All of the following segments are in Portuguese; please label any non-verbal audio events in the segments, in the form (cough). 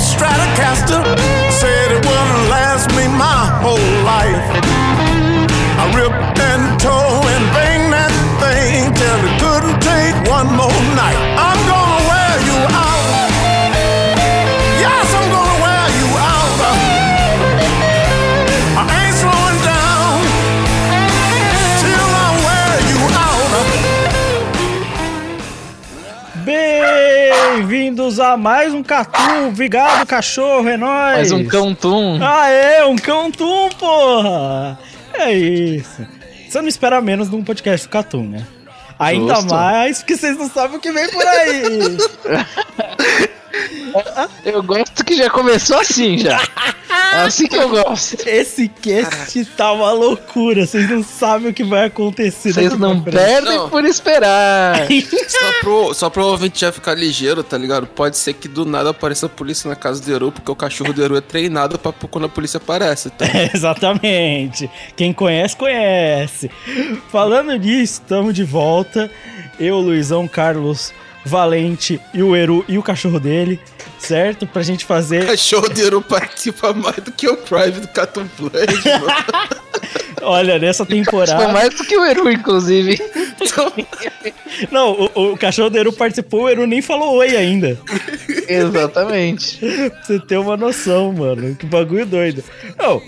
Stratocaster, Bem-vindos a mais um Catum, Vigado Cachorro, é nóis! Mais um cantum. Aê, um Cantum, porra! É isso. Você não espera menos de um podcast do Catum, né? Ainda Justo. mais porque vocês não sabem o que vem por aí. (laughs) Eu gosto que já começou assim já. É assim que eu gosto. Esse cast tá uma loucura, vocês não sabem o que vai acontecer. Vocês não perdem Não. por esperar. (laughs) Só pro, só pro ouvinte já ficar ligeiro, tá ligado? Pode ser que do nada apareça a polícia na casa do Eru, porque o cachorro do Eru é treinado pra quando a polícia aparece, tá? (laughs) Exatamente. Quem conhece, conhece. Falando nisso, estamos de volta. Eu, Luizão Carlos Valente e o Eru e o cachorro dele, certo? Pra gente O fazer. cachorro do Eru participa mais do que o Private do Catum Play, mano. (laughs) Olha, nessa Foi temporada. mais do que o Eru, inclusive. (laughs) Não, o, o cachorro do Eru participou, o Eru nem falou oi ainda. Exatamente. (laughs) Pra você ter uma noção, mano. Que bagulho doido. Não,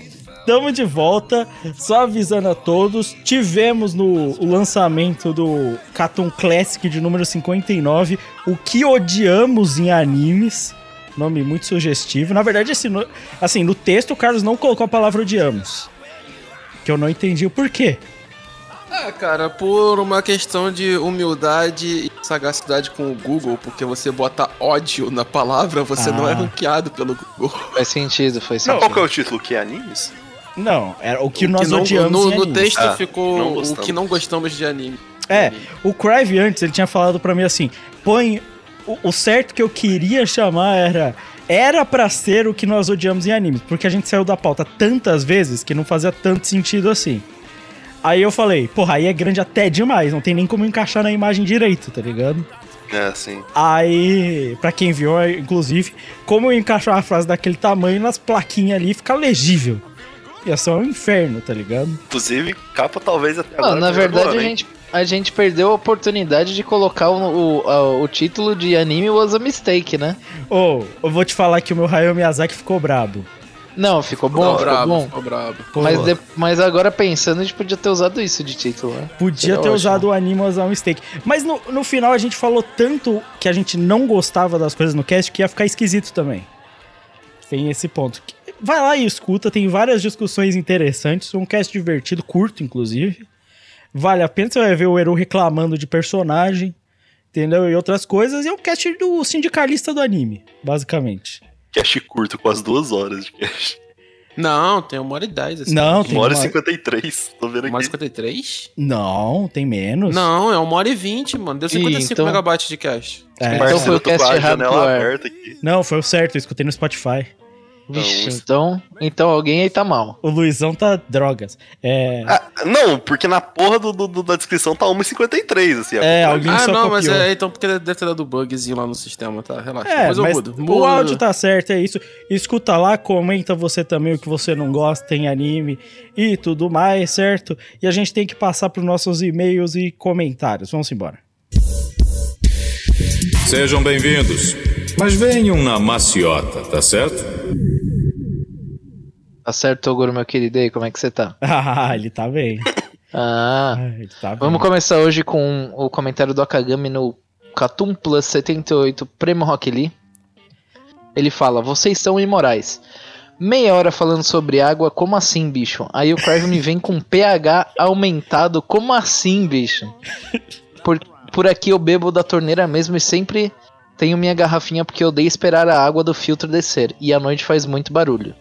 tamo de volta. Só avisando a todos. Tivemos no o lançamento do Cartoon Classic de número 59. O que odiamos em animes. Nome muito sugestivo. Na verdade, assim no, assim, no texto o Carlos não colocou a palavra odiamos. Que eu não entendi o porquê. ah, cara, por uma questão de humildade e sagacidade com o Google, porque você bota ódio na palavra, você não é Ah. ranqueado pelo Google. Faz sentido, faz Qual sentido. que é o título? Que é animes? Não, era o que O nós não- odiamos no, no texto Ah, ficou o que não gostamos de anime. É, o Crive antes, ele tinha falado pra mim assim, põe... O, o certo que eu queria chamar era... Era pra ser o que nós odiamos em animes, porque a gente saiu da pauta tantas vezes que não fazia tanto sentido assim. Aí eu falei, porra, aí é grande até demais, não tem nem como encaixar na imagem direito, tá ligado? É, sim. Aí, pra quem viu, inclusive, como eu encaixar a frase daquele tamanho nas plaquinhas ali, fica legível. Ia ser um inferno, tá ligado? Inclusive, capa talvez até Não, agora. na verdade, ano, a hein? gente, a gente perdeu a oportunidade de colocar o, o, a- o título de anime was a mistake, né? Ô, eu vou te falar que o meu Hayao Miyazaki ficou brabo. Não, ficou bom, Ficou ficou brabo, bom. ficou brabo. Mas, de- mas agora pensando, a gente podia ter usado isso de título, né? Podia Seria ter ótimo. usado o anime usar um steak. Mas no, no final a gente falou tanto que a gente não gostava das coisas no cast que ia ficar esquisito também. Tem esse ponto. Vai lá e escuta, tem várias discussões interessantes. Um cast divertido, curto, inclusive. Vale a pena, você vai ver o Eru reclamando de personagem, entendeu? E outras coisas. E é um cast do sindicalista do anime, basicamente. Cast curto, quase duas horas de cast. Não, tem uma hora e dez. Assim. Não, tem Uma hora e uma- 53. Tô vendo Uma hora e aqui. 53? Não, tem menos. Não, é uma hora e vinte, mano. Deu 55 então- megabytes de cache. É. Então foi o eu tô com cast a errado aqui. Não, foi o certo, eu escutei no Spotify. Vixe, Não, então, então alguém aí tá mal. O Luizão tá drogas. É. Ah, não, porque na porra do, do- da descrição tá 1,53, assim. É, alguém Ah, só não, mas copiou. é então porque deve ter dado bugzinho lá no sistema, tá? Relaxa. É, Depois eu mas mudo. o áudio tá certo, é isso. Escuta lá, comenta você também o que você não gosta em anime e tudo mais, certo? E a gente tem que passar pros nossos e-mails e comentários. Vamos embora. Sejam bem-vindos. Mas venham na maciota, tá certo? Tá certo, Toguro, meu querido? E aí, como é que você tá? (laughs) Ah, ele tá bem. (laughs) Ah, Ah, ele tá bem. vamos começar hoje com o comentário do Akagami no Catum Plus 78 Prêmio Rock Lee. Ele fala: Vocês são imorais. Meia hora falando sobre água, como assim, bicho? Aí o Crive me vem com pH aumentado, como assim, bicho? Por, por aqui eu bebo da torneira mesmo e sempre tenho minha garrafinha porque odeio esperar a água do filtro descer e a noite faz muito barulho.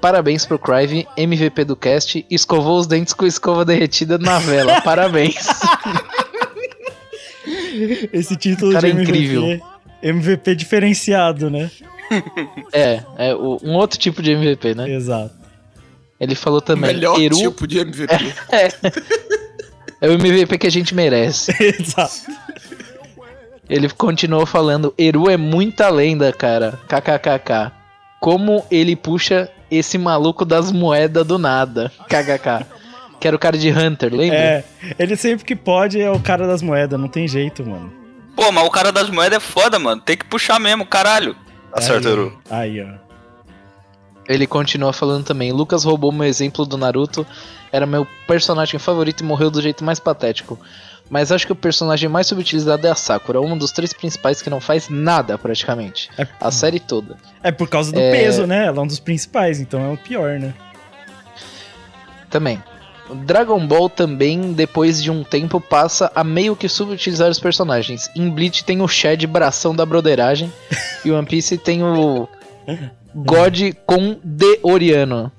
Parabéns pro Crive, MVP do cast, escovou os dentes com escova derretida na vela. (laughs) Parabéns. Esse título Cara de MVP, incrível. MVP diferenciado, né? é, é o- um outro tipo de MVP, né? Exato. Ele falou também. Melhor Eru tipo de MVP. (laughs) é o MVP que a gente merece. (laughs) Exato. Ele continuou falando: Eru é muita lenda, cara. KKKK. Como ele puxa esse maluco das moedas do nada. KKK. Que era o cara de Hunter, lembra? É, ele sempre que pode é o cara das moedas, não tem jeito, mano. Pô, mas o cara das moedas é foda, mano. Tem que puxar mesmo, caralho. Tá certo, Eru. Aí, ó. Ele continua falando também: Lucas roubou meu exemplo do Naruto. Era meu personagem favorito e morreu do jeito mais patético. Mas acho que o personagem mais subutilizado é a Sakura, um dos três principais que não faz nada praticamente. É, A série toda. é por causa do É. peso, né? Ela é um dos principais, então é o pior, né? Também. Dragon Ball também, depois de um tempo, passa a meio que subutilizar os personagens. Em Bleach tem o Shed bração da broderagem (laughs) e One Piece tem o God Condoriano.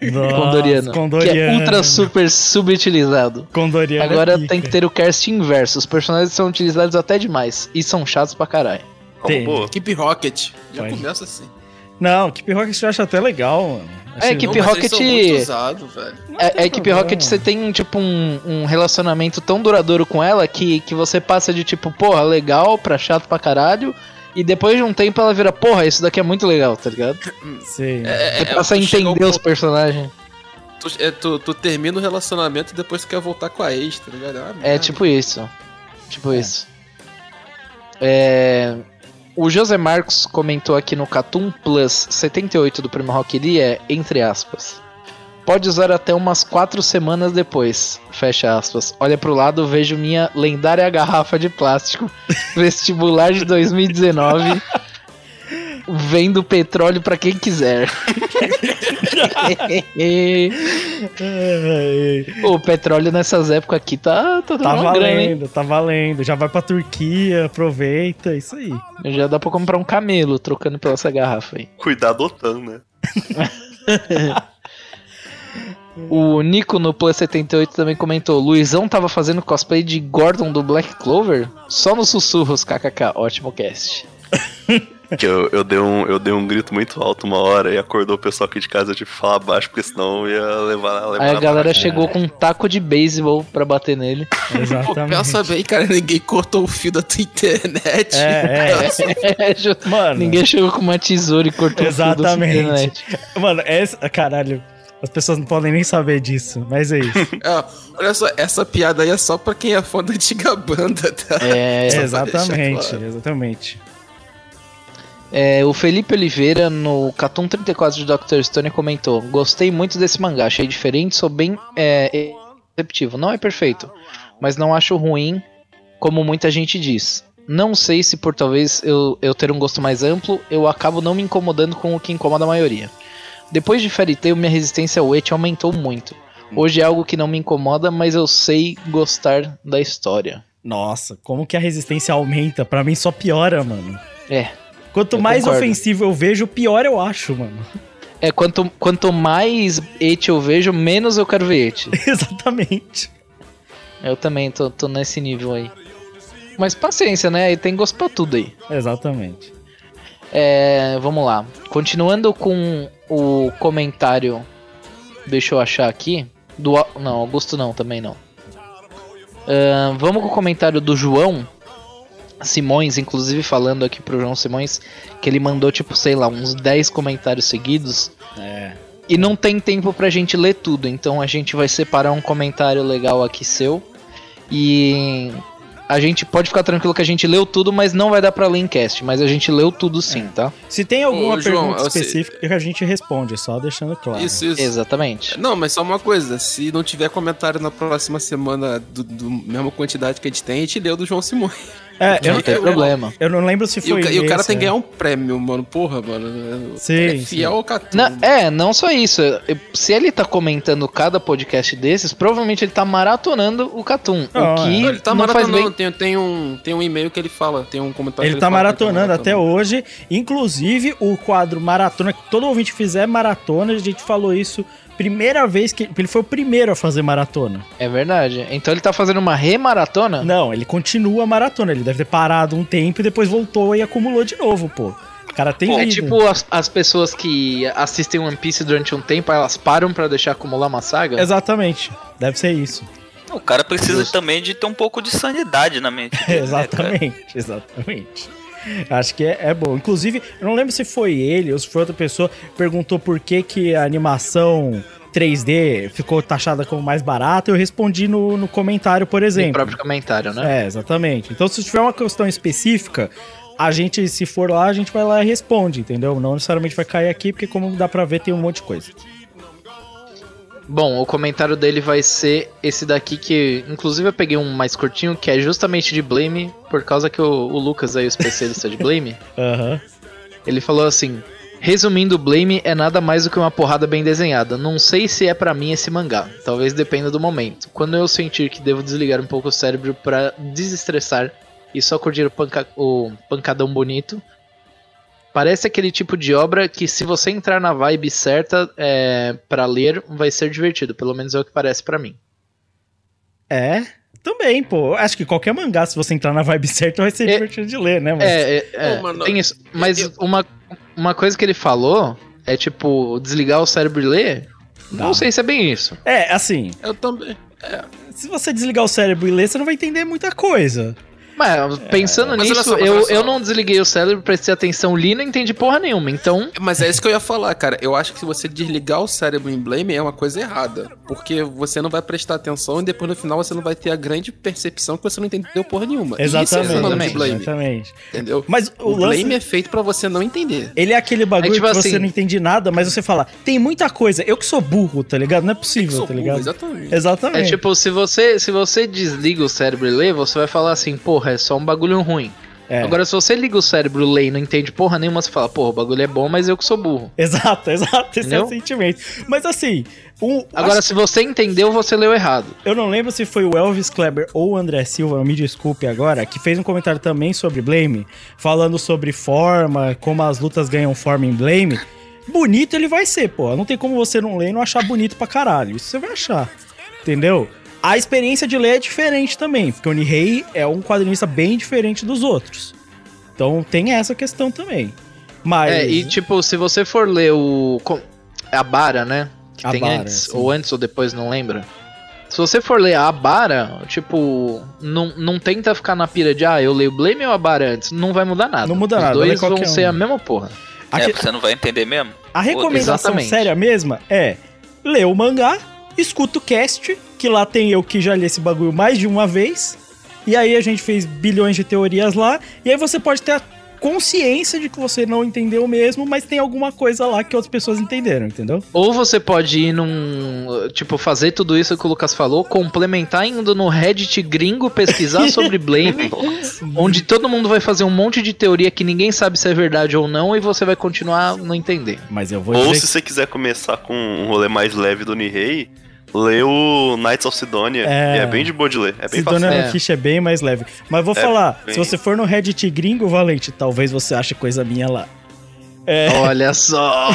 Nossa, Condoriano, Que é ultra super subutilizado. Condoriano é Agora pica. tem que ter o cast inverso. Os personagens são utilizados até demais e são chatos pra caralho. Tem. boa. Equipe Rocket. Já Pode. começa assim. Não, Keep Rocket eu acho até legal, mano. É, Achei- Equipe Não, mas eles Rocket- usados, velho. É, a equipe. Rocket, você tem, tipo, um, um relacionamento tão duradouro com ela que, que você passa de, tipo, porra, legal pra chato pra caralho. E depois de um tempo ela vira, porra, isso daqui é muito legal, tá ligado? Sei. É, Você passa a entender os personagens. Tu, é, tu, tu termina o relacionamento e depois tu quer voltar com a ex, tá ligado? uma É merda. tipo isso. Tipo isso. É, O José Marcos comentou aqui no Catum Plus 78 do Prêmio Rock Lee é, entre aspas. Pode usar até umas quatro semanas depois. Fecha aspas. Olha pro lado, vejo minha lendária garrafa de plástico. (laughs) Vestibular de 2019. Vendo petróleo pra quem quiser. (laughs) o petróleo nessas épocas aqui tá, tá Tá uma grana, valendo, tá valendo. Já vai pra Turquia, aproveita, isso aí. Já dá pra comprar um camelo trocando pela essa garrafa aí. Cuidado, Otan, né? (laughs) O Nico no Plus 78 também comentou: Luizão tava fazendo cosplay de Gordon do Black Clover? Só nos sussurros, kkk. Ótimo cast. Que eu, eu, dei um, eu dei um grito muito alto uma hora e acordou o pessoal aqui de casa, eu tive que falar baixo, porque senão eu ia levar, levar Aí a galera baixa. chegou com um taco de beisebol pra bater nele. Pô, Exatamente. pensa bem, cara, ninguém cortou o fio da tua internet. É, é. (laughs) É, Mano, Ninguém chegou com uma tesoura e cortou o fio da Exatamente. internet. Mano, essa. Caralho. As pessoas não podem nem saber disso, mas é isso. É, (laughs) olha só, essa piada aí é só pra quem é fã da antiga banda, tá? É, Só exatamente, claro. exatamente. É, o Felipe Oliveira no Catum 34 de Dr. Stone comentou: Gostei muito desse mangá, achei diferente, sou bem é, receptivo. Não é perfeito, mas não acho ruim, como muita gente diz. Não sei se por talvez eu, eu ter um gosto mais amplo, eu acabo não me incomodando com o que incomoda a maioria. Depois de Fairy Tail, minha resistência ao et aumentou muito. Hoje é algo que não me incomoda, mas eu sei gostar da história. Nossa, como que a resistência aumenta? Pra mim só piora, mano. É, Quanto mais concordo. ofensivo eu vejo, pior eu acho, mano. (laughs) é quanto, quanto mais et eu vejo, menos eu quero ver et. (laughs) Exatamente. Eu também tô, tô nesse nível aí. Mas paciência, né? Tem gosto pra tudo aí. Exatamente. É, vamos lá. Continuando com o comentário. Deixa eu achar aqui. Do, não, Augusto não, também não. Ahn, vamos com o comentário do João Simões, inclusive falando aqui pro João Simões que ele mandou, tipo, sei lá, uns 10 comentários seguidos. É. E não tem tempo pra gente ler tudo, então a gente vai separar um comentário legal aqui seu. E a gente pode ficar tranquilo que a gente leu tudo, mas não vai dar pra ler em cast. Mas a gente leu tudo sim, tá? Se tem alguma Ô, João, pergunta você- específica, a gente responde, só deixando claro. Isso, isso. Exatamente. Não, mas só uma coisa, se não tiver comentário na próxima semana do, do mesma quantidade que a gente tem, a gente leu do João Simões. É, eu, Não tem eu- problema. Eu não lembro se E o, foi e o cara tem que é. ganhar um prêmio, mano. Porra, mano. Sim, é sim. fiel ao Catu. Na- é, não só isso. Eu- Se ele tá comentando cada podcast desses, provavelmente ele tá maratonando o Catum. Não, o que Não, ele tá não faz maratonando. bem. Tem, tem um, tem um e-mail que ele fala, tem um comentário Ele que tá fala que maratonando até maratonando. hoje. Inclusive, o quadro maratona, que todo ouvinte fizer maratona, a gente falou isso. Primeira vez que. Ele foi o primeiro a fazer maratona. É verdade. Então ele tá fazendo uma remaratona? Não, ele continua a maratona. Ele deve ter parado um tempo e depois voltou e acumulou de novo, pô. O cara tem É vida. tipo as, as pessoas que assistem One Piece durante um tempo, elas param pra deixar acumular uma saga? Exatamente. Deve ser isso. O cara precisa Justo. também de ter um pouco de sanidade na mente. (laughs) dele, né, exatamente, exatamente. Acho que é, é bom. Inclusive, eu não lembro se foi ele ou se foi outra pessoa perguntou por que, que a animação 3D ficou taxada como mais barata. Eu respondi no, no comentário, por No exemplo. próprio comentário, né? É, exatamente. Então, se tiver uma questão específica, a gente, se for lá, a gente vai lá e responde, entendeu? Não necessariamente vai cair aqui, porque como dá pra ver, tem um monte de coisa. Bom, o comentário dele vai ser esse daqui que, inclusive, eu peguei um mais curtinho, que é justamente de Blame, por causa que o, o Lucas aí, o especialista de Blame, (laughs) Aham. ele falou assim: Resumindo, Blame é nada mais do que uma porrada bem desenhada. Não sei se é pra mim esse mangá. Talvez dependa do momento. Quando eu sentir que devo desligar um pouco o cérebro pra desestressar e só curtir o, panca- o pancadão bonito, parece aquele tipo de obra que se você entrar na vibe certa é, para ler, vai ser divertido. Pelo menos é o que parece pra mim. É. Também, pô. Acho que qualquer mangá, se você entrar na vibe (laughs) certa, vai ser É- divertido de ler, né? Mas... É, é, é, Ô, mano, tem isso. Mas eu- uma, uma coisa que ele falou é tipo, desligar o cérebro e ler. Não sei se é bem isso. É, assim, Eu também. se você desligar o cérebro e ler, você não vai entender muita coisa. Mas pensando Mas olha nisso, só, mas eu, eu não desliguei o cérebro, prestei atenção, li não entendi porra nenhuma. Então, Mas é isso que eu ia falar, cara. Eu acho que se você desligar o cérebro em Blame é uma coisa errada. Porque você não vai prestar atenção e depois no final você não vai ter a grande percepção que você não entendeu porra nenhuma. Isso é Exatamente. de Blame. Exatamente. Entendeu? Mas o, O lance. Blame é feito pra você não entender. Ele é aquele bagulho É tipo que você assim- não entende nada, mas você fala, tem muita coisa. Eu que sou burro, tá ligado? Não é possível, Sou tá burro, ligado? Exatamente. Exatamente. é tipo, se você, se você desliga o cérebro e lê, você vai falar assim, porra, é só um bagulho ruim. É. Agora, se você liga o cérebro, lê e não entende porra nenhuma, você fala, porra, o bagulho é bom, mas eu que sou burro. Exato, (laughs) exato. Esse é o Entendeu? sentimento. Mas assim, um, Agora, acho- se você entendeu, você leu errado. eu não lembro se foi o Elvis Kleber ou o André Silva, me desculpe agora, que fez um comentário também sobre Blame, falando sobre forma, como as lutas ganham forma em Blame. Bonito ele vai ser, pô. Não tem como você não ler e não achar bonito pra caralho. Isso você vai achar. Entendeu? A experiência de ler é diferente também, porque o Nihei é um quadrinista bem diferente dos outros. Então tem essa questão também. Mas. É, e tipo, se você for ler o. com- A Bara, né? Que A tem Bara, antes, sim. ou antes ou depois, não lembro. Se você for ler a Bara, tipo, não, não tenta ficar na pira de, ah, eu leio Blame ou a Bara antes. Não vai mudar nada. Não muda Os nada, dois lê vão qualquer ser um. a mesma porra. a, É, que- você não vai entender mesmo? a recomendação Exatamente. séria mesma é ler o mangá, escuta o cast, que lá tem eu que já li esse bagulho mais de uma vez. E aí a gente fez bilhões de teorias lá. E aí você pode ter a consciência de que você não entendeu mesmo, mas tem alguma coisa lá que outras pessoas entenderam, entendeu? Ou você pode ir num. Tipo, fazer tudo isso que o Lucas falou, complementar indo no Reddit gringo pesquisar (laughs) sobre Blame, onde todo mundo vai fazer um monte de teoria que ninguém sabe se é verdade ou não, e você vai continuar a não entender. Mas eu vou Ou dizer se você quiser começar com um rolê mais leve do Nihei, lê o Knights of Sidonia, É. é bem de boa de ler. É bem Sidônia fácil. É. no Kish é bem mais leve. Mas vou É, falar, bem- se você for no Reddit gringo, Valente, talvez você ache coisa minha lá. É. Olha (laughs) só!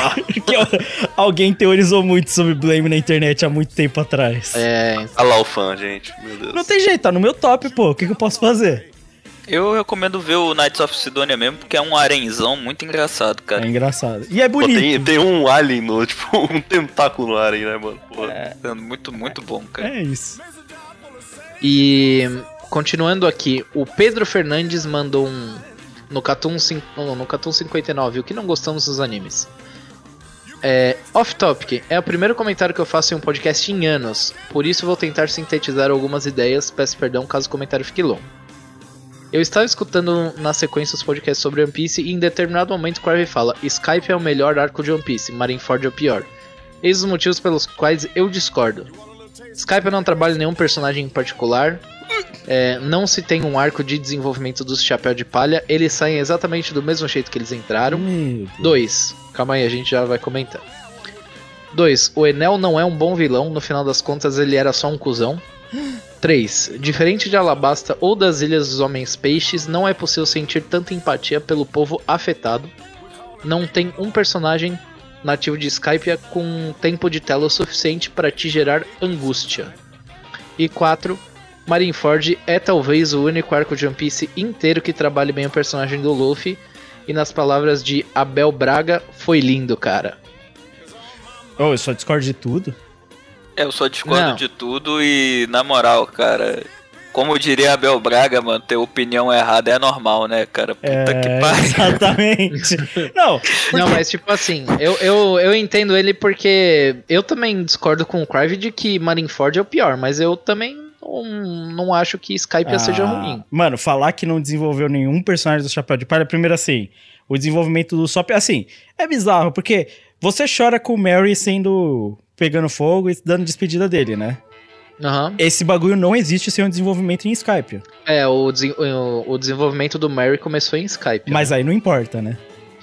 Alguém teorizou muito sobre Blame na internet há muito tempo atrás. É, Olha lá o fã, gente. Meu Deus. Não tem jeito, tá no meu top, pô. O que, que eu posso fazer? Eu recomendo ver o Knights of Sidonia mesmo, porque é um arenzão muito engraçado, É cara. engraçado. E é Pô, bonito. tem, tem um alien no, (laughs) tipo, um tentáculo no ar aí, né, mano? Pô. É muito, muito bom, cara. É isso. E continuando aqui, o Pedro Fernandes mandou um no Catum, no, no Catum 59, o que não gostamos dos animes. É, off topic, é o primeiro comentário que eu faço em um podcast em anos, por isso vou tentar sintetizar algumas ideias, peço perdão caso o comentário fique longo. Eu estava escutando na sequência os podcasts sobre One Piece e em determinado momento Crave fala: Skype é o melhor arco de One Piece, Marineford é o pior. Eis os motivos pelos quais eu discordo. Skype não trabalha nenhum personagem em particular. é, não se tem um arco de desenvolvimento dos Chapéu de Palha, eles saem exatamente do mesmo jeito que eles entraram. Meu Deus. Dois, calma aí, a gente já vai comentar. Dois, o Enel não é um bom vilão, no final das contas ele era só um cuzão. 3. Diferente de Alabasta ou das Ilhas dos Homens Peixes, não é possível sentir tanta empatia pelo povo afetado. Não tem um personagem nativo de Skype com tempo de tela o suficiente para te gerar angústia. E 4. Marineford é talvez o único arco de One Piece inteiro que trabalhe bem o personagem do Luffy. E nas palavras de Abel Braga, foi lindo, cara. Oh, eu só discordo de tudo. É, eu só discordo Não. de tudo e, na moral, cara, como diria Abel Braga, mano, ter opinião errada é normal, né, cara? Puta É, que pariu. exatamente. (laughs) Não, Não, mas tipo assim, eu, eu, eu entendo ele porque eu também discordo com o Crive de que Marineford é o pior, mas eu também não, não acho que Skype seja Ah, ruim. Mano, falar que não desenvolveu nenhum personagem do Chapéu de Palha, primeiro assim, o desenvolvimento do Sop, assim, é bizarro, porque você chora com o Mary sendo pegando fogo e dando despedida dele, né? Aham. Esse bagulho não existe sem um desenvolvimento em Skype. É, o, o, o desenvolvimento do Mary começou em Skype. Mas aí não importa, né?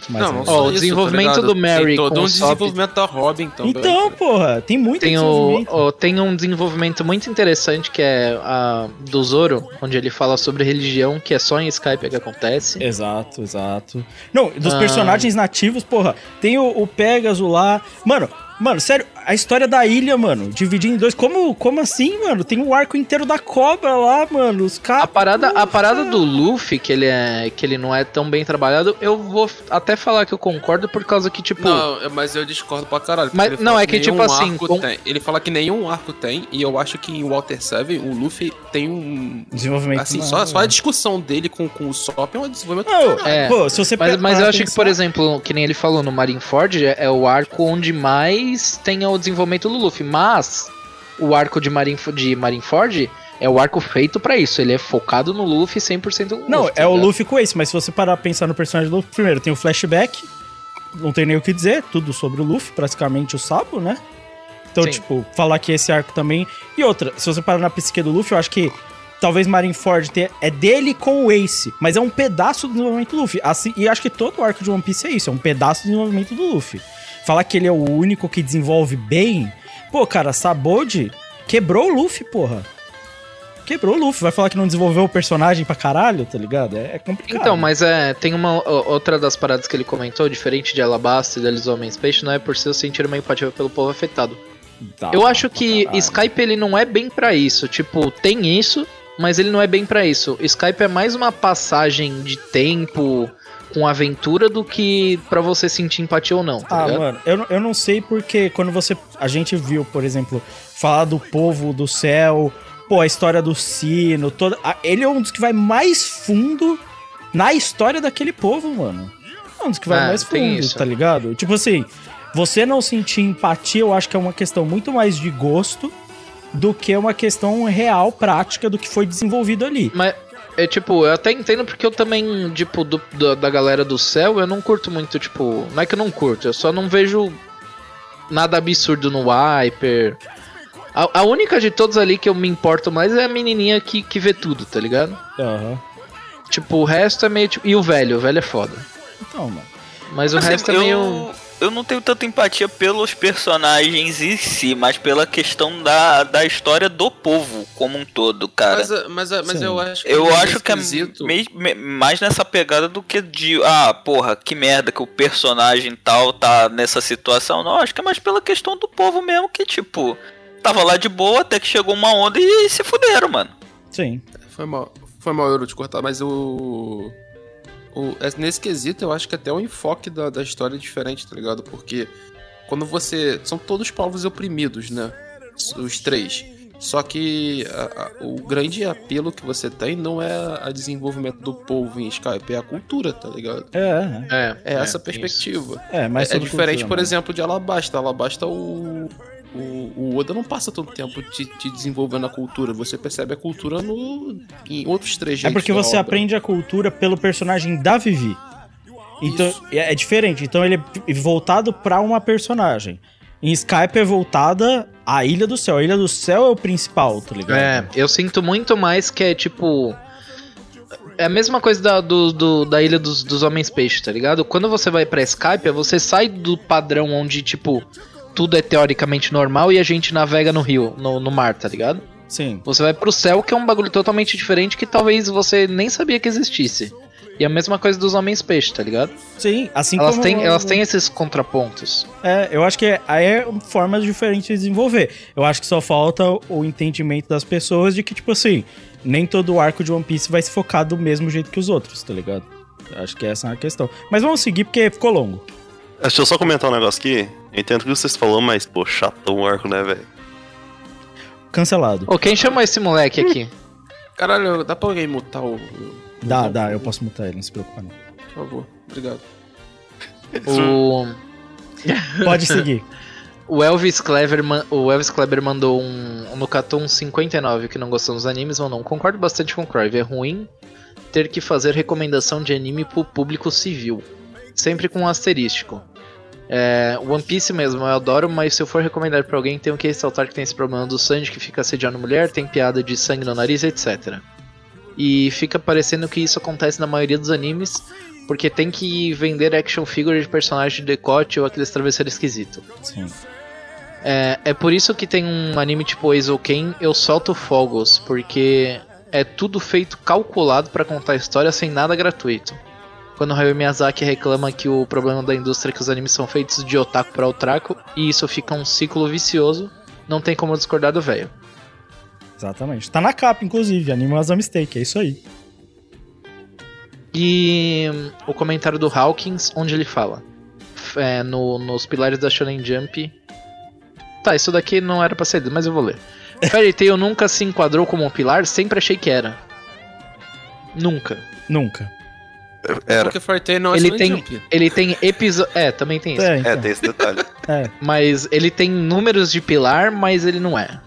Mas Não, não Ó, só o isso, desenvolvimento tá ligado? do Mary Tem todo um desenvolvimento da Robin também. Então, porra, tem muito Tem, o, o- tem um desenvolvimento muito interessante que é a, do Zoro, onde ele fala sobre religião, que é só em Skype que acontece. Exato, exato. Não, dos Ah. personagens nativos, porra, tem o, o Pegasus lá. Mano, mano, sério, a história da ilha, mano, dividir em dois. Como, como assim, mano? Tem o arco inteiro da cobra lá, mano. Os A caras. parada, a parada do Luffy, que ele, é, que ele não é tão bem trabalhado, eu vou até falar que eu concordo por causa que, tipo. Não, mas eu discordo pra caralho. Mas- não, é que, tipo nenhum assim, com- tem. Ele fala que nenhum arco tem, e eu acho que em Walter 7 o Luffy tem um. Desenvolvimento. Assim, só, só a discussão dele com, com o Sop é um desenvolvimento. Não, É, pô, se você Mas, mas eu acho que, por exemplo, que nem ele falou no Marineford, é, é o arco onde mais tem o desenvolvimento do Luffy. Mas o arco de, Marinef de Marineford é o arco feito pra isso. Ele é focado no Luffy 100% no Não, Luffy, tá é o? Luffy com esse, mas se você parar pra pensar no personagem do Luffy, primeiro tem o flashback, não tem nem o que dizer, tudo sobre o Luffy, praticamente o Sabo, né? Então, Sim. tipo, falar que esse arco também. E outra, se você parar na psique do Luffy, eu acho que talvez Marineford tenha- é dele com o Ace, mas é um pedaço do desenvolvimento do Luffy. Assim, e acho que todo o arco de One Piece é isso, é um pedaço do desenvolvimento do Luffy. Falar que ele é o único que desenvolve bem. Pô, cara, Sabode quebrou o Luffy, porra. Quebrou o Luffy. Vai falar que não desenvolveu o personagem pra caralho, tá ligado? É, é complicado. Então, mas é, tem uma outra das paradas que ele comentou, diferente de Alabasta e deles Homens Peixe, não é por ser sentir uma empatia pelo povo afetado. Tá, eu acho que caralho. Skype ele não é bem pra isso. Tipo, tem isso, mas ele não é bem pra isso. Skype é mais uma passagem de tempo com aventura do que pra você sentir empatia ou não, tá Ah, ligado? mano, eu, não- eu não sei porque quando você. A gente viu, por exemplo, falar do povo do céu, pô, a história do sino, toda. ele é um dos que vai mais fundo na história daquele povo, mano. É um dos que vai Ah, mais fundo, tá ligado? Tipo assim, você não sentir empatia, eu acho que é uma questão muito mais de gosto do que uma questão real, prática do que foi desenvolvido ali. Mas, é tipo, eu até entendo porque eu também, tipo, do- do- da galera do céu, eu não curto muito, tipo. Não é que eu não curto, eu só não vejo nada absurdo no Wiper. A, a única de todos ali que eu me importo mais é a menininha que, que vê tudo, tá ligado? Aham. Tipo, o resto é meio. Tipo, e o velho, o velho é foda. Então, mano. Mas o Assim, resto é eu, meio. Eu não tenho tanta empatia pelos personagens em si, mas pela questão da, da história do povo como um todo, cara. Mas, eh, mas, eh, mas eu acho que. Eu nesse acho que é me- mais nessa pegada do que de, ah, porra, que merda que o personagem tal tá nessa situação. Não, acho que é mais pela questão do povo mesmo, que tipo, tava lá de boa até que chegou uma onda e se fuderam, mano. Sim. Foi mal, foi mal eu te cortar, mas o. o é- nesse quesito, eu acho que até o enfoque da, da história é diferente, tá ligado? Porque quando você. São todos povos oprimidos, né? Os três. Só que a- a- o grande apelo que você tem não é a desenvolvimento do povo em Skype, é a cultura, tá ligado? É, É, É, essa isso. perspectiva. é. É, mas é, é diferente, cultura, por né? exemplo, de Alabasta. Alabasta, o, o, o Oda não passa tanto tempo te, te desenvolvendo a cultura. Você percebe a cultura no, em outros É trejeitos. porque da você obra. aprende a cultura pelo personagem da Vivi. Então, Isso. é é diferente. Então ele é voltado pra uma personagem. Em Skype é voltada a Ilha do Céu. A Ilha do Céu é o principal, tá ligado? É, eu sinto muito mais que é tipo. É a mesma coisa da, do, do- da Ilha dos, dos Homens Peixe, tá ligado? Quando você vai pra Skype, você sai do padrão onde, tipo, tudo é teoricamente normal e a gente navega no rio, no, no mar, tá ligado? Sim. Você vai pro céu, que é um bagulho totalmente diferente que talvez você nem sabia que existisse. E a mesma coisa dos Homens Peixe, tá ligado? Sim, assim Elas como... têm, elas têm esses contrapontos. É, eu acho que é, aí é formas diferentes de desenvolver. Eu acho que só falta o entendimento das pessoas de que, tipo assim, nem todo arco de One Piece vai se focar do mesmo jeito que os outros, tá ligado? Eu acho que essa é a questão. Mas vamos seguir porque ficou longo. Deixa eu só comentar um negócio aqui. Eu entendo o que vocês falaram, mas, pô, chatão o arco, né, velho? Cancelado. Ô, quem chamou esse moleque aqui? Caralho, dá pra alguém mutar o. Dá, dá, eu posso mutar ele, não se preocupa não. Por favor, obrigado. O. (laughs) Pode seguir. (laughs) O Elvis Clever, o Elvis Kleber mandou um, um no Catum 59 que não gostou dos animes ou não. Concordo bastante com o Crive. É ruim ter que fazer recomendação de anime pro público civil. Sempre com um asterístico. É, One Piece mesmo, eu adoro, mas se eu for recomendar pra alguém, tenho que ressaltar que tem esse problema do Sanji que fica assediando mulher, tem piada de sangue no nariz, etc. E fica parecendo que isso acontece na maioria dos animes, porque tem que vender action figure de personagem de decote ou aqueles travesseiros esquisito. Sim. É, é por isso que tem um anime tipo Eizouken, eu solto fogos, porque é tudo feito calculado pra contar a história sem nada gratuito. Quando o Hayao Miyazaki reclama que o problema da indústria é que os animes são feitos de otaku pra otaku, e isso fica um ciclo vicioso, não tem como discordar do velho. Exatamente. Tá na capa, inclusive. Anime was a mistake, é isso aí. E hum, o comentário do Hawkins, onde ele fala é, no- nos pilares da Shonen Jump. Tá, isso daqui não era pra ser mas eu vou ler. (laughs) Fairy Tail nunca se enquadrou como um pilar, sempre achei que era. Nunca. Nunca. Era. Porque Tail não é Ele Shonen tem, Jump. ele tem episódio. É, também tem isso. É, É, então. tem esse detalhe. É. Mas ele tem números de pilar, mas ele não é.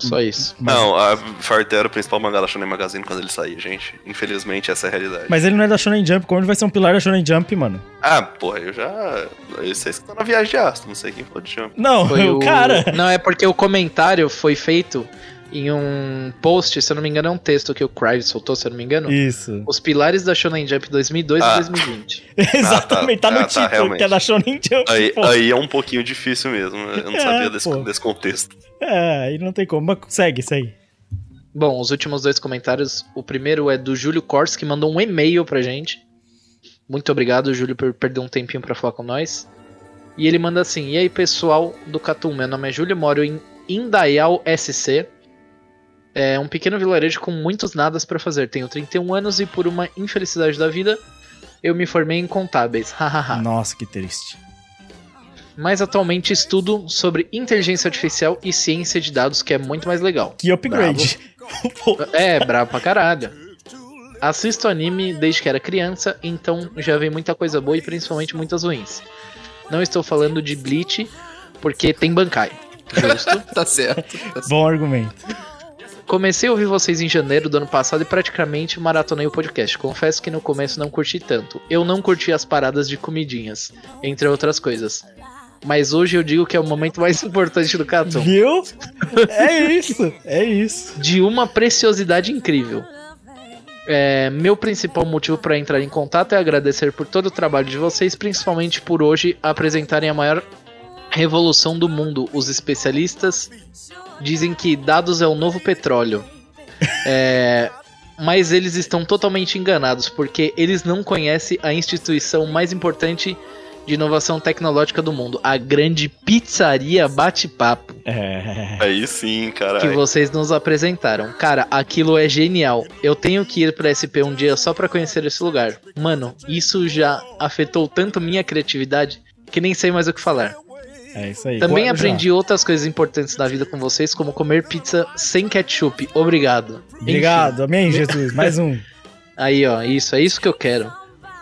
Só isso. Mas, Não, a Farte era o principal mangá da Shonen Magazine quando ele saía, gente. Infelizmente, essa é a realidade. mas ele não é da Shonen Jump. Como ele vai ser um pilar da Shonen Jump, mano? Ah, porra, eu já. Vocês que estão na viagem de astro, não sei quem falou de Jump. Não, Foi (laughs) o cara... Não, é porque o comentário foi feito em um post, se eu não me engano, é um texto que o Crive soltou, se eu não me engano. Isso. Os pilares da Shonen Jump 2002 Ah. e 2020. (laughs) Exatamente, tá, no Ah, tá, título, realmente. que é da Shonen Jump. Aí, aí é um pouquinho difícil mesmo. Eu não É, sabia desse, pô. desse contexto. É, aí não tem como. Mas segue, segue. Bom, os últimos dois comentários. O primeiro é do Júlio Kors, que mandou um e-mail pra gente. Muito obrigado, Júlio, por perder um tempinho pra falar com nós. E ele manda assim: E aí, pessoal do Catum, meu nome é Júlio, moro em Indaial SC. É um pequeno vilarejo com muitos nadas pra fazer. Tenho 31 anos e, por uma infelicidade da vida, eu me formei em contábeis. (laughs) Hahaha. Nossa, que triste. Mas atualmente estudo sobre inteligência artificial e ciência de dados, que é muito mais legal. Que upgrade. Pô, É, brabo pra caralho. Assisto anime desde que era criança, então já vi muita coisa boa e principalmente muitas ruins. Não estou falando de Bleach, porque tem Bankai. (laughs) Justo. Tá certo. Tá certo. Bom argumento. Comecei a ouvir vocês em janeiro do ano passado e praticamente maratonei o podcast. Confesso que no começo não curti tanto. Eu não curti as paradas de comidinhas, entre outras coisas. Mas hoje eu digo que é o momento mais (laughs) importante do Catum. Viu? É isso, é isso. de uma preciosidade incrível. É, meu principal motivo para entrar em contato é agradecer por todo o trabalho de vocês, principalmente por hoje apresentarem a maior revolução do mundo. Os especialistas dizem que dados é o novo petróleo. É, mas eles estão totalmente enganados, porque eles não conhecem a instituição mais importante de inovação tecnológica do mundo, a grande pizzaria Bate-Papo É. Aí sim, que caralho. vocês nos apresentaram. Cara, aquilo é genial. Eu tenho que ir pra SP um dia só pra conhecer esse lugar. Mano, isso já afetou tanto minha criatividade que nem sei mais o que falar. É isso aí. Também aprendi outras coisas importantes na vida com vocês, como comer pizza sem ketchup. Obrigado. Obrigado, amém, Jesus. Mais um. Enfim, (laughs) aí, ó, isso, é isso que eu quero.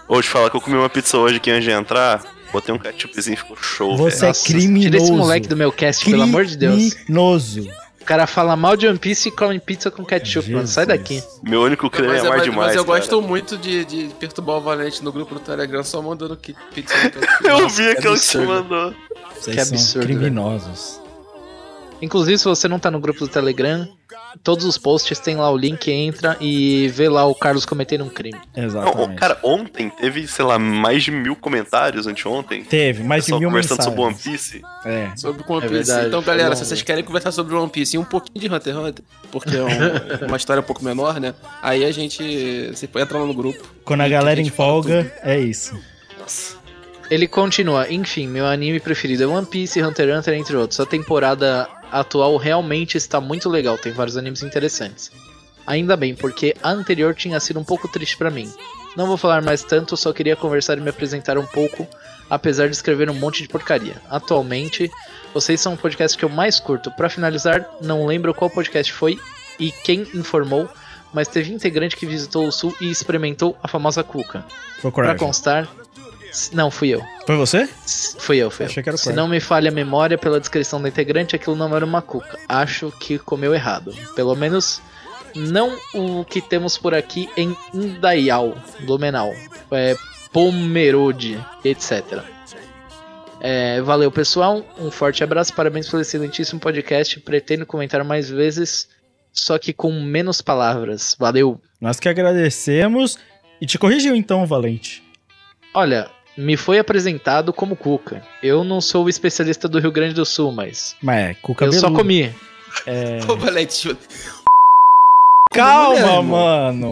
Hoje falar que eu comi uma pizza hoje aqui antes de entrar, botei um ketchupzinho ficou show, Você velho. é criminoso. Tira esse moleque do meu cast, pelo amor de Deus. Criminoso. O cara fala mal de One Piece e come pizza com ketchup, mano. Sai Jesus. daqui. Meu único Mas, é eu- mais demais. mas eu cara. gosto muito de, de perturbar o Valente no grupo do Telegram, só mandando que pizza. no ketchup. (laughs) Eu vi aquilo que você mandou. Vocês Que são absurdo, criminosos. Inclusive, se você não tá no grupo do Telegram, todos os posts tem lá o link, entra e vê lá o Carlos cometendo um crime. Não, Exatamente. o- cara, ontem teve, sei lá, mais de mil comentários anteontem. Teve, mais de mil conversando mensagens. sobre One Piece. É. Sobre One É Piece. verdade, então, galera, se vocês querem conversar sobre One Piece e um pouquinho de Hunter x Hunter, porque é um- (laughs) uma história um pouco menor, né? Aí a gente. Você entra lá no grupo. Quando a galera a empolga, é isso. Ele continua, enfim, meu anime preferido é One Piece, Hunter x Hunter, entre outros. A temporada atual realmente está muito legal, tem vários animes interessantes. Ainda bem, porque a anterior tinha sido um pouco triste pra mim. Não vou falar mais tanto, só queria conversar e me apresentar um pouco, apesar de escrever um monte de porcaria. Atualmente, vocês são o podcast que eu mais curto. Pra finalizar, não lembro qual podcast foi e quem informou, mas teve integrante que visitou o sul e experimentou a famosa cuca. Coragem. constar, não fui eu. Foi você? Fui eu, fui Achei eu. que era o Se não me falha a memória pela descrição da integrante, aquilo não era uma cuca. Acho que comeu errado. Pelo menos não o que temos por aqui em Indaial, Blumenau. É, Pomerode, etc. É, valeu, pessoal. Um forte abraço. Parabéns pelo excelentíssimo podcast. Pretendo comentar mais vezes, só que com menos palavras. Valeu. Nós que agradecemos. E te corrigiu então, Valente. Olha, me foi apresentado como Cuca. Eu não sou o especialista do Rio Grande do Sul, mas Mas é, cu eu só comi. (laughs) Ô, Valente, Calma, Como mulher, mano.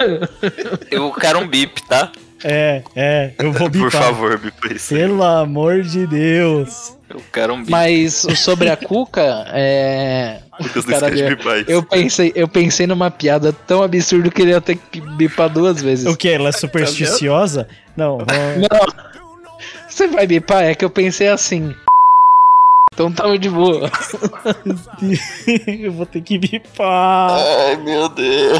(laughs) Eu quero um bip, tá? É, é, eu vou bipar. Por favor, bipa isso. Pelo amor de Deus. Eu quero um bip. Mas sobre a Cuca, é. (laughs) Lucas bipar isso. Eu pensei, eu pensei numa piada tão absurda que ele ia ter que bipar duas vezes. O que? Ela é supersticiosa? Não, Não. Você vai bipar? É que eu pensei assim. Então tava de boa. (laughs) eu vou ter que bipar. Ai, meu Deus.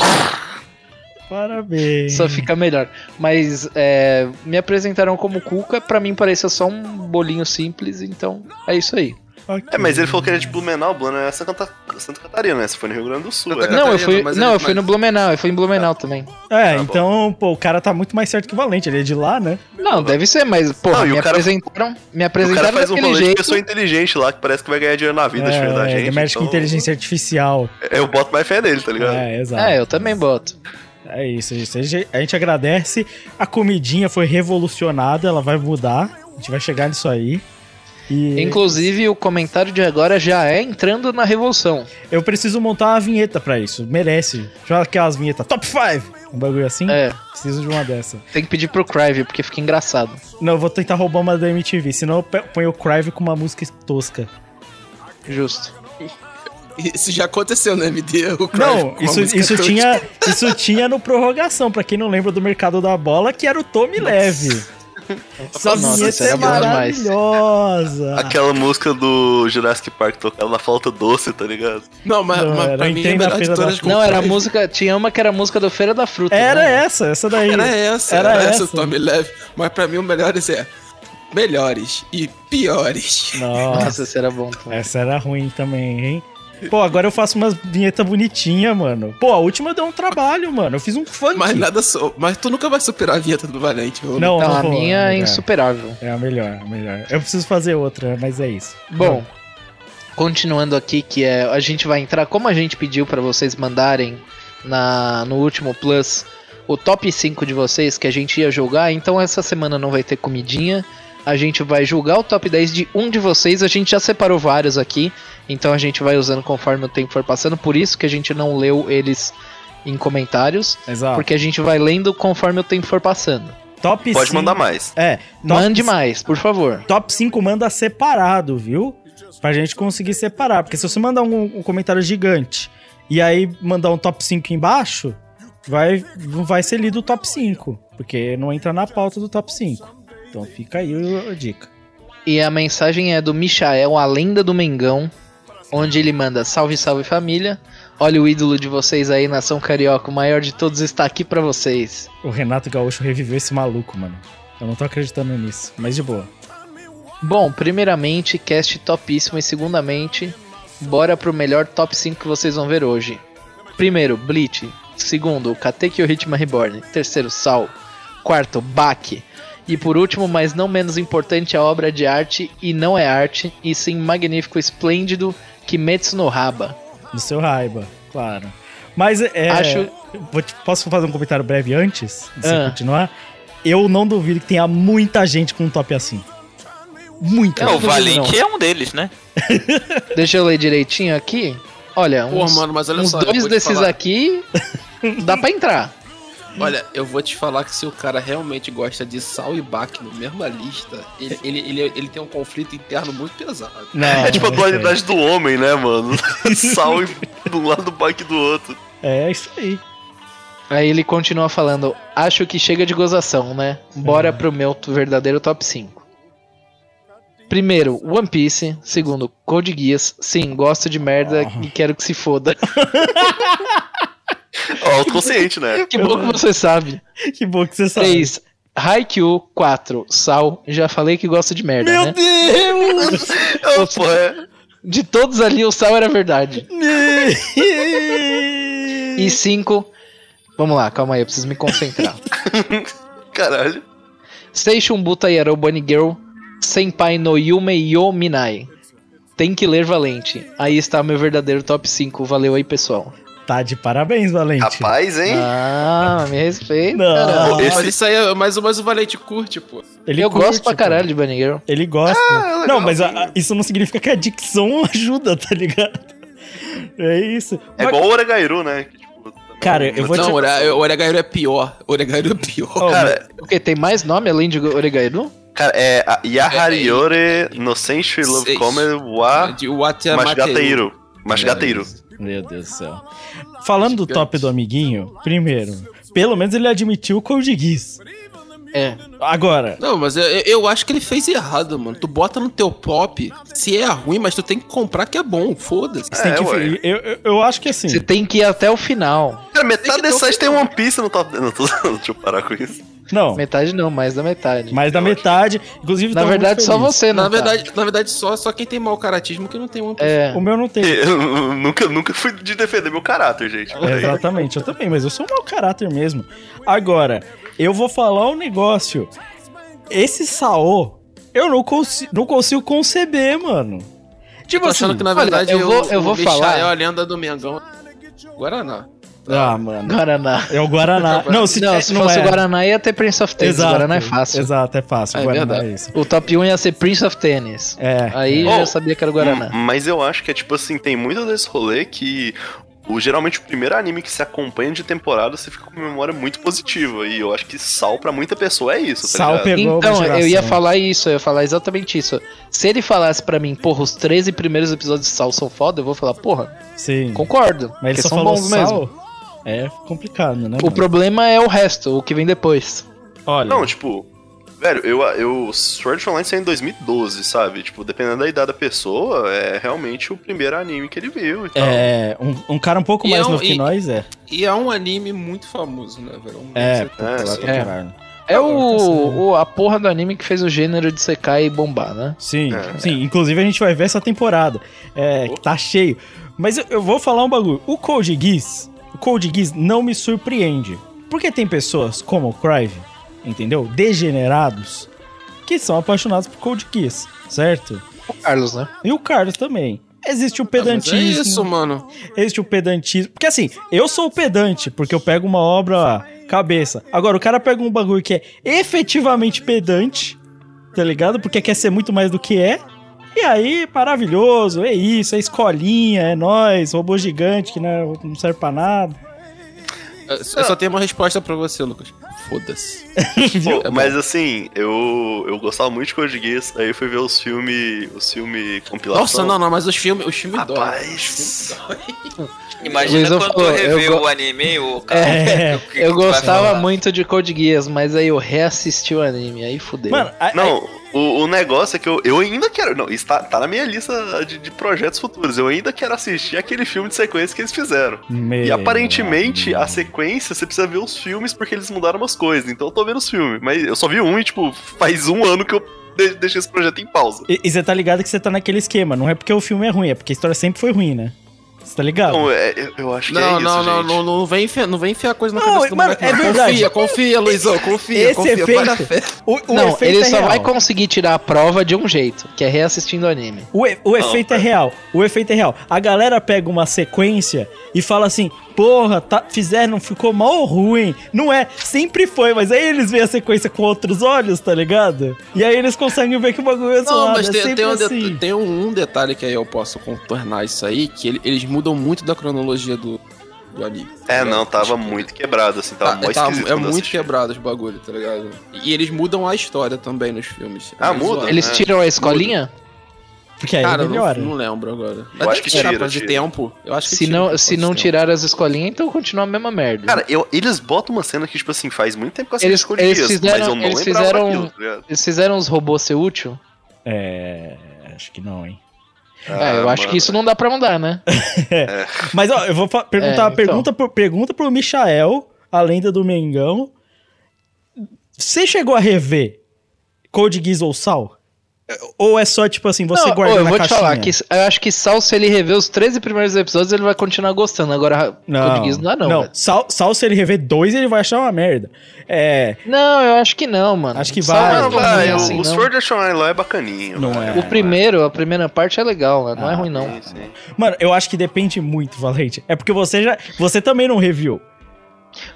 Parabéns. Só fica melhor. Mas é, me apresentaram como Cuca, pra mim parecia só um bolinho simples, então é isso aí. Ok. É, mas ele falou que era de Blumenau, Blumenau é Santa, Santa Catarina, né? Você foi no Rio Grande do Sul, é. Não, eu fui, não, ele- eu fui no Blumenau, eu fui em Blumenau também. É, Tá bom. então, pô, o cara tá muito mais certo que o Valente. Ele é de lá, né? Não, deve ser, mas, Não, e me cara- apresentaram, me O cara apresentaram faz um rolê de jeito. pessoa inteligente lá, que parece que vai ganhar dinheiro na vida, de verdade, é, gente. mexe com então, inteligência artificial. Eu boto mais fé nele, tá ligado? É, exato. É, eu também boto. É isso, é isso. A gente- A gente agradece. A comidinha foi revolucionada, ela vai mudar. A gente vai chegar nisso aí. E Inclusive, o comentário de agora já é entrando na revolução. eu preciso montar uma vinheta pra isso. Merece. Já aquelas vinhetas top 5. Um bagulho assim. É, Preciso de uma dessa. tem que pedir pro Crive, porque fica engraçado. Não, eu vou tentar roubar uma da MTV. Senão eu ponho o Crive com uma música tosca. Justo. (laughs) Isso já aconteceu no MD. O Não, isso, música isso, tinha, isso tinha no prorrogação, pra quem não lembra do mercado da bola, que era o Tommy Leve. Essa Nossa, isso é bom demais. maravilhosa. Aquela música do Jurassic Park tocando na flauta doce, tá ligado? Não, mas, Não, mas era pra mim é melhor de da todas com Não, era a música. Tinha uma que era a música do Feira da Fruta. Era né? essa, essa daí. Era essa, Era era, essa, essa. o Tommy Leve. Mas pra mim o melhores é melhores e piores. Nossa, esse era bom. também. essa era ruim também, hein? Pô, agora eu faço umas vinhetas bonitinhas, mano. Pô, a última deu um trabalho, mano. Eu fiz um funk. Mas nada sou. Mas tu nunca vai superar a vinheta do Valente. Não, Não, não a vou, minha é insuperável. É a melhor, a melhor. Eu preciso fazer outra, mas é isso. Bom, continuando aqui, que é. A gente vai entrar, como a gente pediu pra vocês mandarem na, no último Plus o top 5 de vocês que a gente ia julgar, então essa semana não vai ter comidinha. A gente vai julgar o top 10 de um de vocês. A gente já separou vários aqui, então a gente vai usando conforme o tempo for passando. Por isso que a gente não leu eles em comentários, Exato. porque a gente vai lendo conforme o tempo for passando. top Pode cinco- mandar mais. É, top Mande mais, por favor. top 5 manda separado, viu? Pra gente conseguir separar. Porque se você mandar um, um comentário gigante e aí mandar um top 5 embaixo, vai, vai ser lido o top 5. Porque não entra na pauta do top 5. Então fica aí a dica. E a mensagem é do Michael, a lenda do Mengão, onde ele manda salve, salve família. Olha o ídolo de vocês aí, nação carioca, o maior de todos está aqui pra vocês. O Renato Gaúcho reviveu esse maluco, mano. Eu não tô acreditando nisso, mas de boa. Bom, primeiramente, cast topíssimo e segundamente, bora pro melhor top 5 que vocês vão ver hoje. Primeiro, Bleach. Segundo, Kateki o Ritmo Reborn. Terceiro, Sal. Quarto, Baki. E por último, mas não menos importante, a obra de arte, e não é arte, e sim magnífico, esplêndido, Kimetsu no Haba. Do seu raiva, claro. Mas é. Acho- vou te- posso fazer um comentário breve antes de você Ah. continuar? Eu não duvido que tenha muita gente com um top assim. Muita É, o. Valente é um deles, né? (laughs) Deixa eu ler direitinho aqui. Olha, Pô, uns, mano, mas olha uns só, dois desses falar. aqui dá pra entrar. (laughs) Olha, eu vou te falar que se o cara realmente gosta de Sal e Bach na mesma lista, ele, ele, ele, ele tem um conflito interno muito pesado. Não, É tipo a dualidade do homem, né, mano? (laughs) Sal e de um lado do bike do outro. É isso aí. Aí ele continua falando: Acho que chega de gozação, né? Bora pro meu verdadeiro top 5. Primeiro, One Piece. Segundo, Code Geass. Sim, gosto de merda e quero que se foda. (laughs) Ó, autoconsciente, né? que bom que você sabe. Que bom que você sabe. 3. Haikyuu 4. Sal. Já falei que gosta de merda, Meu né? Deus! (laughs) Ô, pô, é. De todos ali, o Sal era verdade. E 5. Vamos lá, calma aí, eu preciso me concentrar. (laughs) Caralho. Seishun Buta Yaro Bunny Girl. Senpai no Yume Yo Minai. Tem que ler Valente. Aí está meu verdadeiro top 5. Valeu aí, pessoal. Tá de parabéns, Valente. Rapaz, hein? Ah, me respeita. Não. caralho. Mas isso aí é mais, mais o Valente curte, pô. Ele eu curte, gosto pra pô. caralho de Bunny Girl. Ele gosta. Ah, não, mas a- isso não significa que a dicção (laughs) ajuda, tá ligado? É isso. É Mas, igual o Oregairu, né? Que, tipo, Cara, eu vou te- Não, o Ore- o Oregairo é pior. O Oregairo é pior. Ó, Cara, O que? Tem mais nome além de Oregairu? cara, é a Yahariore no Senshi Love. Kome wa De Watamateu. Meu Deus do céu. Falando do top do amiguinho, primeiro, pelo menos ele admitiu o Code Geass. É. Agora, Não, mas eu, eu- acho que ele fez errado, mano. Tu bota no teu pop, se é ruim, mas tu tem que comprar que é bom, foda-se. É, que. Eu, eu, eu acho que assim. Você tem que ir até o final. Cara, metade desse site tem One Piece no top. (laughs) Não, tô... (laughs) deixa eu parar com isso. Não, Metade não, mais da metade. mais da metade. Inclusive, Na verdade, só você, não Na verdade, na verdade só, só quem tem mau caratismo que não tem um É. O meu não tem. (laughs) Eu nunca, nunca fui de defender meu caráter, gente. É, Exatamente, eu também, mas eu sou um mau caráter mesmo. Agora, eu vou falar um negócio. Esse Saô, eu não, consi não consigo conceber, mano. Tipo Tô assim. achando que na olha, verdade eu vou- eu vou falar- é a lenda do Mengão. Guaraná. Ah, mano. Guaraná. É o Guaraná. (laughs) Não, se, Não, se não fosse é. o Guaraná ia ter Prince of Tennis. Exato, O Guaraná é fácil. Exato, é fácil. É Guaraná é isso. O top 1 ia ser Prince of Tennis. É. Aí é. eu já Oh, sabia que era o Guaraná. Mas eu acho que é tipo assim, tem muito desse rolê que. O, geralmente o primeiro anime que se acompanha de temporada, você fica com memória muito positiva. E eu acho que Sal pra muita pessoa é isso, tá Sal ligado? pegou uma Então, eu ia falar isso, eu ia falar exatamente isso. Se ele falasse pra mim, porra, os 13 primeiros episódios de Sal são foda, eu vou falar, porra, Sim. concordo. Mas ele só são falou bons sal. mesmo. É complicado, né? O mano? problema é o resto, o que vem depois. Olha. Não, tipo, velho, eu, eu Sword Art Online saiu em 2012, sabe? Tipo, dependendo da idade da pessoa, é realmente o primeiro anime que ele viu e tal. É, um, um cara um pouco E mais é um- novo que e- nós é. E é um anime muito famoso, né, velho? Um- É, você- pô, É, lá sim. pra É. caralho. É tá o, o- a porra do anime que fez o gênero de secar e bombar, né? Sim, É. sim. Inclusive a gente vai ver essa temporada. É, que tá cheio. Mas eu, eu vou falar um bagulho. O Code Geass, o Code Geass não me surpreende. Porque tem pessoas como o Crive, entendeu? Degenerados, que são apaixonados por Code Geass, certo? O Carlos, né? E o Carlos também. Existe o Ah, mas pedantismo. É isso, mano. Existe o pedantismo. Porque assim, eu sou o pedante, porque eu pego uma obra cabeça. Agora, o cara pega um bagulho que é efetivamente pedante, tá ligado? Porque quer ser muito mais do que é. E aí, maravilhoso, é isso, é escolinha, é nós, robô gigante que não, não serve pra nada. Eu só tenho uma resposta pra você, Lucas. Foda-se. (laughs) É mas assim, eu, eu gostava muito de Code Geass, aí eu fui ver os filmes os filme compilação. Nossa, não, não, mas os filmes os filmes dói. Rapaz. (laughs) Imagina Luizão quando falou, go- o anime, o cara. É, o que que Eu gostava muito de Code Geass, mas aí eu reassisti o anime, aí fudeu. Mano, a- Não, o, o negócio é que eu, eu ainda quero. Não, isso tá, na minha lista de, de projetos futuros. Eu ainda quero assistir aquele filme de sequência que eles fizeram. Meu E aparentemente, amigo. a sequência, você precisa ver os filmes porque eles mudaram umas coisas. Então eu tô vendo os filmes. Mas eu só vi um e, tipo, faz um ano que eu de- deixei esse projeto em pausa. E, e você tá ligado que você tá naquele esquema. Não é porque o filme é ruim, é porque a história sempre foi ruim, né? Você tá ligado? Não, é- eu, acho que Não, é isso, não, não, gente. não, não vem enfiar, não vem enfiar coisa na Não, cabeça do mano, moleque, é não. verdade. Confia, confia, Luizão, confia, Esse confia, vai efeito, fé. o, o não, efeito ele é só real. vai conseguir tirar a prova de um jeito, que é reassistindo o anime. O, e- o efeito é real. O efeito é real. A galera pega uma sequência e fala assim: porra, tá, fizeram, ficou mal ruim. Não é, sempre foi, mas aí eles veem a sequência com outros olhos, tá ligado? E aí eles conseguem ver que o bagulho é Não, zoado. mas é tem, sempre tem, um, assim. det- tem um, um detalhe que aí eu posso contornar isso aí, que ele- eles mudam muito da cronologia do, do anime. É, tá não, tava Tipo, muito quebrado, assim, tava tá- tá- esquisito. é eu muito assisti. quebrado os bagulhos, tá ligado? E eles mudam a história também nos filmes. Ah, É meio muda? zoado. Eles É. tiram a escolinha? Porque aí Cara, melhora. não, não lembro agora. Eu acho que tirar tira, de tira. tempo. Eu acho que Se tira não, se não tempo. tirar as escolinhas, então continua a mesma merda. Cara, eu, eles botam uma cena que, tipo assim, faz muito tempo que eu Eles- assisti Code eles Geass, fizeram- mas eu não eles fizeram- daquilo, tá? Eles fizeram os robôs ser útil? É. Acho que não, hein? é, eu Ah, acho que isso não dá pra mudar, né? (laughs) Mas ó, eu vou perguntar, É, então. pergunta, pro, pergunta pro Michael, a lenda do Mengão. Você chegou a rever Code Geass ou Sal? Ou é só tipo assim, você Não, guarda ô, eu na vou te caixinha? falar que eu acho que Sal, se ele rever os 13 primeiros episódios, ele vai continuar gostando. Agora, Não, Geass não dá, não. não. Sal, Sal, se ele rever dois, ele vai achar uma merda. É. Não, eu acho que não, mano. Acho que Sal vai. não é vai, assim, o não. Sword Art Online lá é bacaninho. Não é. O primeiro, a primeira parte é legal, né? Não é ruim, não. Sim, sim. Mano, eu acho que depende muito, Valente. É porque você já. Você também não reviu.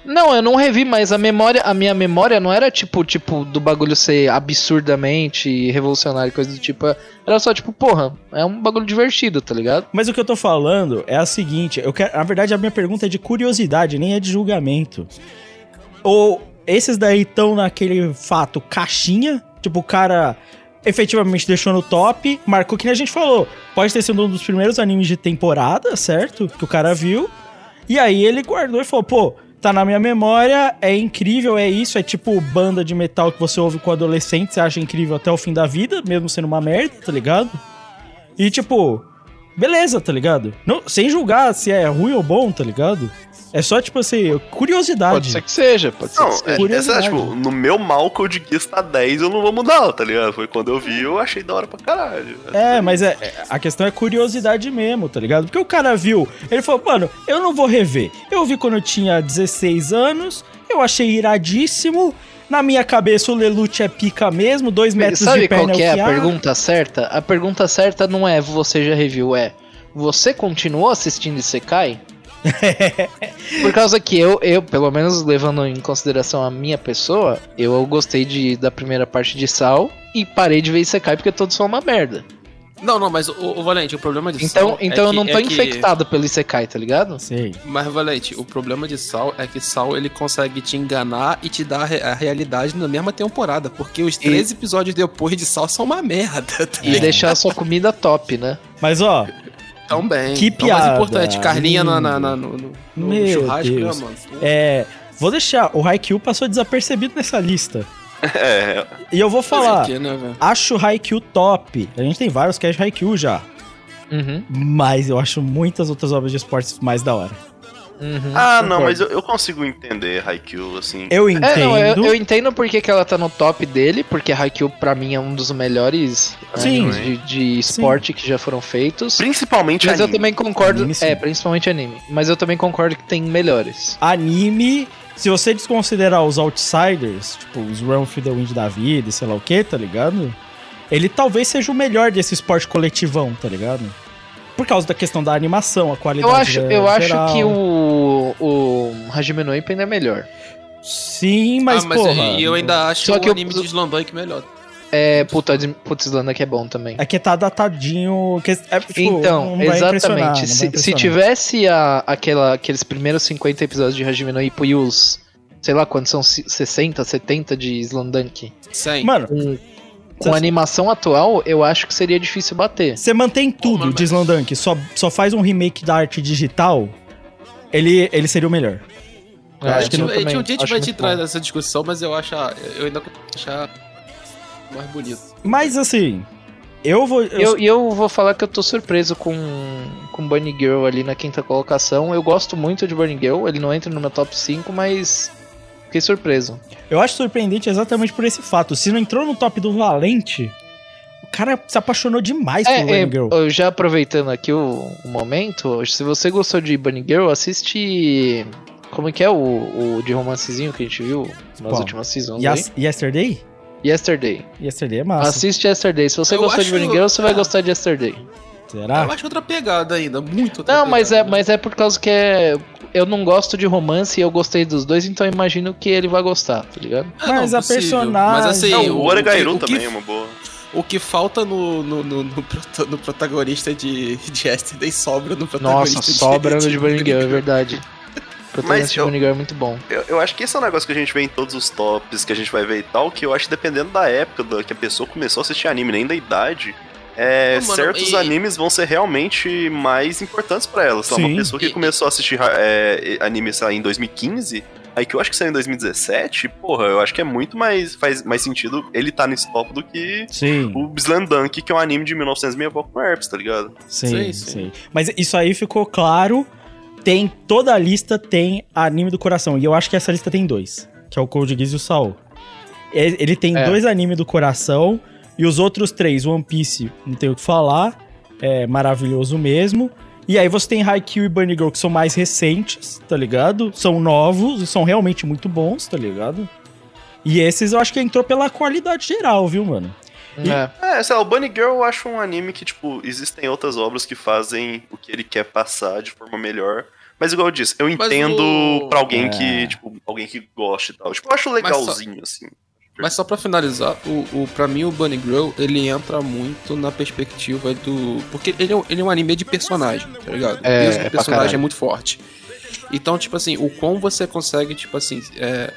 Não, eu não revi, mas a memória, a minha memória não era tipo, tipo, do bagulho ser absurdamente revolucionário, coisa do tipo. Era só tipo, porra, é um bagulho divertido, tá ligado? Mas o que eu tô falando é a seguinte, eu quero, na verdade a minha pergunta é de curiosidade, nem é de julgamento. Ou esses daí estão naquele fato caixinha, tipo o cara efetivamente deixou no top, marcou que nem a gente falou, pode ter sido um dos primeiros animes de temporada, certo? Que o cara viu. E aí ele guardou e falou, pô, tá na minha memória, é incrível, é isso, é tipo banda de metal que você ouve com adolescente, você acha incrível até o fim da vida, mesmo sendo uma merda, tá ligado? E tipo, beleza, tá ligado? Não, sem julgar se é ruim ou bom, tá ligado? É só tipo assim, curiosidade. Pode ser que seja, pode ser Não, que seja. é, Curiosidade. essa, tipo, no meu mal Code Geass tá 10, eu não vou mudar, tá ligado? Foi quando eu vi, eu achei da hora pra caralho. É, mas é, é- a questão é curiosidade mesmo, tá ligado? Porque o cara viu, ele falou, mano, eu não vou rever. Eu vi quando eu tinha 16 anos, eu achei iradíssimo. Na minha cabeça o Lelouch é pica mesmo, dois metros Sabe de qual perna que é a fiar. pergunta certa? A pergunta certa não é você já reviu, é você continuou assistindo Isekai? (laughs) Por causa que eu, eu, pelo menos levando em consideração a minha pessoa, eu gostei de, da primeira parte de Sal e parei de ver Isekai porque todos são uma merda. Não, não, mas o, o Valente, o problema de Então, Sal é então eu que- não tô é que- infectado pelo Isekai, tá ligado? Sei. Mas, Valente, o problema de Sal é que Sal ele consegue te enganar e te dar a, re- a realidade na mesma temporada. Porque os 13 episódios depois de Sal são uma merda, tá E deixar a sua comida top, né? Mas ó, Também. Que É o piada, mais importante, carninha na, na- na- no, no- no Meu churrasco, Deus. né, mano? é, vou deixar, o Haikyuu passou desapercebido nessa lista. (laughs) É, E eu vou falar, né, acho Haikyuu top. A gente tem vários cast Haikyuu já. Uhum, Mas eu acho muitas outras obras de esportes mais da hora. uhum. Ah, não, Concordo. mas eu, eu consigo entender Haikyuu, assim. Eu entendo. É, não, eu, eu entendo porque que ela tá no top dele, porque Haikyuu pra mim é um dos melhores Sim. animes de, de esporte que já foram feitos. Principalmente Mas eu anime. também concordo, Anime, sim. é, principalmente anime. Mas eu também concordo que tem melhores. Anime, se você desconsiderar os outsiders, tipo os Run Through the Wind da vida e sei lá o que, tá ligado? Ele talvez seja o melhor desse esporte coletivão, tá ligado? Por causa da questão da animação, a qualidade Eu acho, eu acho geral. que o, o Hajime no ainda é melhor. Sim, mas, ah, mas porra... e eu ainda acho Só o que eu- anime de Slamdunk melhor. É, puta, de- putz, Islândia que é bom também. É que tá datadinho... Que, é, tipo, então, não vai impressionar, não vai exatamente. Se, se tivesse a, aquela, aqueles primeiros 50 episódios de Hajime no Ippo e os, sei lá quantos são, 60, 70 de Slandunk, Sim. Mano, com, Cê- com a animação atual, eu acho que seria difícil bater. você mantém tudo mano, de Slandunk, só, só faz um remake da arte digital, ele, ele seria o melhor. Eu a acho que não a gente também, um dia a gente acho vai te trazer essa discussão, mas eu acho. Eu ainda achar mais bonito. Mas assim, eu vou... eu- E eu, eu vou falar que eu tô surpreso com, com Bunny Girl ali na quinta colocação. Eu gosto muito de Bunny Girl, ele não entra no meu top 5, mas fiquei surpreso. Eu acho surpreendente exatamente por esse fato. Se não entrou no top do Valente, cara se apaixonou demais por É, é, Bunny Girl. eu já aproveitando aqui o, o momento, se você gostou de Bunny Girl, assiste. Como é que é o, o de romancezinho que a gente viu nas Qual? últimas seasons Yes- Yesterday? Yesterday. Yesterday é massa. Assiste Yesterday. Se você Eu gostou de acho- Bunny Girl, você vai gostar de Yesterday. Será? Eu acho outra pegada ainda, muito outra Não, mas é, pegada. mas é por causa que é. Eu não gosto de romance e eu gostei dos dois, então eu imagino que ele vai gostar, tá ligado? Ah, Mas não, a possível. personagem- Mas assim, Não, o Oregairu o que- também é uma boa. O que falta no, no, no, no prota- no protagonista de, de Yesterday sobra no protagonista Nossa, de sobra no de Bunny Girl, é verdade. O protagonista de eu- Bunny Girl é muito bom. Eu, eu acho que esse é um negócio que a gente vê em todos os tops que a gente vai ver e tal, que eu acho que dependendo da época da, que a pessoa começou a assistir anime, nem da idade, é, Não, mano, certos e- animes vão ser realmente mais importantes pra ela. Sei lá, Sim. uma pessoa que E- começou a assistir é, anime, sei lá, em 2015, aí que eu acho que saiu em 2017, porra, eu acho que é muito mais, faz mais sentido ele tá nesse top do que Sim, o Slam Dunk, que é um anime de 1960 com Herpes, tá ligado? sim, Sim, sim, sim. Mas isso aí ficou claro. Tem toda a lista tem anime do coração. E eu acho que essa lista tem dois. Que é o Code Geass e o Saul. Ele ele tem É. dois animes do coração. E os outros três, One Piece, não tem o que falar. É maravilhoso mesmo. E aí você tem Haikyuu e Bunny Girl, que são mais recentes, tá ligado? São novos e são realmente muito bons, tá ligado? E esses eu acho que entrou pela qualidade geral, viu, mano? E- É. É, sei lá, o Bunny Girl eu acho um anime que, tipo, existem outras obras que fazem o que ele quer passar de forma melhor. Mas igual eu disse, eu entendo o- pra alguém É. que, tipo, alguém que goste e tal. Tipo, eu acho legalzinho, assim. Mas só pra finalizar, o, o, pra mim o Bunny Girl, ele entra muito na perspectiva do... Porque ele é, um- ele é um anime de personagem, tá ligado? O É, peso é do personagem é muito forte. Então, tipo assim, o quão você consegue, tipo assim, é,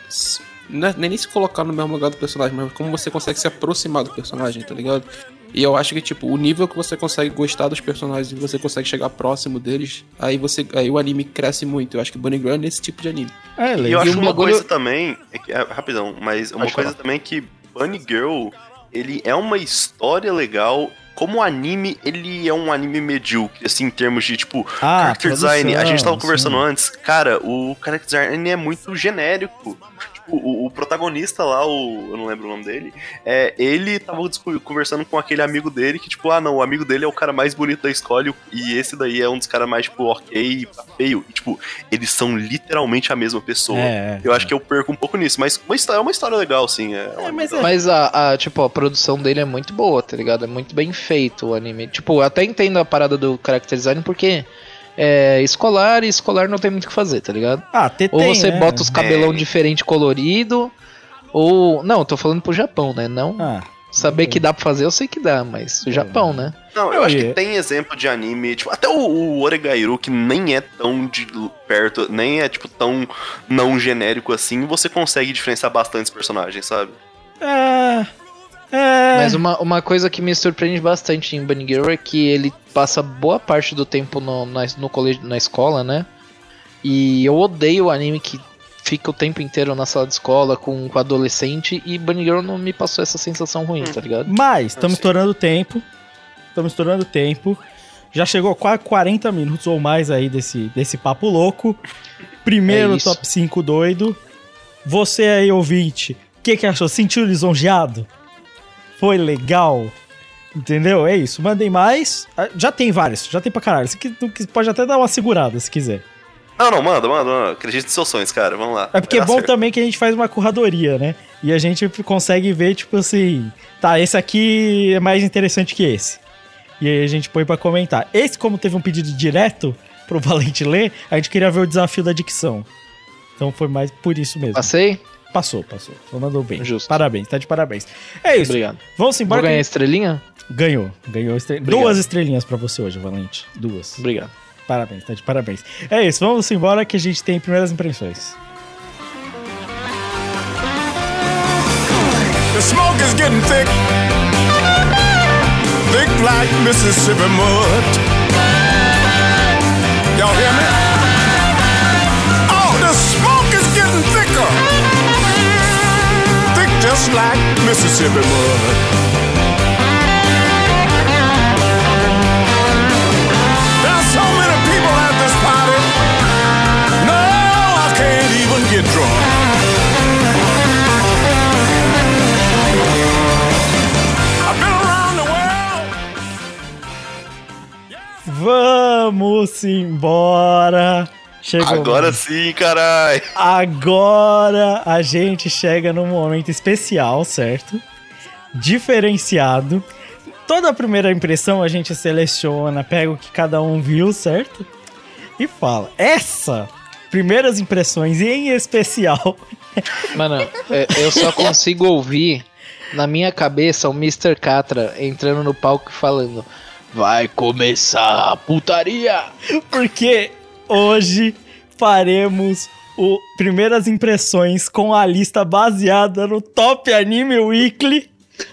não é nem se colocar no mesmo lugar do personagem, mas como você consegue se aproximar do personagem, tá ligado? E eu acho que, tipo, o nível que você consegue gostar dos personagens e você consegue chegar próximo deles, aí você aí o anime cresce muito. Eu acho que Bunny Girl é nesse tipo de anime. É, E eu acho um uma bagulho- coisa também. é que- é, rapidão, mas uma Pode coisa falar. também é que Bunny Girl, ele é uma história legal. Como anime, ele é um anime medíocre, assim, em termos de, tipo, Ah, character design. A gente tava conversando sim. antes, cara, o character design é muito genérico. Tipo, o, o protagonista lá, o. Eu não lembro o nome dele. É, ele tava conversando com aquele amigo dele que, tipo, ah, não, o amigo dele é o cara mais bonito da escola e- esse daí é um dos caras mais, tipo, ok, feio. E, tipo, eles são literalmente a mesma pessoa. É, Eu acho que eu perco um pouco nisso, mas uma história, é uma história legal, sim. É, uma- mas Mas a, a, tipo, a produção dele é muito boa, tá ligado? É muito bem feito o anime. Tipo, eu até entendo a parada do character design porque é escolar e escolar não tem muito o que fazer, tá ligado? Ah, tem, Ou você né? bota os cabelão É. diferente colorido, ou. Não, eu tô falando pro Japão, né? Não Ah, saber que dá pra fazer, eu sei que dá, mas o Japão, né? Não, eu acho que tem exemplo de anime, tipo, até o, o Oregairu, que nem é tão de perto, nem é, tipo, tão não genérico assim, você consegue diferenciar bastante os personagens, sabe? é. É. Mas uma, uma coisa que me surpreende bastante em Bunny Girl é que ele passa boa parte do tempo no, na, no colégio, na escola, né? E eu odeio o anime que fica o tempo inteiro na sala de escola com, com adolescente e Bunny Girl não me passou essa sensação ruim, tá ligado? Mas, estamos sei. estourando tempo. Estamos estourando tempo. Já chegou quase 40 minutos ou mais aí desse, desse papo louco. Primeiro É top 5 doido. Você aí, ouvinte, o que, que achou? Sentiu lisonjeado? Foi legal? Entendeu? É isso. Mandem mais. Ah, Já tem vários, já tem pra caralho. Você pode até dar uma segurada se quiser. Não, não, manda, manda, manda. Acredite nos seus sonhos, cara. Vamos lá. É porque é bom certo. também que a gente faz uma curradoria, né? E a gente consegue ver, tipo assim, tá, esse aqui é mais interessante que esse. E aí a gente põe pra comentar. Esse, como teve um pedido direto pro Valente ler, a gente queria ver o desafio da dicção. Então foi mais por isso mesmo. Passei? Passou, passou. Só mandou bem. Justo. Parabéns, tá de parabéns. É isso. Obrigado. Vamos embora. Vou ganhar que- estrelinha? Ganhou. Ganhou estre... Obrigado. duas estrelinhas pra você hoje, Valente. Duas. Obrigado. Parabéns, tá de parabéns. É isso, vamos embora que a gente tem primeiras impressões. The smoke is getting thick, thick like Mississippi mud. Y'all hear me? just like Mississippi mud. So many people at this party. No, I can't even get drunk. Vamos embora! Chegou. Agora sim, carai. Agora a gente chega num momento especial, certo? Diferenciado. Toda a primeira impressão a gente seleciona, pega o que cada um viu, certo? E fala. Essa, primeiras impressões em especial. (laughs) Mano, é, eu só consigo ouvir na minha cabeça o Mr. Catra entrando no palco e falando: Vai começar a putaria! Porque hoje faremos o primeiras impressões com a lista baseada no Top Anime Weekly,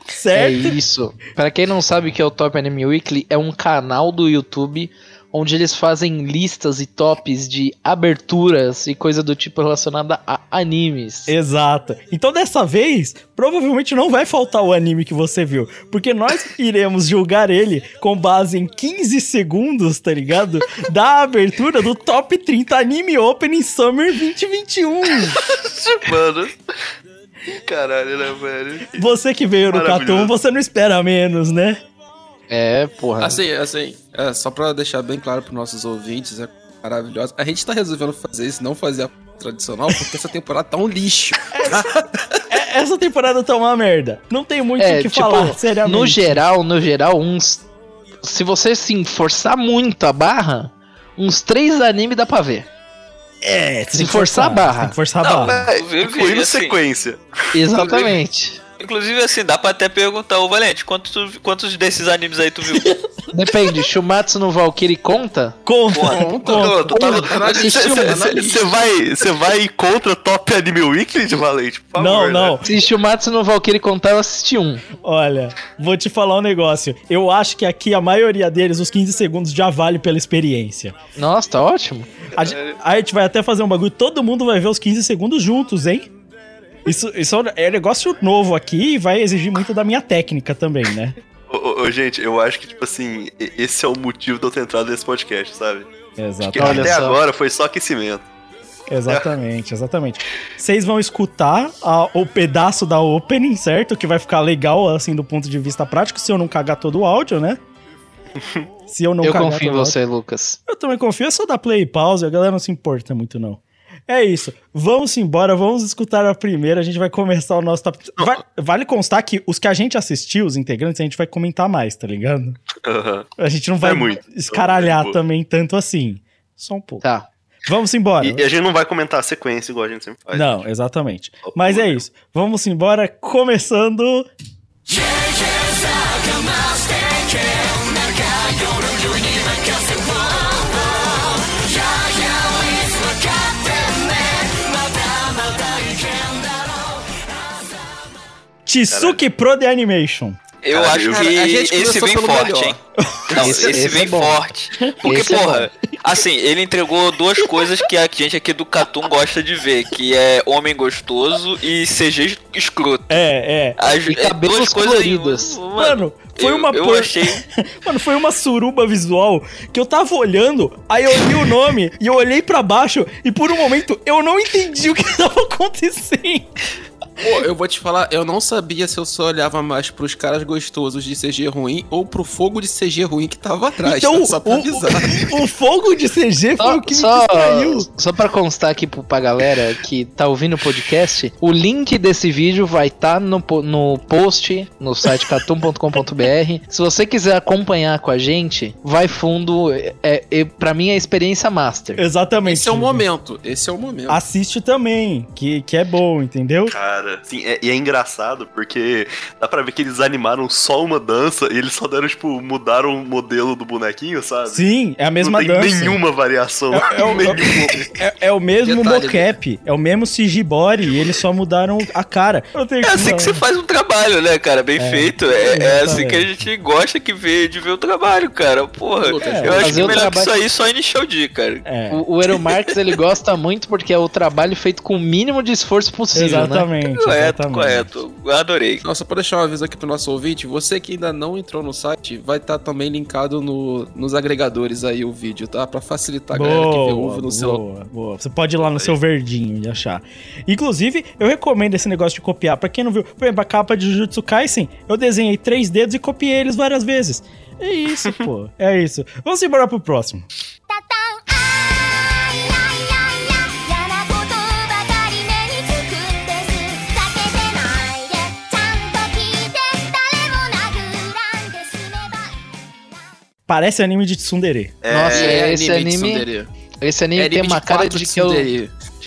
É certo? isso. Pra quem não sabe o que é o Top Anime Weekly, é um canal do YouTube onde eles fazem listas e tops de aberturas e coisa do tipo relacionada a animes. Exato. Então dessa vez, provavelmente não vai faltar o anime que você viu, porque nós (laughs) iremos julgar ele com base em 15 segundos, tá ligado? Da abertura do Top 30 Anime Opening Summer 2021. (laughs) Mano. Caralho, né, velho? Você que veio no. Catum, você não espera menos, né? É, porra. Assim, assim, é, só pra deixar bem claro pros nossos ouvintes, é maravilhoso. A gente tá resolvendo fazer isso, não fazer a tradicional, porque essa temporada tá um lixo. (laughs) É- Essa temporada tá uma merda. Não tem muito o É, que tipo, falar, seriamente. no geral, no geral, uns. Se você se forçar muito a barra, uns três animes dá pra ver. É, se forçar a barra. Tem que forçar a Não, barra. É, Inclusive, incluindo assim, sequência. Exatamente. Inclusive, assim, dá pra até perguntar, ô Valente, quantos, quantos desses animes aí tu viu? (laughs) Depende, Shumatsu no Valkyrie conta? Conta, tá- Você vai, você vai contra Top Anime Weekly de Valente? Por favor, Não, né? não. Se Shumatsu no Valkyrie contar, eu assisti um. Olha, vou te falar um negócio. Eu acho que aqui a maioria deles, os 15 segundos, já vale pela experiência. Nossa, tá ótimo. A, a gente vai até fazer um bagulho, todo mundo vai ver os 15 segundos juntos, hein? Isso, isso é um negócio novo aqui e vai exigir muito da minha técnica também, né? Ô, ô, ô, gente, eu acho que, tipo assim, esse é o motivo de eu ter entrado nesse podcast, sabe? Exatamente. Olha até só. agora foi só aquecimento. Exatamente, exatamente. Vocês vão escutar a- o pedaço da opening, certo? Que vai ficar legal, assim, do ponto de vista prático, se eu não cagar todo o áudio, né? (laughs) Se eu não eu cagar confio em você, Lucas. Eu também confio, é só dar play e pause, a galera não se importa muito, não. É isso. Vamos embora, vamos escutar a primeira. A gente vai começar o nosso top. Va- vale constar que os que a gente assistiu, os integrantes, a gente vai comentar mais, tá ligado? Aham. A gente não vai É muito. escaralhar Então, também tanto assim. Só um pouco. Tá. Vamos embora. E, e a gente não vai comentar a sequência igual a gente sempre faz. Não, exatamente. Mas é isso. Vamos embora, começando. Tsuki Pro The Animation. Eu Cara, acho eu- que a gente esse vem forte, melhor. hein? (laughs) Não, Esse- esse, esse vem é forte. Porque, Esse é porra, assim, ele entregou duas coisas que a gente aqui do Catum gosta de ver, que é homem gostoso e CG escroto. É, é. As, E é cabelos duas coisas coloridos. Mano, foi eu, uma Eu por- achei. (laughs) Mano, foi uma suruba visual que eu tava olhando, aí eu li o nome e eu olhei pra baixo e por um momento eu não entendi o que tava acontecendo. Pô, eu vou te falar, eu não sabia se eu só olhava mais pros caras gostosos de CG ruim ou pro fogo de CG ruim que tava atrás. Então, tá? Só pra o, avisar. o, (laughs) o fogo de CG foi Só, o que me só, distraiu. só pra constar aqui pra galera que tá ouvindo o podcast, o link desse vídeo vai estar no, po- no post no site catum.com.br. Se você quiser acompanhar com a gente, vai fundo. É, é, pra mim é experiência master. Exatamente. Esse é o momento, esse é o momento. Assiste também, que, que é bom, entendeu? Cara, assim, é- e é engraçado porque dá pra ver que eles animaram só uma dança e eles só deram, tipo, mudaram o modelo do bonequinho, sabe? Sim, é a mesma não tem dança. nenhuma variação. É- é o-. (laughs) É, é o mesmo Detalhe, mocap, é o mesmo Sigibori, e eles só mudaram a cara. Eu tenho É assim que você faz um trabalho, né, cara? Bem feito. É, é assim que a gente gosta que vê, de ver o trabalho, cara. Porra, É, eu acho que o melhor trabalho- que isso aí só Initial D, cara. É, O, o Eero Marx ele gosta muito porque é o trabalho feito com o mínimo de esforço possível, né? Exatamente. Correto, exatamente. correto. Adorei. Nossa, pra deixar um aviso aqui pro nosso ouvinte, você que ainda não entrou no site, vai estar também linkado no, nos agregadores aí o vídeo, tá? Pra facilitar a galera que vê Boa, ouve no celular. boa, boa. Você pode ir lá no seu verdinho e achar. Inclusive, eu recomendo esse negócio de copiar. Pra quem não viu, por exemplo, a capa de Jujutsu Kaisen, eu desenhei três dedos e copiei eles várias vezes. É isso, pô. (laughs) É isso. Vamos embora pro próximo. Parece anime de tsundere. Nossa, É esse anime de anime, tsundere. esse anime É tem anime uma cara de de que, eu,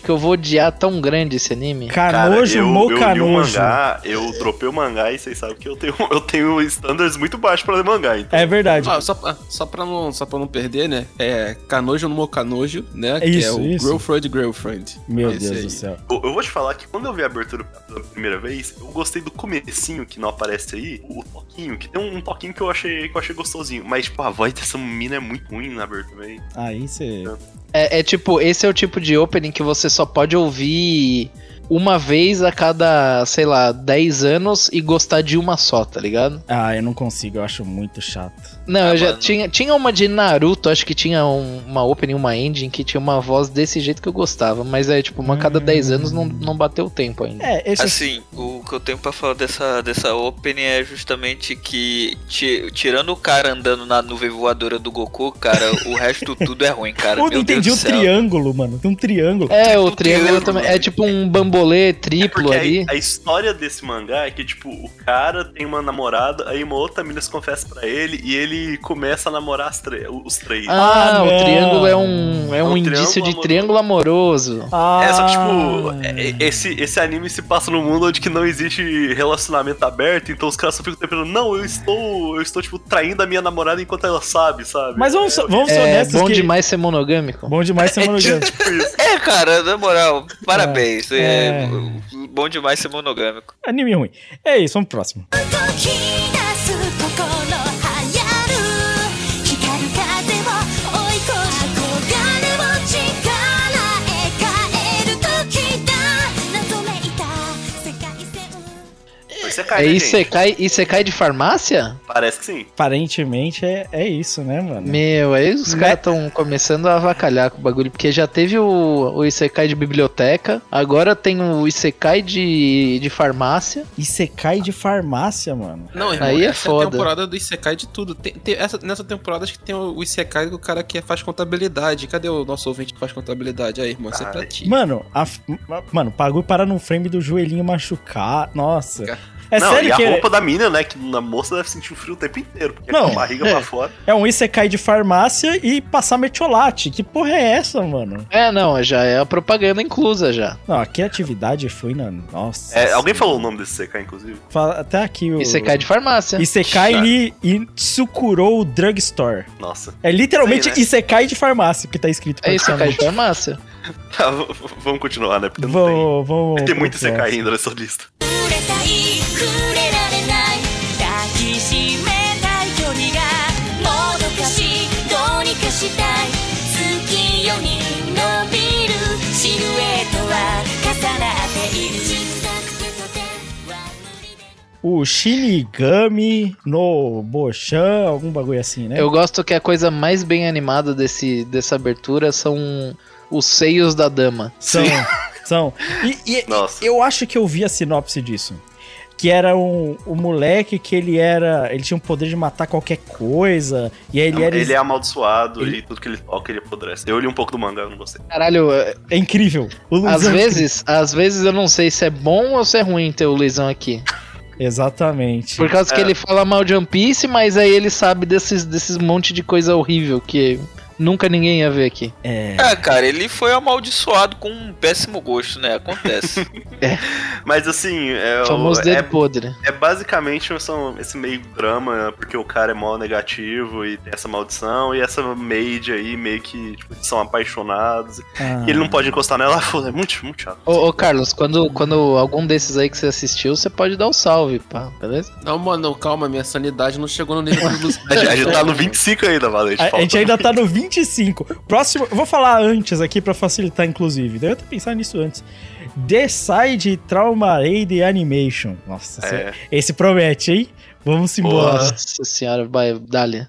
que eu vou odiar tão grande esse anime. Canojo eu, mo eu li o canojo. mangá, eu dropei o mangá e vocês sabem que eu tenho, (laughs) eu tenho standards muito baixos pra ler mangá, então. É verdade. Ah, só, pra- só, pra não, só pra não perder, né? É Kanojo no Mokanojo, né? que Isso, é o isso. Girlfriend Girlfriend. Meu Esse Deus aí. do céu. Eu, eu vou te falar que quando eu vi a abertura pela primeira vez, eu gostei do comecinho que não aparece aí, o toquinho, que tem um, um toquinho que eu achei que eu achei gostosinho. Mas, tipo, a voz dessa mina é muito ruim na abertura aí. Aí você. É, é tipo, esse é o tipo de opening que você só pode ouvir uma vez a cada, sei lá, 10 anos e gostar de uma só, tá ligado? Ah, eu não consigo, eu acho muito chato. Não, Ah, eu já mano. tinha, tinha uma de Naruto, acho que tinha um- uma opening, uma ending que tinha uma voz desse jeito que eu gostava, mas é tipo, uma a cada 10 anos não, não bateu o tempo ainda. É, esse. Assim, o que eu tenho pra falar dessa, dessa opening é justamente que, ti- tirando o cara andando na nuvem voadora do Goku, cara, o (laughs) resto tudo é ruim, cara. Meu entendi o Deus céu. triângulo, mano. Tem um triângulo. É, o Tipo, triângulo triângulo, também. É né? tipo um bambolê É triplo porque ali. a, a história desse mangá é que, tipo, o cara tem uma namorada, aí uma outra mina se confessa pra ele e ele começa a namorar as tre- os três. Ah, Ah, o triângulo é um, é É um um indício de triângulo triângulo amoroso. Ah, É, só que, tipo, é- é- esse, esse anime se passa num mundo onde que não existe relacionamento aberto, então os caras só ficam pensando, não, eu estou, eu estou, tipo, traindo a minha namorada enquanto ela sabe, sabe? Mas vamos, é, vamos ser É honestos bom que... demais ser monogâmico. Bom demais ser (laughs) monogâmico. tipo isso. É, cara, na moral, parabéns. É. É, bom demais ser monogâmico. Anime ruim. É isso, vamos pro próximo. Você cai, É né, isso, gente? cai de farmácia? Parece que sim. Aparentemente é, é isso, né, mano? Meu, aí os Né? caras estão começando a avacalhar com o bagulho, porque já teve o, o Isekai de biblioteca, agora tem o Isekai de, de farmácia. Você cai de farmácia, mano. Não, irmão, Aí é essa foda. é temporada do Isekai de tudo. Tem, tem- essa, nessa temporada acho que tem o Isekai do cara que faz contabilidade. Cadê o nosso ouvinte que faz contabilidade? Aí, irmão, isso é pra ti. Mano, a, mano, pagou para no frame do joelhinho machucar. Nossa. É não, sério e a que roupa da mina, né? Que na moça deve sentir o frio o tempo inteiro, porque Não, com a barriga é. pra fora. é um Isekai de farmácia e passar mertiolate. Que porra é essa, mano? É, não, já é a propaganda inclusa já. Não, a criatividade foi na. Nossa. É, alguém falou o nome desse CK, inclusive? Fala até aqui o. Isekai de farmácia. Isekai ni Itsukurou Drugstore. Nossa. É literalmente aí, né? Isekai de farmácia que tá escrito É Isekai de farmácia. (laughs) Tá, vamos continuar, né? Porque não Vamos, vamos. tem. Tem pro muito próximo. ainda nessa lista. したい月夜に伸びるシルエットは重なっている小さくてとては無理で O Shinigami no Bochan, algum bagulho assim, né? Eu gosto que a coisa mais bem animada desse, dessa abertura são os seios da dama. São. São. E, e- Nossa. eu acho que eu vi a sinopse disso. Que era um, um moleque que ele era. Ele tinha o poder de matar qualquer coisa. E aí ele era. Ele é amaldiçoado Ele- e tudo que ele toca ele apodrece. Eu li um pouco do mangá, eu não gostei. Caralho, é- É incrível. O Luizão às vezes, às vezes eu não sei se é bom ou se é ruim ter o Luizão aqui. Exatamente. Por causa que É. ele fala mal de One Piece, mas aí ele sabe desses, desses monte de coisa horrível que nunca ninguém ia ver aqui. É. É, cara, ele foi amaldiçoado com um péssimo gosto, né? Acontece. (laughs) Mas assim, é, O famoso dedo é, podre. é basicamente são- esse meio drama, porque o cara é mó negativo e tem essa maldição, e essa maid aí meio que tipo, são apaixonados. Ah. E ele não pode encostar nela, (laughs) foda, é muito, muito chato. Ô, ô, Carlos, quando, quando algum desses aí que você assistiu, você pode dar o salve, pá, beleza? Não, mano, calma, minha sanidade não chegou no nível do Luz. (laughs) A gente, tá no 25 ainda, Valente. A, a gente ainda tá no 25. Próximo, eu vou falar antes aqui pra facilitar, inclusive. Deve ter pensado nisso antes. Decide Trauma Raid Animation. Nossa, É. esse, promete, hein? Vamos embora. Nossa senhora, vai, dali.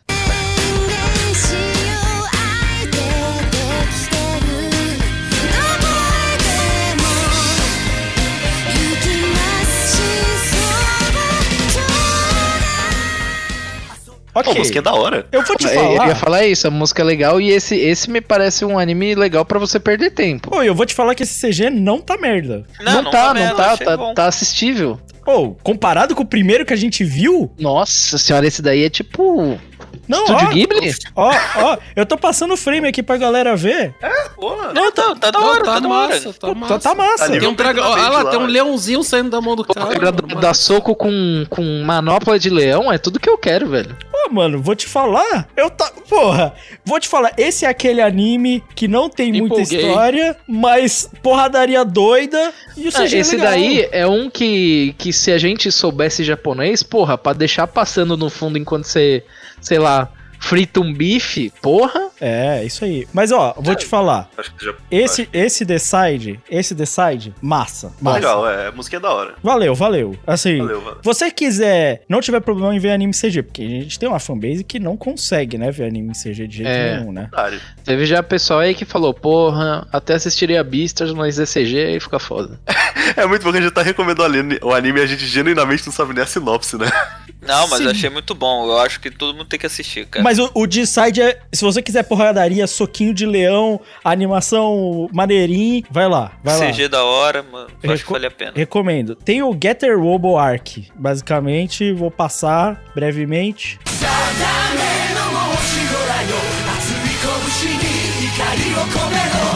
Ok. a música é da hora. Eu vou te É, Eu falar. ia falar isso, a música é legal e esse, esse me parece um anime legal pra você perder tempo. Pô, eu vou te falar que esse CG não tá merda. Não, tá, não merda, tá, achei tá, bom. tá assistível. Pô, comparado com o primeiro que a gente viu, Nossa senhora, esse daí é tipo. Não, Estúdio ó, Ghibli? Ó, ó, eu tô passando o frame aqui pra galera ver. Porra. Não, tá, tá da hora, tá, tá, da massa, hora. tá massa. tá, tá massa. Ali Tem um dragão. Olha lá, tem um velho. leãozinho saindo da mão do cara. Dar soco com, com manopla de leão? É tudo que eu quero, velho. Pô, mano, vou te falar. Eu tá. Porra, vou te falar. Esse é aquele anime que não tem muita Empolguei. história, mas porradaria doida e o Ah, CG é esse legal. daí é um que, que se a gente soubesse japonês, porra, pra deixar passando no fundo enquanto você, sei lá, frita um bife, porra. É, isso aí. Mas ó, vou te falar. Acho que já. Esse, esse Decide, esse Decide, massa. massa. Legal, é. A música é da hora. Valeu, valeu. Assim, Valeu, valeu. você quiser, não tiver problema em ver anime CG, porque a gente tem uma fanbase que não consegue, né, ver anime CG de jeito É. nenhum, né? Otário. Teve já pessoal aí que falou, porra, até assistiria Beastars, mas ECG aí fica foda. (laughs) É muito bom que a gente tá recomendando o anime, o anime e a gente genuinamente não sabe nem a sinopse, né? Não, mas Sim. eu achei muito bom. Eu acho que todo mundo tem que assistir, cara. Mas o, o Decide é, se você quiser porradaria, soquinho de leão, animação maneirinho, vai lá, vai lá. CG da hora, mano. Eu acho que vale a pena. Recomendo. Tem o Getter Robo Arc. Basicamente, vou passar brevemente. 今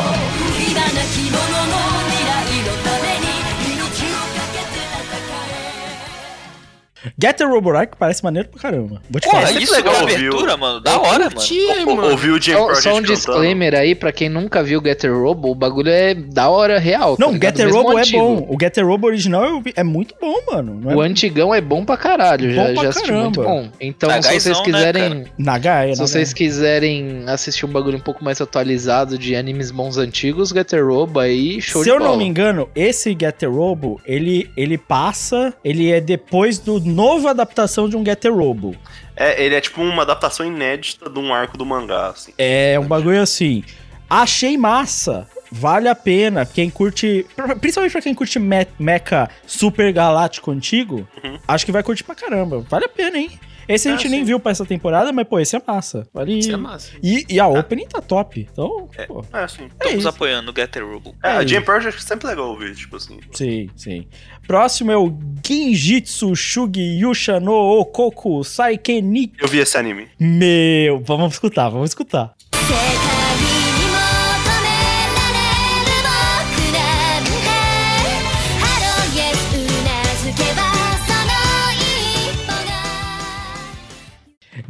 え Getter Robo Arc parece maneiro pra caramba. Vou te Porra, falar. isso legal é ouvir abertura, mano. Da hora, mano. Curti, Ou- mano. Ouviu o Só, Project só um cantando. disclaimer aí, pra quem nunca viu Getter Robo, o bagulho é da hora real. tá Não, o ligado? Getter Mesmo Robo é bom. O Getter Robo original eu vi- é muito bom, mano. Não é O antigão é bom pra caralho, já, já assisti muito bom. Então, Tá se vocês né, quiserem. na Gaia, Se vocês quiserem assistir um bagulho um pouco mais atualizado de animes bons antigos, Getter Robo aí, show Se de eu bola. não me engano, esse Getter Robo, ele, ele passa, ele é depois do novo adaptação de um Getter Robo. É, ele é tipo uma adaptação inédita de um arco do mangá, assim. É um bagulho assim. Achei massa. Vale a pena. Quem curte. Principalmente pra quem curte me mecha super galáctico antigo, acho que vai curtir pra caramba. Vale a pena, hein? Esse a Ah, gente nem sim. viu pra essa temporada, mas, pô, esse é massa. Vale... Isso é massa. E, e a opening tá top. Então, pô, É, assim. é Estamos isso. apoiando o Getter Robo. É, a É Jam. Project é sempre legal ouvir, tipo assim. Sim, sim. Próximo é o Genjitsu Shugi Yusha no Okoku Saiken Ni. Eu vi esse anime. Meu, vamos escutar, vamos escutar.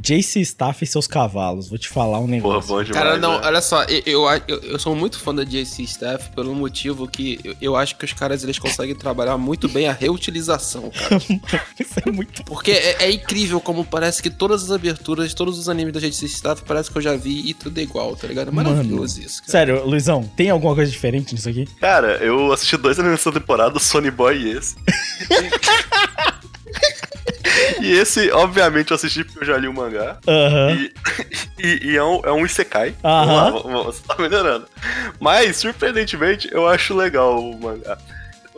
JC Staff e seus cavalos. Vou te falar um Porra, negócio. bom demais. Cara, não, né? olha só, eu, eu, eu- eu sou muito fã da JC Staff pelo motivo que eu, eu acho que os caras eles conseguem trabalhar muito bem a reutilização, cara. (laughs) Isso é muito. Porque é, é incrível como parece que todas as aberturas, todos os animes da JC Staff parece que eu já vi e tudo é igual, tá ligado? É maravilhoso isso, cara. Sério, Luizão, tem alguma coisa diferente nisso aqui? Cara, eu assisti dois animes nessa temporada, Sony Boy e esse. (laughs) e esse, obviamente, eu assisti porque eu já li o mangá. Aham. E, (laughs) e- e é, um, é um Isekai. Lá, vamos- você tá melhorando. Mas, surpreendentemente, eu acho legal o mangá.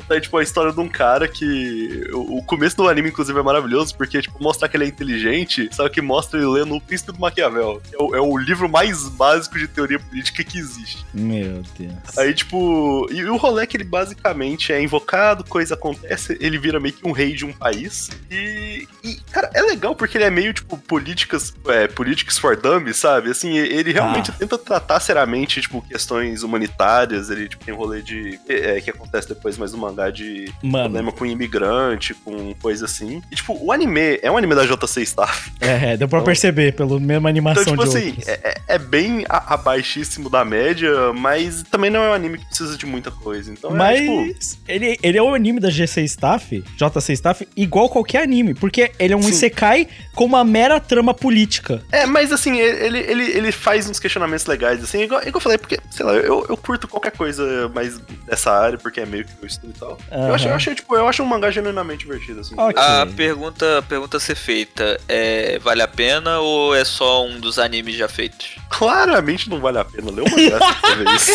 Conta aí, tipo, a história de um cara que. O, começo do anime, inclusive, é maravilhoso, porque, tipo, mostrar que ele é inteligente, só que mostra ele lendo O Príncipe do Maquiavel. É o, é o livro mais básico de teoria política que existe. Meu Deus. Aí, tipo. E o rolê é que ele basicamente é invocado, coisa acontece, ele vira meio que um rei de um país. E. e, cara, é legal porque ele é meio, tipo, políticas. É, politics for dummies, sabe? Assim, ele realmente Ah. tenta tratar seriamente, tipo, questões humanitárias. Ele, tipo, tem um rolê de. É, que acontece depois mais no mangá de Mano, problema com imigrante, com coisa assim. E, tipo, o anime é um anime da JC Staff. é, deu pra Então- perceber pela mesma animação Então, tipo de assim, é, é- é bem abaixíssimo da média, mas também não é um anime que precisa de muita coisa. Então Mas é, tipo. ele, ele é o anime da GC Staff, JC Staff, igual qualquer anime, porque ele é um Sim. Isekai com uma mera trama política. É, mas assim, ele, ele, ele faz uns questionamentos legais, assim, igual, igual eu falei, porque, sei lá, eu, eu curto qualquer coisa mais dessa área, porque é meio que eu estudo e tal. Eu, achei, eu achei, tipo, eu acho um mangá genuinamente divertido, assim. Ok. A pergunta, pergunta a ser feita é vale a pena ou é só um dos animes já feitos? (laughs) Claramente não vale a pena ler o mangá pra ver (laughs) isso.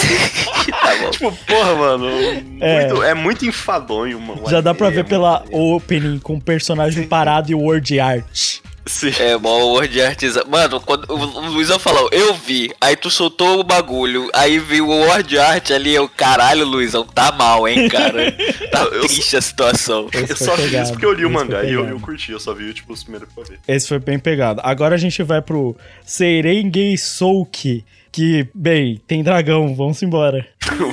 Tá bom. tipo, porra, mano, É. muito- é. muito enfadonho, mano. Já dá pra ver É pela muito- opening com o personagem parado e word art. Sim. É, mó word artista. Mano, quando o Luizão falou, eu vi, aí tu soltou o bagulho, aí viu o word art ali, eu, caralho, Luizão, tá mal, hein, cara. (laughs) Tá Eu- eu triste a situação. Esse Eu foi só vi pegado, isso porque eu li o esse mangá e eu, eu curti, eu só vi tipo, os primeiros pra ver. Esse foi bem pegado. Agora a gente vai pro Serengei Souki, que, bem, tem dragão, vamos embora. (laughs)「ボ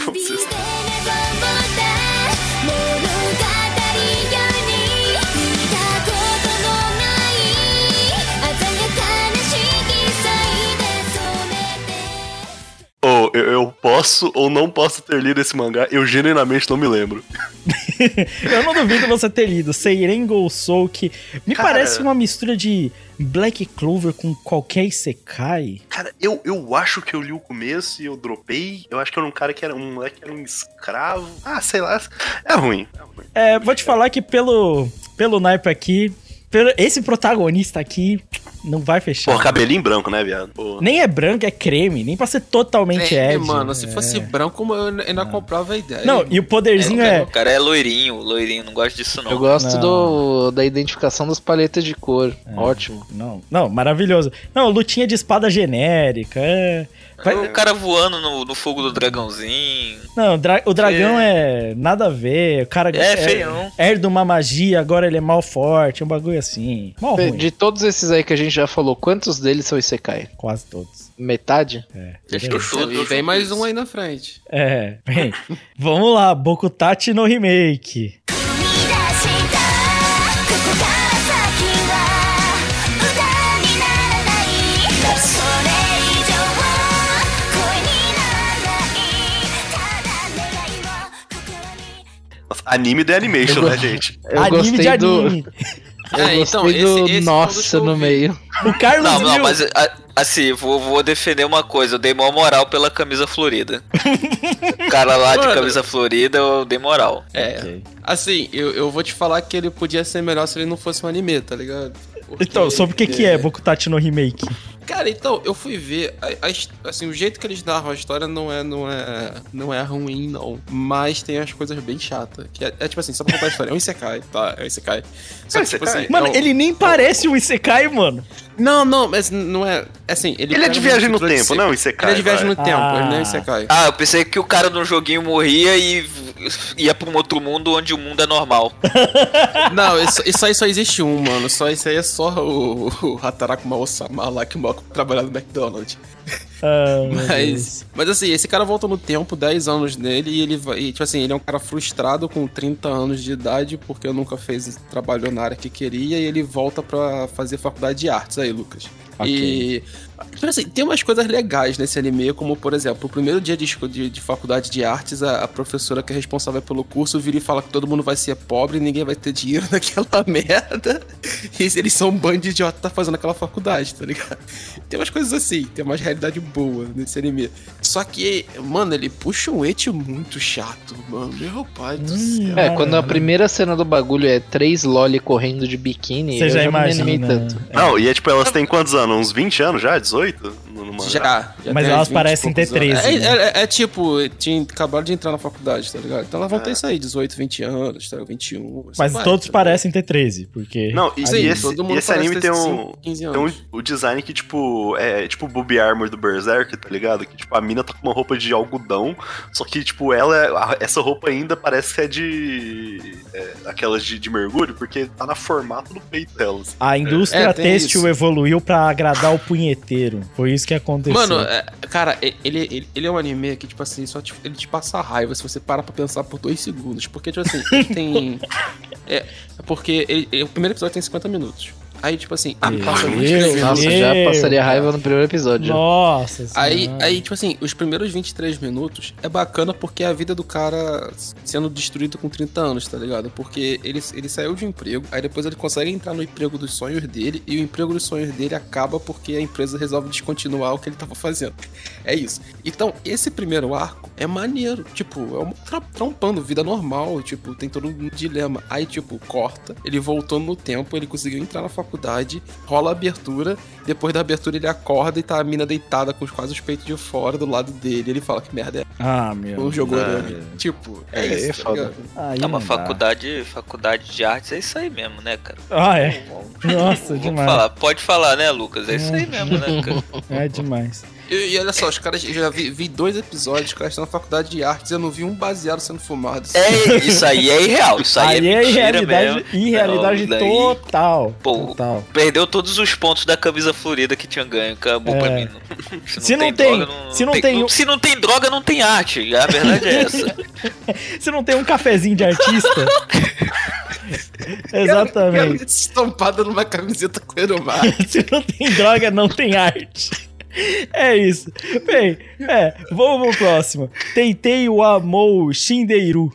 eu, eu posso ou não posso ter lido esse mangá, eu genuinamente não me lembro. (laughs) Eu não duvido você ter lido Seirengou Souki. Me Cara- parece uma mistura de Black Clover com qualquer Isekai. Cara, eu, eu acho que eu li o começo e eu dropei. Eu acho que era um cara que era um moleque que era um escravo. Ah, sei lá. É ruim. É ruim. É, vou te falar que pelo, pelo naipe aqui, pelo, esse protagonista aqui não vai fechar. Pô, cabelinho branco, né, viado? Pô. Nem é branco, é creme, nem pra ser totalmente É, Ed. mano, se É. fosse branco, eu ainda comprava a ideia. Não, e o poderzinho é. O cara é loirinho, loirinho, não gosto disso não. Eu gosto Não. do, da identificação das paletas de cor. Ótimo. Não, não, maravilhoso. Não, lutinha de espada genérica. É. Vai- O cara voando no, no fogo do dragãozinho. Não, dra- o dragão é. nada a ver. O cara É, feião. herda uma magia, agora ele é mal forte. Um bagulho assim. Mal ruim. De todos esses aí que a gente já falou, quantos deles são Isekai? Quase todos. Metade? É. que todos. Tem vem mais um aí na frente. É, bem. (laughs) vamos lá, Bokutachi no remake. Anime de animation, eu, né, gente? Eu anime de anime. Do... (laughs) É, então, gostei esse- do esse nossa no meio. O Carlos Não, não, mas a- assim, vou, vou defender uma coisa, eu dei maior moral pela camisa florida. o cara lá de Mano. camisa florida, eu dei moral. É. Ok. Assim, eu, eu vou te falar que ele podia ser melhor se ele não fosse um anime, tá ligado? Porque- Então, sobre o que, que é Bokutachi no remake? Cara, então, eu fui ver. a- a assim, o jeito que eles narram a história não é, não é, não é ruim, não. Mas tem as coisas bem chatas. Que é, é tipo assim, só pra contar a história. É um Isekai, tá? É um Isekai. Só É que, tipo Isekai? assim. Mano, é um- ele nem parece um Isekai, mano. Não, não, mas não é. é Assim, ele, Ele é de viagem no de tempo, não é um Isekai, Ele é de viagem vai. no tempo, ele não é Ah. um Isekai. Ah, eu pensei que o cara no joguinho morria e ia pra um outro mundo onde o mundo é normal. (laughs) Não, isso, isso aí só existe um, mano. Só isso aí é só o, o Hataraku Mao-sama lá que o Mao trabalha no McDonald's. Ah. Mas, mas assim, esse cara volta no tempo, 10 anos nele, e ele vai. e, tipo assim, ele é um cara frustrado com 30 anos de idade, porque nunca fez trabalho na área que queria, e ele volta pra fazer faculdade de artes aí, Lucas. E. Tipo assim, tem umas coisas legais nesse anime, como por exemplo, o primeiro dia de, de, de faculdade de artes, a, a professora que é responsável pelo curso vira e fala que todo mundo vai ser pobre e ninguém vai ter dinheiro (laughs) naquela merda. E eles são um bando de idiota tá fazendo aquela faculdade, tá ligado? Tem umas coisas assim, tem uma realidade boa nesse anime. Só que, mano, ele puxa um eti muito chato, mano. Meu pai do céu. É, quando a primeira cena do bagulho é três loli correndo de biquíni, Você eu já já não me animei imagina. tanto. Não, e é tipo, elas têm quantos anos? Uns 20 anos já? 18? No? Já, já Mas elas uns 20 parecem ter poucos anos. 13, É, né? é- é tipo, tinha acabado de entrar na faculdade, tá ligado? Então elas vão ter É. isso aí, 18, 20 anos, tá? 21. assim Mas vai, todos tá parecem ter 13, porque. Não, e, Sim, e esse, todo mundo e esse anime tem um, cinco, 15 tem um o design que, tipo, é tipo o Booby Armor do Berserk, tá ligado? Que, tipo, a mina tá com uma roupa de algodão, só que, tipo, ela, essa roupa ainda parece que é de... é, aquelas de, de mergulho, porque tá na formato do peito delas. A indústria É, têxtil isso. evoluiu pra agradar o punheteiro. Foi isso que aconteceu. Mano, é, cara, ele, ele, ele é um anime que, tipo assim, só te- ele te passa raiva se você para pra pensar por dois segundos. Porque, tipo assim, ele tem. (laughs) É, é porque ele- ele- o primeiro episódio tem 50 minutos. Aí, tipo assim, ele passa Meu 23 Deus. minutos. Nossa, já passaria raiva no primeiro episódio. Nossa Aí, senhora. aí, tipo assim, os primeiros 23 minutos é bacana porque é a vida do cara sendo destruído com 30 anos, tá ligado? Porque ele, ele saiu de um emprego, aí depois ele consegue entrar no emprego dos sonhos dele, e o emprego dos sonhos dele acaba porque a empresa resolve descontinuar o que ele tava fazendo. (laughs) É isso. Então, esse primeiro arco é maneiro. Tipo, é um tra trampando, vida normal, tipo, tem todo um dilema. Aí, tipo, corta, ele voltou no tempo, ele conseguiu entrar na faculdade faculdade, rola a abertura, depois da abertura ele acorda e tá a mina deitada com os- quase os peitos de fora do lado dele. Ele fala que merda é. Ah, meu. Ah. ali. Tipo, é, É, isso. é tá foda. ligado? Aí É uma faculdade, faculdade de artes, é isso aí mesmo, né, cara? Ah, é. Nossa, demais. falar, pode falar, né, Lucas? É isso aí mesmo, né, cara? (laughs) É demais. E, e olha só, os caras, eu já vi, vi dois episódios, os caras estão na faculdade de artes eu não vi um baseado sendo fumado. É, isso aí é irreal, isso aí, Aí é é irrealidade, mesmo. irrealidade Não, total. Pô, Total. Perdeu todos os pontos da camisa florida que tinha ganho, acabou É. pra mim. Se não tem- se não tem se não tem droga, não tem arte. A verdade é essa. (laughs) Você não tem um cafezinho de artista? (laughs) Exatamente. Estampada numa camiseta com. (laughs) Se não tem droga, não tem arte. É isso. Bem, é, vamos pro próximo. Tentei o amor Shindeiru.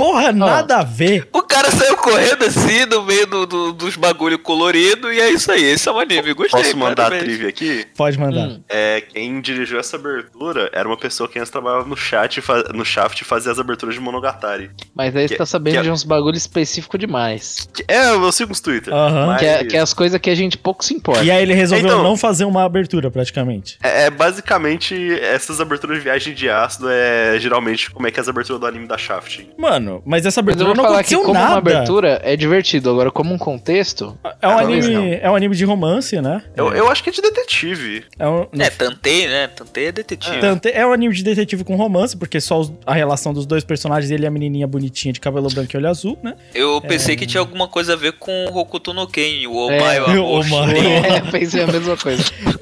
Porra, nada a ver. O cara saiu correndo assim no meio do, do- dos bagulho colorido e é isso aí. Esse é um anime. Gostei. Posso mandar a parabéns. trivia aqui? Pode mandar. Hum. É, quem dirigiu essa abertura era uma pessoa que antes trabalhava no chat, e no Shaft e fazia as aberturas de Monogatari. Mas aí você tá sabendo que- de uns bagulho específico demais. Que- É, eu sigo os Twitter. Aham. mas Que é, que é as coisas que a gente pouco se importa. E aí ele resolveu Então- não fazer uma abertura, praticamente. é- é basicamente essas aberturas de viagem de ácido é geralmente como é que é as aberturas do anime da Shaft. Mano, mas essa Mas eu abertura vou não falar que aconteceu como nada. uma abertura é divertido, agora como um contexto, É um, anime, é um anime de romance, né? Eu, eu acho que é de detetive. É um, É, Tantei, né? Tantei é detetive. Tanto- é um anime de detetive com romance, porque só os- a relação dos dois personagens, ele e a menininha bonitinha de cabelo branco e olho azul, né? Eu pensei que tinha alguma coisa a ver com o Hokuto no Ken, o É, Omae, o (laughs) Omae. (laughs) é, pensei a mesma coisa. (laughs)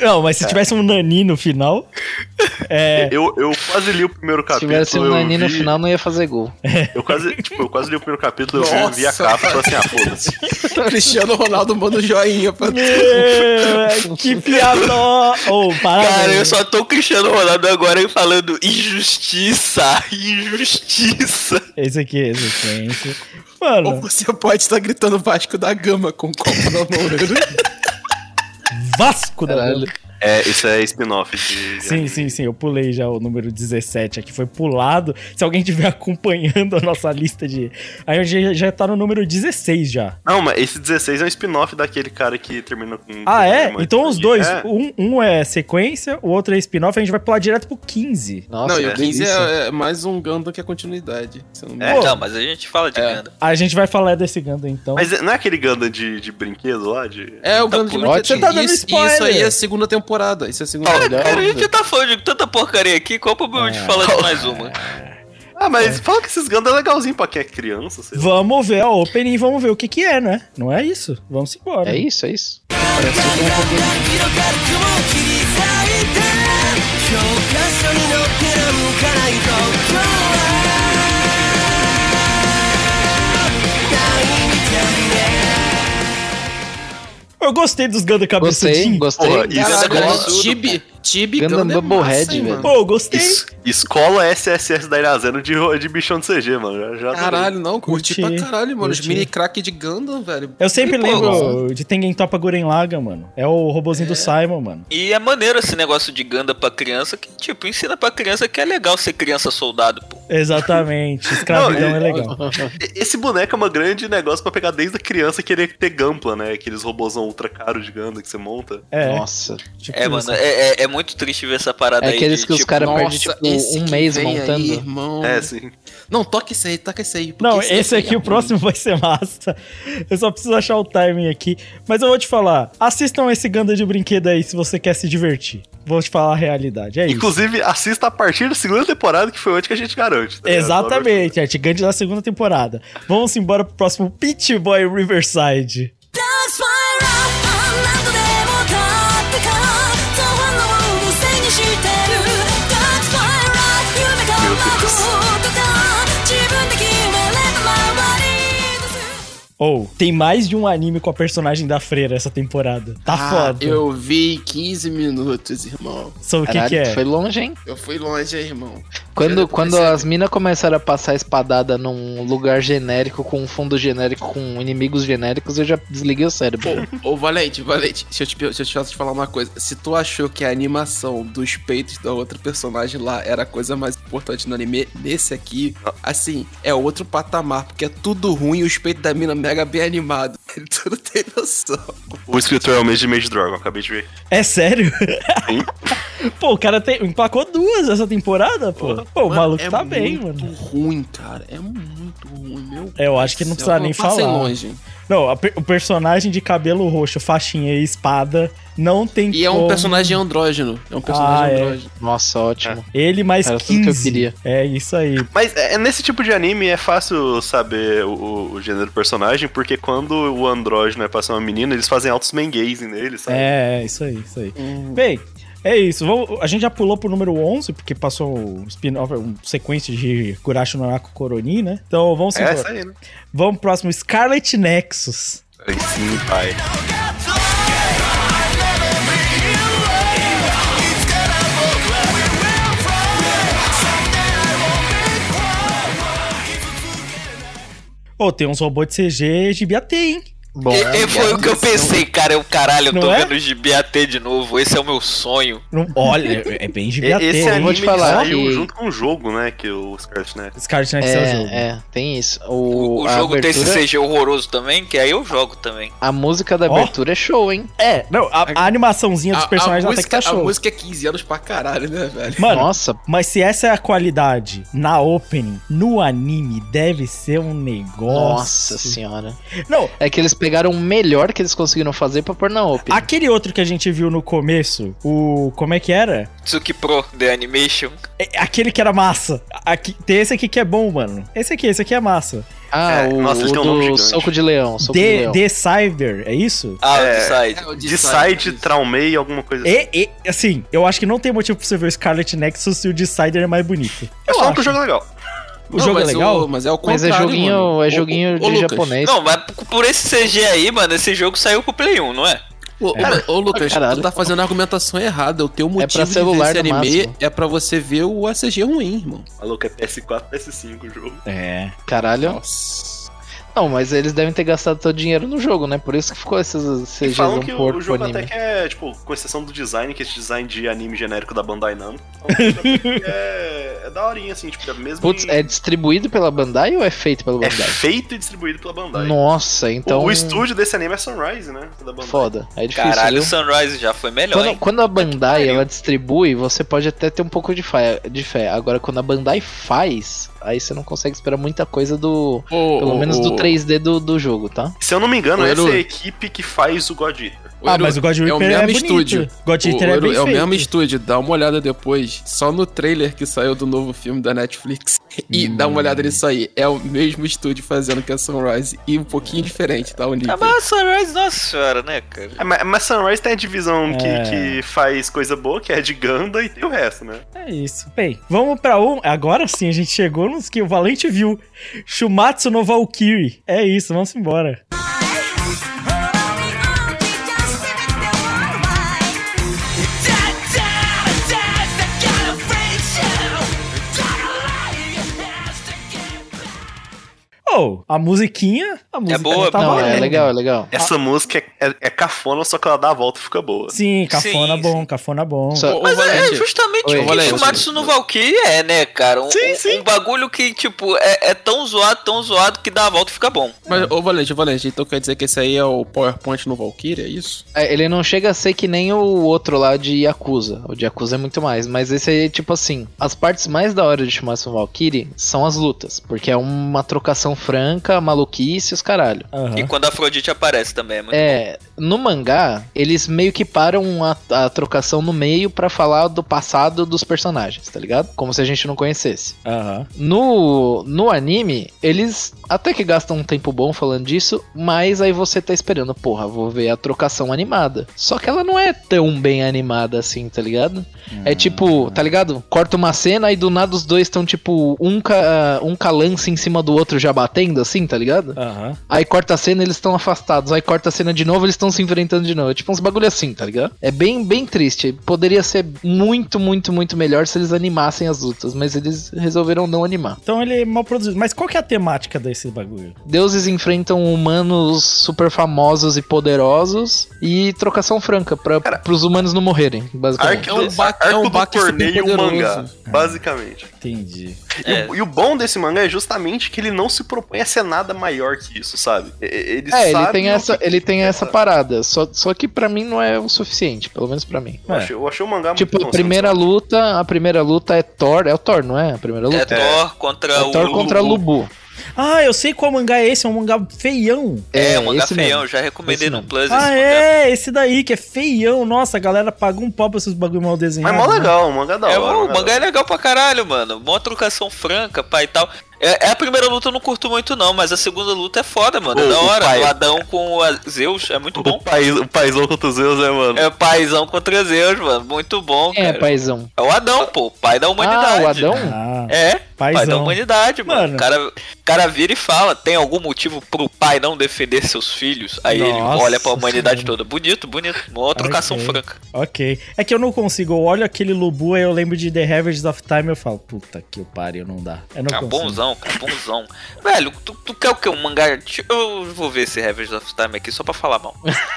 Não, mas se tivesse um Nani no final. É. Eu, eu quase li o primeiro Se capítulo. tivesse um Nani no vi- final, não ia fazer gol. Eu quase, tipo, eu quase li o primeiro capítulo, eu vi, Nossa. a capa e falei assim, ah, foda-se. (laughs) Cristiano Ronaldo manda um joinha pra Meu, que piada! Oh, parabéns. Cara, eu só tô o Cristiano Ronaldo agora falando injustiça, injustiça. Esse aqui, esse aqui, esse. Ou Mano, você pode estar gritando Vasco da Gama com um copo na mão. Vasco da. Gama. É, isso é spin-off de... Sim, sim, sim. Eu pulei já o número 17 aqui. Foi pulado. Se alguém estiver (laughs) acompanhando a nossa lista de. Aí a gente já tá no número 16 já. Não, mas esse 16 é um spin-off daquele cara que termina com... Ah, é? Então os dois. É. Um, um é sequência, o outro é spin-off. A gente vai pular direto pro 15. Nossa, não, e o que 15 delícia. é, é mais um Gundam que é continuidade. Não É. Não, mas a gente fala de É. Ganda. A gente vai falar desse Gundam então. Mas não é aquele Gundam de, de brinquedo lá? De... É, o Gundam de brinquedo. Você tá dando isso, spoiler. isso aí é a segunda temporada. Isso é a segunda Cara, temporada. cara, a gente tá falando de tanta porcaria aqui, qual o problema de falar de mais (laughs) uma? Ah, mas fala que esses Gundam é legalzinho pra quem é criança, sei lá. Vamos ver a opening e vamos ver o que que é, né? Não é isso? Vamos embora. É isso, é isso. Eu gostei dos Gostei, cabeçudinho. gostei. Porra, isso Caralho, é mano, absurdo, Tibi, Gundam Gundam é Bubblehead, velho. mano. Pô, gostei. Es- escola SSS da Irazeno de, de bichão de CG, mano. Já, já adorei. Caralho, não, curti, Curti, pra caralho, mano. Os curti. mini crack de Gundam, velho. Eu sempre E, pô, lembro de Tengen Toppa Guren Laga, mano. É o robozinho do Simon, mano. E é maneiro esse negócio de Ganda pra criança, que tipo, ensina pra criança que é legal ser criança soldado, pô. Exatamente. Escravidão Não, é legal. (laughs) Esse boneco é um grande negócio pra pegar desde a criança e querer ter Gampla, né? Aqueles robôzão ultra caros de Gundam que você monta. É. Nossa. tipo É, mano, é, é, é muito triste ver essa parada É aí. aqueles de, que os tipo, caras Nossa, perdem, tipo, esse um mês montando. Aí, irmão. É, sim. Não, toca esse aí, toca esse aí. Não, aí esse aqui, é o próximo (laughs) vai ser massa. Eu só preciso achar o timing aqui. Mas eu vou te falar, assistam esse Ganda de brinquedo aí se você quer se divertir. Vou te falar a realidade, é isso. Inclusive, assista a partir da segunda temporada, que foi onde que a gente garante. tá? Exatamente, Art Gandhi da segunda temporada. Vamos embora pro próximo Pitch Boy Riverside. That's I'm Ou, tem mais de um anime com a personagem da freira essa temporada. Tá Ah, foda. Eu vi 15 minutos, irmão. Só o que que é? foi longe, hein? Eu fui longe, hein, irmão. Quando, quando as minas começaram a passar espadada num lugar genérico, com um fundo genérico, com inimigos genéricos, eu já desliguei o cérebro. Ô, Valente, Valente, deixa eu, te, deixa eu te- te falar uma coisa. Se tu achou que a animação dos peitos da outra personagem lá era a coisa mais importante no anime, nesse aqui, assim, é outro patamar, porque é tudo ruim e os peitos da mina mega bem animados. (laughs) Tu não tem noção. O escritor é o mesmo de Mage Dragon, acabei de ver. É sério? Sim. (laughs) pô, o cara tem, emplacou duas essa temporada, pô. Pô, o Mano, maluco é tá bem, muito mano. ruim, cara. É muito ruim, meu. É, eu acho que não precisa nem falar. longe. Não, a o personagem de cabelo roxo, faixinha e espada não tem E é um como- personagem andrógeno. É um personagem Ah, é. andrógeno. Nossa, ótimo. Ele mais Era 15. tudo que eu queria. É isso aí. Mas é, nesse tipo de anime é fácil saber o, o- gênero do personagem, porque quando o andrógeno é pra ser uma menina, eles fazem altos mengazing nele, sabe? É, isso aí, isso aí. Bem, é isso. Vamos, a gente já pulou pro número 11, porque passou um spin-off, um sequência de Kurashi no Nako Koroni, né? Então vamos É embora. essa aí, né? Vamos pro próximo, Scarlet Nexus. Aí sim, pai. Ô, tem uns robôs de CG de BAT, hein? Bom, e foi o que eu pensei, cara. Eu, caralho, eu Não tô é? vendo o GBAT de novo. Esse é o meu sonho. Não- olha, é bem de E- BAT, Esse hein? anime vou te falar saiu que- junto com o jogo, né? Que o Scarlet Nexus. Scarlet Nexus é, o jogo. É, é, tem isso. O, O, o jogo tem esse abertura, CG horroroso também, que aí eu jogo também. A música da abertura é show, hein? É, não, a, a animaçãozinha dos A- personagens a, até que tá música, a show. música é 15 anos pra caralho, né, velho? Mano, Nossa, mas se essa é a qualidade na opening, no anime, deve ser um negócio. nossa senhora. Não, É que eles pegaram o melhor que eles conseguiram fazer pra pôr na Open. aquele outro que a gente viu no começo, o. Como é que era? Tsuki Pro The Animation. É, Aquele que era massa. Aqui, tem esse aqui que é bom, mano. Esse aqui, esse aqui é massa. Ah, É, o, nossa, eles o um do gigante. Soco de Leão. Soco de The, Leão. The Cyber, é isso? Ah, É, o Side. É, o Decide, Traumei, alguma coisa assim. E, e, assim, eu acho que não tem motivo pra você ver o Scarlet Nexus se o Decider é mais bonito. É Eu só que o acho. jogo é legal. O jogo é legal? O, mas é o Mas é contrário, joguinho, mano. é joguinho ô, de Lucas, japonês. Não, mas por esse CG aí, mano, esse jogo saiu pro Play 1, não é? Ô, ô, ô, Lucas, caralho. tu tá fazendo a argumentação errada. O teu motivo pra celular de ver esse anime máximo. é pra você ver o ACG ruim, irmão. Maluco, é PS4, PS5 o jogo. É. Caralho. Nossa. Não, mas eles devem ter gastado todo o dinheiro no jogo, né? Por isso que ficou esses E CGs falam um que porco o jogo anime. até que é, tipo, com exceção do design, que é esse design de anime genérico da Bandai Namco, (laughs) então, é, é daorinha, assim, tipo, é mesmo Putz, em- é distribuído pela Bandai ou é feito pela é Bandai? feito e distribuído pela Bandai. Nossa, então. O, o estúdio desse anime é Sunrise, né? Da Bandai. Foda. É difícil. Caralho, o viu? Sunrise já foi melhor, Quando, hein? quando a Bandai ela distribui, você pode até ter um pouco de fé, de fé. Agora, quando a Bandai faz, aí você não consegue esperar muita coisa do. Ô, Pelo ô, menos do ô, 3D do, do jogo, tá? Se eu não me engano, O essa Eru- é a equipe que faz o God Eater. Ah, Eru, mas o God é o Reaper é mesmo bonito. estúdio. God O- Eater o é bem é o mesmo estúdio, dá uma olhada depois, só no trailer que saiu do novo filme da Netflix. (laughs) E dá uma olhada nisso aí. É o mesmo estúdio fazendo que a Sunrise e um pouquinho diferente, tá? O nível. Ah, mas a Sunrise, nossa senhora, né, cara? É, mas, mas Sunrise tem a divisão que, É. que faz coisa boa, que é de Ganda, e tem o resto, né? É isso. Bem, vamos pra um. Agora sim, a gente chegou nos que o Valente viu. Shumatsu no Valkyrie. É isso, vamos embora. A musiquinha. A música boa, não tá não, é legal, é legal. Essa música é, é, é cafona, só que ela dá a volta e fica boa. Sim, cafona Sim, bom, sim. cafona bom. Só- Mas é Valente, justamente Oi. o que. Shumatsu no Valkyrie é, né, cara? Um, Sim, sim. um bagulho que, tipo, é, é tão zoado, tão zoado que dá a volta e fica bom. Mas, ô Valente, ô, Valente, então quer dizer que esse aí é o PowerPoint no Valkyrie, é isso? É, ele não chega a ser que nem o outro lá de Yakuza. O de Yakuza é muito mais. Mas esse aí, tipo assim, as partes mais da hora de Shumatsu no Valkyrie são as lutas. Porque é uma trocação franca, maluquice e os caralho. Aham. E quando a Afrodite aparece também, é muito É, no mangá, eles meio que param a, a trocação no meio pra falar do passado dos personagens, tá ligado? Como se a gente não conhecesse. Aham. No, no anime, eles até que gastam um tempo bom falando disso, mas aí você tá esperando, porra, vou ver a trocação animada. Só que ela não é tão bem animada assim, tá ligado? É tipo, tá ligado? Corta uma cena e do nada os dois estão tipo um, ca, um calança em cima do outro já batendo, assim, tá ligado? Aham. Aí corta a cena, eles estão afastados. Aí corta a cena de novo, eles estão se enfrentando de novo. É tipo uns bagulho assim, tá ligado? É bem, bem triste. Poderia ser muito, muito, muito melhor se eles animassem as lutas, mas eles resolveram não animar. Então ele é mal produzido. Mas qual que é a temática desse bagulho? Deuses enfrentam humanos super famosos e poderosos e trocação franca pra, pros humanos não morrerem, basicamente. Arco, É um arco é um torneio mangá, basicamente. Entendi. E, o, e o bom desse mangá é justamente que ele não se propõe a ser nada maior que isso, sabe? Ele É, ele tem essa, que- ele tem essa parada, só, só que pra mim não é o suficiente, pelo menos pra mim. Eu achei, eu achei o mangá Tipo, muito a primeira luta, a primeira luta é Thor, é o Thor, não é? A primeira luta? É Thor contra É o Thor contra Lubu. Ah, eu sei qual mangá é esse, é um mangá feião. É, um mangá esse feião, mesmo. já recomendei Esse no. Plus. Ah, esse é, esse daí que é feião. Nossa, a galera pagou um pau pra esses bagulho mal desenhados. Mas mó né? legal, o mangá é da É, hora. o mangá da é legal pra caralho, mano. Mó trocação franca, pai e tal. É, é a primeira luta eu não curto muito, não, mas a segunda luta é foda, mano. É O- da o hora. pai- O Adão com a Zeus é muito bom. O, país, o paizão contra os Zeus, né, mano? É paizão contra Zeus, mano. Muito bom, Quem é cara. paizão? É o Adão, pô. o Pai da humanidade. Ah, o Adão? Ah, É, pai da paizão. humanidade, mano. Mano. O cara, o cara vira e fala: tem algum motivo pro pai não defender seus filhos? Aí ele Nossa olha pra humanidade Senhora. toda. Bonito, bonito. Uma trocação Ok. franca. Ok. É que eu não consigo. Eu olho aquele Lubu e eu lembro de The Ravages of Time e eu falo, puta que o pariu, não dá. Eu não Ah, consigo. bonzão, cara, bonzão. Velho, tu, tu quer o que? Um mangá? Eu vou ver esse Revenge of Time aqui só pra falar mal.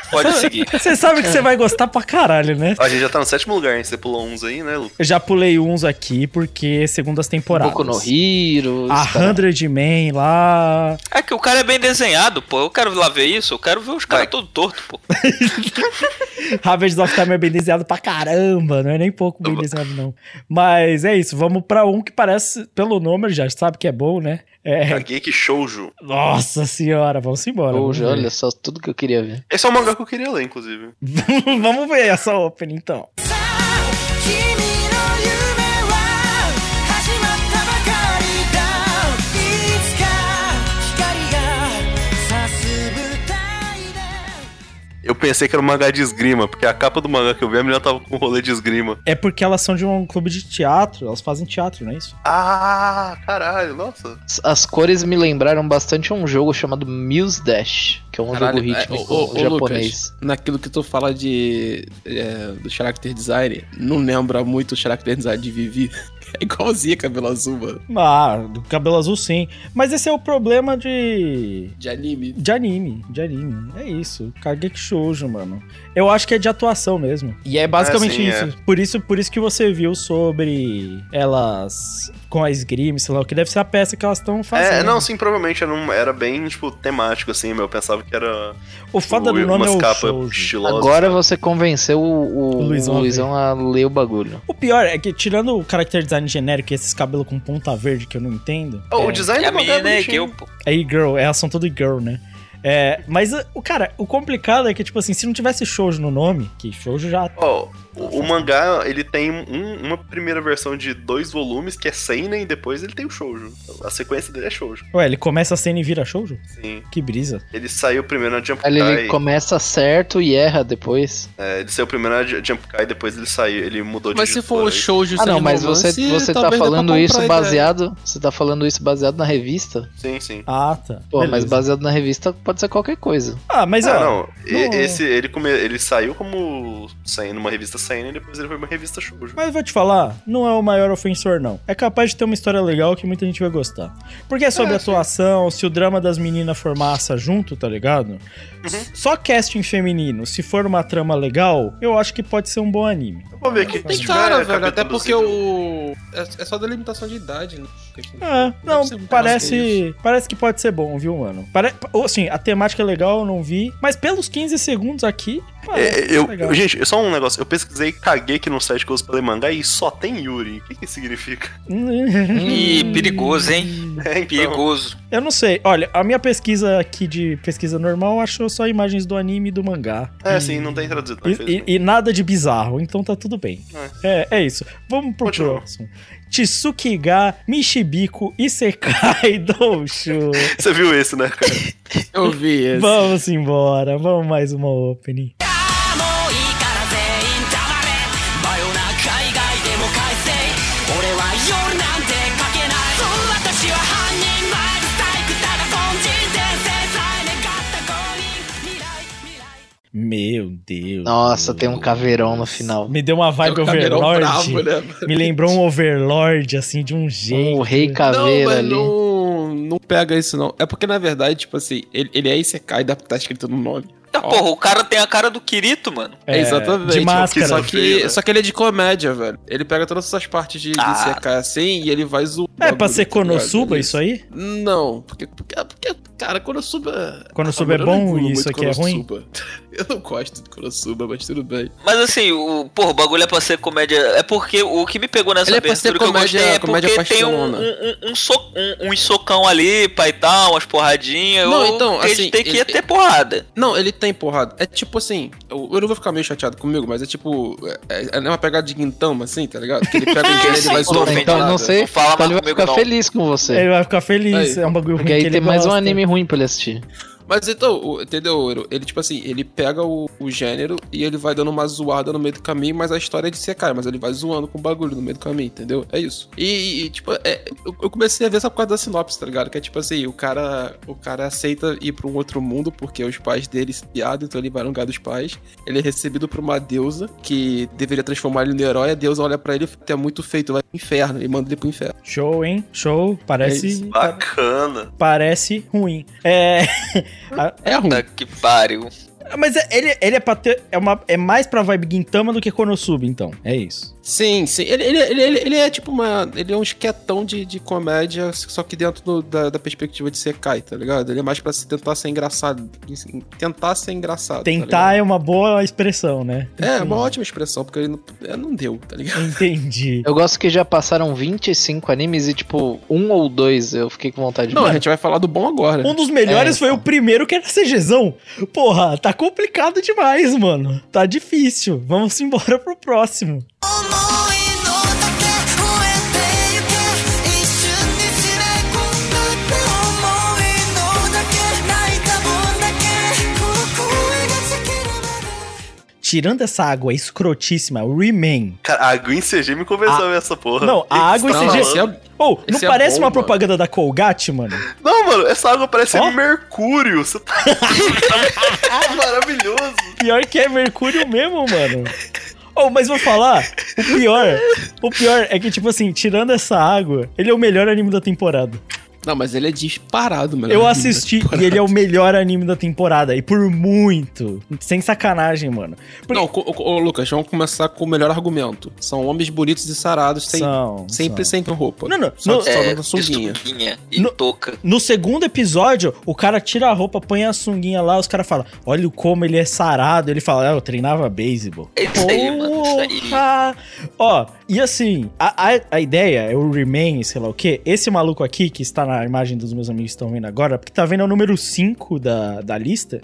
Pode seguir. (laughs) Você sabe que você vai gostar pra caralho, né? A gente já tá no sétimo lugar, hein? Você pulou uns aí, né, Lu? Eu já pulei uns aqui porque segundas temporadas. Boku no Hero. A Hundred Man lá. É que o cara é bem desenhado, pô. Eu quero lá ver isso, eu quero ver os caras todo torto, pô. (laughs) Ravages of Time é bem desenhado pra caramba, não é nem pouco bem desenhado, não. Mas é isso, vamos pra um que parece, pelo nome, já sabe que é bom, né? É. Kageki Shoujo. Nossa senhora, vamos embora. ver. olha só, tudo que eu queria ver. Esse é o mangá que eu queria ler, inclusive. (laughs) vamos ver essa opening então. Eu pensei que era um mangá de esgrima, porque a capa do mangá que eu vi, a menina tava com um rolê de esgrima. É porque elas são de um clube de teatro, elas fazem teatro, não é isso? Ah, caralho, nossa. As- As cores me lembraram bastante um jogo chamado Muse Dash, que é um Caralho, jogo é, rítmico ô, ô, japonês. Lucas, naquilo que tu fala de é, do character design, não lembra muito o character design de Vivi? (laughs) É igualzinho cabelo azul, mano. Ah, do cabelo azul sim. Mas esse é o problema de. De anime. De anime, de anime. É isso. Kageki Shoujo, mano. Eu acho que é de atuação mesmo. E é basicamente sim, isso. Por isso. Por isso que você viu sobre elas com a esgrima, sei lá, o que deve ser a peça que elas estão fazendo. É, não, sim, provavelmente era, um- era bem, tipo, temático, assim, meu. Eu pensava que era. O foda do nome é o estilosas. Agora você convenceu o, o- O Luizão o a Luizão a ler o bagulho. O pior é que, tirando o character design genérico e esses cabelos com ponta verde que eu não entendo. Oh, é, O design É a do mangá é menina é bonitinho. gay, pô. É girl, elas são tudo girl, né? É, mas o cara, o complicado é que, tipo assim, se não tivesse shoujo no nome, que shoujo já. Ó, o, o mangá, ele tem um- uma primeira versão de dois volumes, que é Seinen, e depois ele tem o Shoujo. A sequência dele é Shoujo. Ué, ele começa a cena e vira shoujo? Sim. Que brisa. Ele saiu primeiro na Jump Aí ele Kai. começa certo e erra depois. É, ele saiu primeiro na Jump Kai, depois ele saiu, ele mudou de Mas se for o shoujo Ah, não, mas você, romance, você tá dê pra falando isso a ideia. baseado. Você tá falando isso baseado na revista? Sim, sim. Ah, tá. Pô, mas Beleza. baseado na revista pode ser qualquer coisa. Ah, mas ah, ó. não. não- Esse, ele, come, ele saiu como saindo numa revista Seinen, e depois ele foi uma revista Shoujo. Mas eu vou te falar, não é o maior ofensor, não. É capaz de ter uma história legal que muita gente vai gostar. Porque é sobre É, atuação, se o drama das meninas for massa junto, tá ligado? Uhum. Só casting feminino, se for uma trama legal, eu acho que pode ser um bom anime. Vamos ver aqui. Tem cara, velho, até porque o. É, é só delimitação de idade, né? É, não, parece, parece que pode ser bom, viu, mano? Pare... Assim, a temática é legal, eu não vi. Mas pelos 15 segundos aqui, parece É, eu, legal. gente, só um negócio. Eu pesquisei caguei aqui no site que eu uso pra ler mangá e só tem Yuri. O que que significa? Ih, perigoso, hein? (laughs) É, então. Perigoso. Eu não sei. Olha, a minha pesquisa aqui de pesquisa normal achou só imagens do anime e do mangá. É, E- sim, não tem traduzido. não, E, e- e nada de bizarro, então tá tudo bem. É, é isso. Vamos pro Continua. próximo. Tsukiga, Michibiko, Isekai (laughs) Doushu. Você viu esse, né, cara? (laughs) Eu vi esse. Vamos embora, vamos mais uma opening. Meu Deus. Nossa, tem um caveirão no final. Me deu uma vibe É o caveirão Overlord. bravo, né? Me lembrou um Overlord, assim, de um jeito. Um rei Não, caveira mas ali. não, não pega isso, não. É porque, na verdade, tipo assim, ele, ele é Isekai, dá tá escrito no nome. Ah, porra, o cara tem a cara do Kirito, mano. É, Exatamente. De máscara. Só que, só que ele é de comédia, velho. Ele pega todas essas partes de, de Ah. Isekai assim e ele vai zoando. É pra ser tá? Konosuba isso aí? Não, porque, porque, porque cara, Konosuba... Konosuba é eu bom e isso aqui é ruim? Konosuba. (laughs) Eu não gosto de Konosuba, mas tudo bem. Mas assim, o, porra, o bagulho é pra ser comédia. É porque o que me pegou nessa Ele é pra ser abertura que eu comédia- gostei é comédia porque tem um, um, um, so, um, um socão ali, pai tal, umas porradinhas. Não, eu então, assim, acreditei que ele- ia ter porrada. Não, ele tem porrada. É tipo assim, eu, eu não vou ficar meio chateado comigo, mas é tipo. É, é uma pegada de Gintama, assim, tá ligado? Que ele pega (laughs) o dinheiro e ele vai. Então, eu não sei. Não fala então ele vai comigo, ficar não. feliz com você. Ele vai ficar feliz, Aí. é um bagulho ruim Porque que aí ele tem mais um anime ruim pra ele assistir. Mas então, o- entendeu? Ele, ele, tipo assim, ele pega o, o gênero e ele vai dando uma zoada no meio do caminho, mas a história é de secar, mas ele vai zoando com o bagulho no meio do caminho, entendeu? É isso. E, e, tipo, é, eu, eu comecei a ver essa por causa da sinopse, tá ligado? Que é tipo assim, o cara, o cara aceita ir pra um outro mundo porque os pais dele se piadam, então ele vai no lugar dos pais. Ele é recebido por uma deusa que deveria transformar ele no herói. A deusa olha pra ele e fala, "Tu é muito feito, vai pro inferno. E manda ele pro inferno. Show, hein? Show. É Parece. isso. Bacana. parece ruim. É. (laughs) É ruim. Que pariu. Mas é- ele, ele é pra ter. É, uma, é mais pra vibe Gintama do que Konosuba, então. É isso. Sim, sim. Ele, ele, ele, ele, ele é tipo uma. Ele é um esquetão de, de comédia, só que dentro do- da, da perspectiva de Sekai, tá ligado? Ele é mais pra se tentar ser engraçado. Tentar ser engraçado. Tentar é uma boa expressão, né? Tá é, é uma ótima expressão, porque ele não, é, não deu, tá ligado? Entendi. (laughs) Eu gosto que já passaram 25 animes e, tipo, um ou dois eu fiquei com vontade de Não, a gente vai falar do bom agora. Um dos melhores É, foi o primeiro que era CGzão. Porra, tá complicado demais, mano. Tá difícil. Vamos embora pro próximo tirando essa água escrotíssima, Remain. Cara, a água em CG me convenceu ah, a... essa porra. Não, a água em tá CG. Esse é... oh, não parece bom, uma mano. propaganda da Colgate, mano? Não, mano, essa água parece oh? mercúrio. Você tá-, (laughs) tá. maravilhoso. Pior que é mercúrio mesmo, mano. Oh, mas vou falar, o pior, o pior é que, tipo assim, tirando essa água, ele é o melhor anime da temporada. Não, mas ele é disparado, mano. Eu assisti e ele é o melhor anime da temporada. E por muito. Sem sacanagem, mano. Porque- Não, ô, Lucas, vamos começar com o melhor argumento. São homens bonitos e sarados, sem, São, sempre são. sem roupa. Não, não, Só, não, só É, sunguinha. sunguinha e No- touca. No segundo episódio, o cara tira a roupa, põe a sunguinha lá, os caras falam: Olha como ele é sarado. Ele fala: ah, Eu treinava beisebol. É isso aí, mano, isso aí. Porra! Ó, e assim, a, a, a ideia é o Remain, sei lá o quê. Esse maluco aqui, que está na imagem dos meus amigos que estão vendo agora, porque tá vendo é o número 5 da, da lista.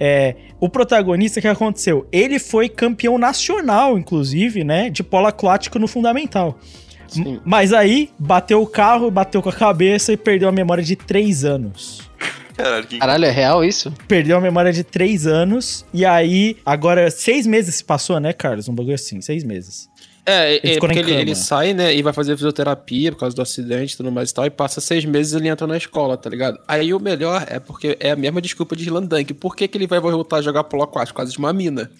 É, o protagonista, o que aconteceu? Ele foi campeão nacional, inclusive, né? De polo aquático no Fundamental. Sim. Mas aí, bateu o carro, bateu com a cabeça e perdeu a memória de 3 anos. Caralho, que... Caralho, é real isso? Perdeu a memória de 3 anos. E aí, agora, seis meses se passou, né, Carlos? Um bagulho assim, seis meses. É, Ele é porque ele, ele sai, né, e vai fazer fisioterapia por causa do acidente e tudo mais e tal, e passa seis meses ele entra na escola, tá ligado? Aí o melhor é porque é a mesma desculpa de Slandunk. Por que, que ele vai voltar a jogar polo aquático? Por causa de uma mina.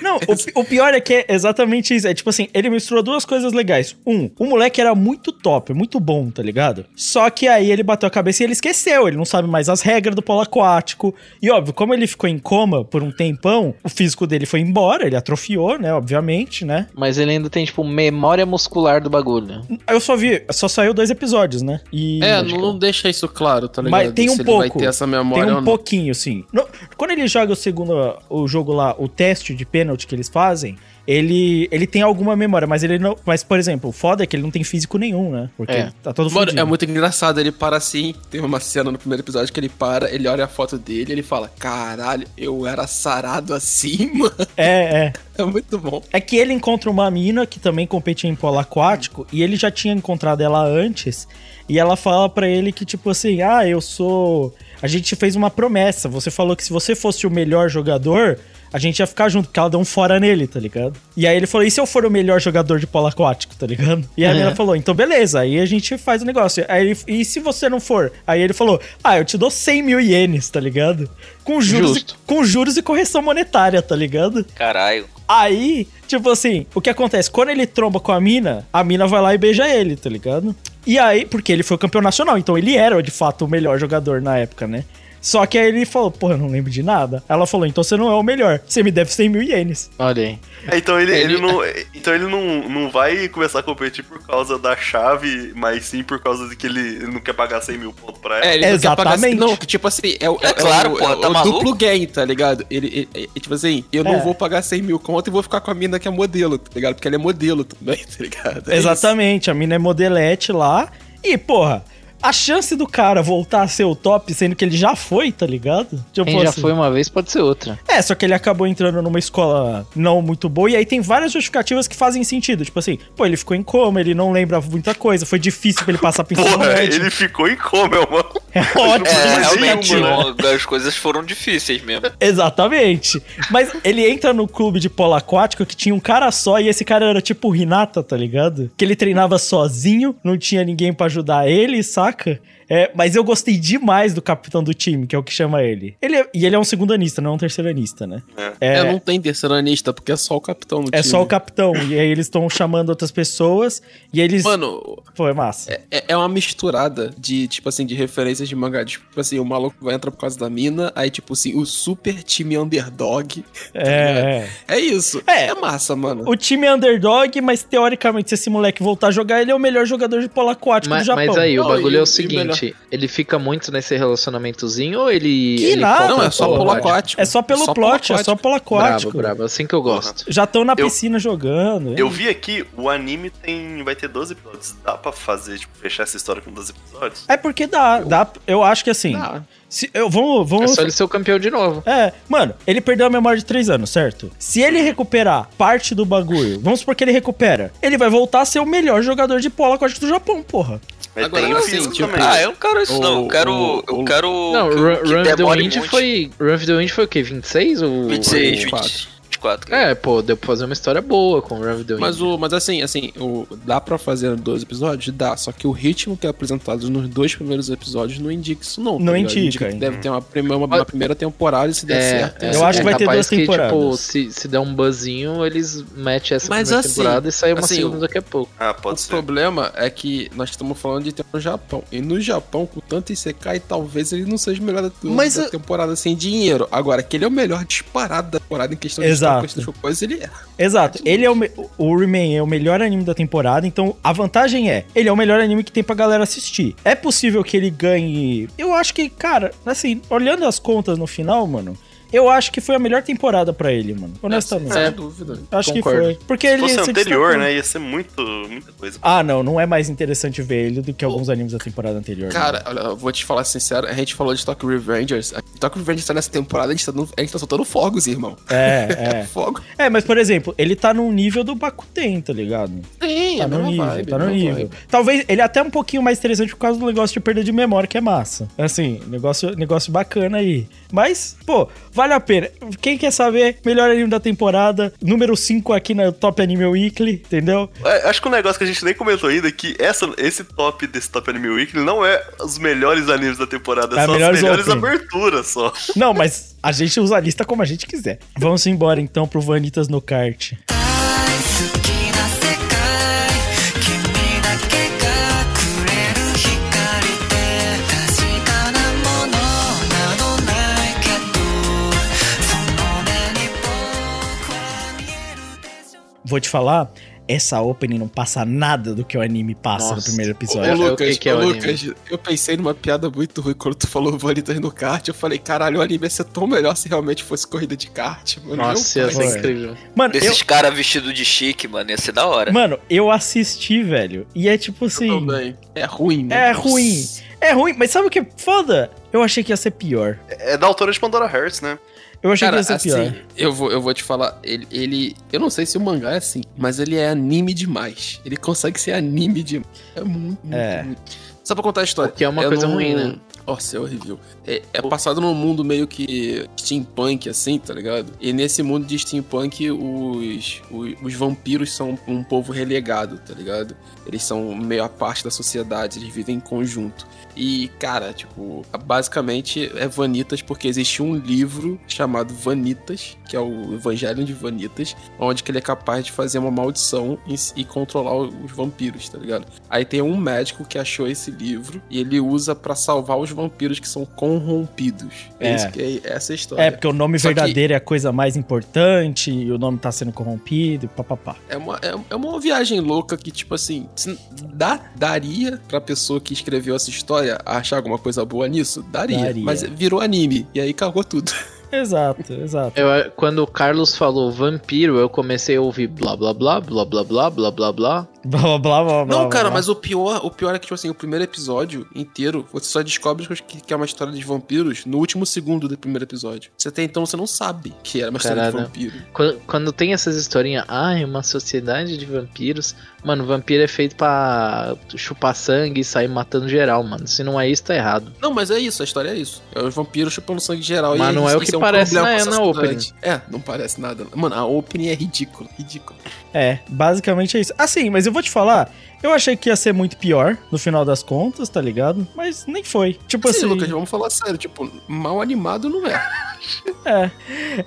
Não, o, o pior é que é exatamente isso. É tipo assim, ele misturou duas coisas legais. Um, o moleque era muito top, muito bom, tá ligado? Só que aí ele bateu a cabeça e ele esqueceu. Ele não sabe mais as regras do polo aquático. E óbvio, como ele ficou em coma por um tempão, o físico dele foi embora, ele atrofiou, né? Obviamente, né? Mas ele ainda tem, tipo, memória muscular do bagulho. Eu só vi, só saiu dois episódios, né? E. É, não, não deixa isso claro, tá ligado? Mas tem um Se ele pouco. vai ter essa memória Tem um ou não. pouquinho, sim. No- quando ele joga o segundo o jogo lá, o teste de pênalti que eles fazem, ele, ele tem alguma memória, mas ele não. Mas, por exemplo, o foda é que ele não tem físico nenhum, né? Porque É. tá todo Mano, é muito engraçado, ele para assim, tem uma cena no primeiro episódio que ele para, ele olha a foto dele ele fala, caralho, eu era sarado assim, (laughs) mano. É, é. É muito bom. É que ele encontra uma mina que também competia em polo aquático e ele já tinha encontrado ela antes. E ela fala pra ele que, tipo assim, ah, eu sou a gente fez uma promessa. Você falou que se você fosse o melhor jogador, a gente ia ficar junto, porque ela deu um fora nele, tá ligado? E aí ele falou: e se eu for o melhor jogador de polo aquático, tá ligado? E aí É. ela falou: então beleza, aí a gente faz o negócio. Aí ele, e se você não for? Aí ele falou: ah, eu te dou 100 mil ienes, tá ligado? Com juros, e, com juros e correção monetária, tá ligado? Caralho. Aí, tipo assim, o que acontece? Quando ele tromba com a mina, a mina vai lá e beija ele, tá ligado? E aí, porque ele foi o campeão nacional, então ele era de fato o melhor jogador na época, né? Só que aí ele falou, porra, eu não lembro de nada. Ela falou, então você não é o melhor, você me deve 100 mil ienes. Olha aí. É, Então ele, ele, Ele- não, então ele não, não vai começar a competir por causa da chave, mas sim por causa de que ele, ele não quer pagar 100 mil pontos pra ela. É, ele não quer pagar- Exatamente. não, tipo assim, é, o- É claro, o, porra, é tá o maluco? duplo game, tá ligado? Ele, ele- ele- tipo assim, eu É. não vou pagar 100 mil conto e vou ficar com a mina que é modelo, tá ligado? Porque ela é modelo também, (laughs) tá ligado? É Exatamente, a mina é modelete lá. E, porra, a chance do cara voltar a ser o top, sendo que ele já foi, tá ligado? Tipo Quem já assim. foi uma vez pode ser outra. É, só que ele acabou entrando numa escola não muito boa, e aí tem várias justificativas que fazem sentido. Tipo assim, pô, ele ficou em coma, ele não lembra muita coisa, foi difícil pra ele passar pro (laughs) ensino Porra, médio. ele ficou em coma, uma... É ótimo. É, Sim, realmente, mano. as coisas foram difíceis mesmo. Exatamente. Mas ele entra no clube de polo aquático que tinha um cara só e esse cara era tipo o Hinata, tá ligado? Que ele treinava sozinho, não tinha ninguém pra ajudar ele, saca? Saca? É, mas eu gostei demais do capitão do time, que é o que chama ele. ele é- e ele é um segundanista, não é um terceiranista, né? É, não tem terceiranista, porque é só o capitão no É time. só o capitão. E aí eles estão chamando outras pessoas e eles. Mano, Pô, é massa. é, é uma misturada de, tipo assim, de referências de mangá. Tipo assim, o maluco vai entrar por causa da mina, aí, tipo assim, o super time underdog. (laughs) É, é. É isso. É. É, massa, mano. O time é underdog, mas teoricamente, se esse moleque voltar a jogar, ele é o melhor jogador de polo aquático do Mas, Japão. mas aí, o Não, bagulho e- é o e ele fica muito nesse relacionamentozinho ou ele. Que ele nada, Não, é só polo aquático? É só pelo plot, é só polo aquático. Bravo, bravo. Assim que eu gosto. Já estão na Eu- piscina jogando. Eu vi aqui, o anime tem vai ter 12 episódios. Dá pra fazer, tipo, fechar essa história com 12 episódios? É porque dá, dá. Eu acho que assim. Dá. Se, eu, vamos, É vamos. só ele ser o campeão de novo. É, mano, ele perdeu a memória de 3 anos, certo? Se ele recuperar parte do bagulho, vamos supor que ele recupera, ele vai voltar a ser o melhor jogador de polo aquático do Japão, porra. Mas Agora, tem o assim, tipo, também. Ah, eu não quero isso, não. Eu O- quero. o- Eu o- quero. Não, que- Run, que Run of the Wind muito. foi. Run of the Wind foi o quê? 26? Ou... 26, ou- 20, 24. É, pô, deu pra fazer uma história boa com the Wind. Mas, o, mas assim, assim, o, dá pra fazer 12 episódios? Dá. Só que o ritmo que é apresentado nos dois primeiros episódios não indica isso, não. tá Não ligado? indica, que deve ter uma, uma, uma primeira temporada e se der É, certo. é, a Eu acho que vai é ter duas que, Tipo, temporadas. se, se der um buzzinho, eles metem essa Mas primeira assim, temporada e sai uma assim, segunda o- daqui a pouco. Ah, pode O ser. problema é que nós estamos falando de tempo no Japão. E no Japão, com tanto Isekai, talvez ele não seja o melhor da, Mas da temporada sem dinheiro. Agora, que ele é o melhor disparado da temporada em questão de Exato. coisas, ele é. Exato. Ele é o, o Remain é o melhor anime da temporada, então a vantagem é, ele é o melhor anime que tem pra galera assistir. É possível que ele ganhe. Eu acho que, cara, assim, olhando as contas no final, mano, eu acho que foi a melhor temporada pra ele, mano. Honestamente. Sem dúvida. acho concordo. que foi. Porque Se ele fosse se anterior, destacou. né? Ia ser muito, muita coisa. Ah, não, não é mais interessante ver ele do que alguns animes da temporada anterior. né? Cara, olha, eu vou te falar sincero, a gente falou de Tokyo Revengers. A Tokyo Revengers tá nessa temporada, a gente tá, no- a gente tá soltando fogos, irmão. É, (laughs) é. Fogo. É, mas por exemplo, ele tá no nível do Bakuten, tá ligado? Sim, Tá é no nível, vibe, tá no mesma nível. vibe. Talvez ele é até um pouquinho mais interessante por causa do negócio de perda de memória, que é massa. Assim, negócio, negócio bacana aí. Mas, pô, vale a pena. Quem quer saber, melhor anime da temporada, número 5 aqui na Top Anime Weekly, entendeu? É, Acho que um negócio que a gente nem comentou ainda é que essa, esse top desse Top Anime Weekly não é os melhores animes da temporada, É são melhores as melhores aberturas só. Não, mas a gente usa a lista como a gente quiser. Vamos embora então pro Vanitas no kart. 好 Vou te falar, essa opening não passa nada do que o anime passa no Nossa. primeiro Ô, episódio. É, o Lucas, que que é ô, o Lucas, eu pensei numa piada muito ruim quando tu falou Vanitas no kart. Eu falei, caralho, o anime ia ser tão melhor se realmente fosse corrida de kart, mano. Nossa, ia ser foi. incrível. Mano, eu, Desses caras vestidos de chique, mano, ia ser da hora. mano, eu assisti, velho. E é tipo assim. Eu também. É ruim, né? É ruim. É ruim, mas sabe o que é foda? Eu achei que ia ser pior. É da autora de Pandora Hearts, né? Eu achei Cara, que ia ser pior. assim, eu vou, eu vou te falar, ele, ele. Eu não sei se o mangá é assim, mas ele é anime demais. Ele consegue ser anime demais. É muito, muito, É. muito. Só pra contar a história. O que é uma eu coisa não- ruim, né? Nossa, é horrível. É, é passado num mundo meio que steampunk, assim, tá ligado? E nesse mundo de steampunk, os, os, os vampiros são um povo relegado, tá ligado? Eles são meio a parte da sociedade, eles vivem em conjunto. E, cara, tipo, basicamente é Vanitas porque existe um livro chamado Vanitas, que é o Evangelho de Vanitas, onde que ele é capaz de fazer uma maldição e, e controlar os vampiros, tá ligado? Aí tem um médico que achou esse livro e ele usa pra salvar os vampiros que são corrompidos. É, É. isso que é essa é a história. É, porque o nome Só que- verdadeiro é a coisa mais importante e o nome tá sendo corrompido e papapá. É uma, é, é uma viagem louca que, tipo assim, dá, daria pra pessoa que escreveu essa história achar alguma coisa boa nisso? Daria. Daria. Mas virou anime. E aí cagou tudo. (laughs) Exato, exato. Eu, quando o Carlos falou vampiro, eu comecei a ouvir blá blá blá, blá blá blá, blá blá blá. Blá blá blá blá blá. Não, cara, blá. mas o pior, o pior é que, tipo assim, o primeiro episódio inteiro, você só descobre que, que é uma história de vampiros no último segundo do primeiro episódio. Você até então você não sabe que era uma história de vampiro. Quando, quando tem essas historinhas, ah, é uma sociedade de vampiros. Mano, vampiro é feito pra chupar sangue e sair matando geral, mano. Se não é isso, tá errado. Não, mas é isso, a história é isso. É os vampiros chupando sangue geral. Mas e não é o que isso um parece na- na sociedade. É, não parece nada. Mano, a opening é ridícula, ridícula. É, basicamente é isso. Assim, mas eu vou te falar, eu achei que ia ser muito pior no final das contas, tá ligado? Mas nem foi. Tipo Sim, assim. Lucas, vamos falar sério. Tipo, mal animado não é. (laughs) É,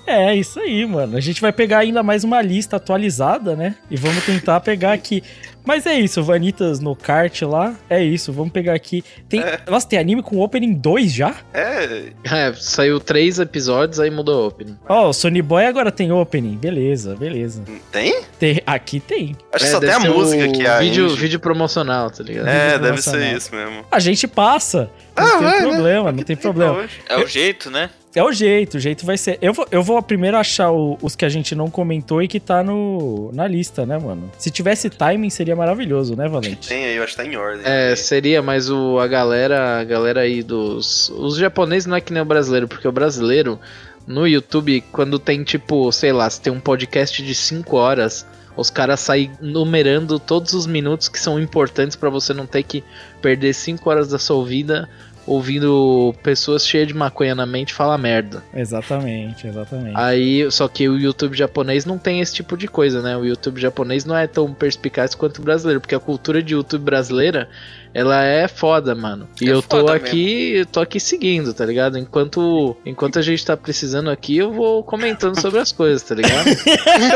é isso aí, mano. A gente vai pegar ainda mais uma lista atualizada, né? E vamos tentar pegar aqui. Mas é isso, Vanitas no kart lá. É isso, vamos pegar aqui. Tem, Nossa, tem anime com opening 2 já? É, É, saiu três episódios, aí mudou opening. Ó, o Sony Boy agora tem opening. Beleza, beleza. tem? Tem- aqui tem. Acho que É, só tem a música que é a vídeo, vídeo promocional, tá ligado? É, deve ser isso mesmo. A gente passa. Não Ah, tem vai, né? problema, não tem problema. É o jeito, né? É o jeito, o jeito vai ser. Eu vou, eu vou primeiro achar o- os que a gente não comentou e que tá no, na lista, né, mano? Se tivesse timing, seria maravilhoso, né, Valente? Tem aí, eu acho que tá em ordem. É, seria, mas o, a galera, a galera aí dos. Os japoneses não é que nem o brasileiro, porque o brasileiro, no YouTube, quando tem tipo, sei lá, se tem um podcast de 5 horas, os caras saem numerando todos os minutos que são importantes pra você não ter que perder 5 horas da sua vida ouvindo pessoas cheias de maconha na mente falar merda. Exatamente, exatamente. Aí, só que o YouTube japonês não tem esse tipo de coisa, né? O YouTube japonês não é tão perspicaz quanto o brasileiro, porque a cultura de YouTube brasileira, ela é foda, mano. E É eu tô aqui, eu tô aqui seguindo, tá ligado? Enquanto, enquanto a gente tá precisando aqui, eu vou comentando sobre as coisas, tá ligado? (laughs)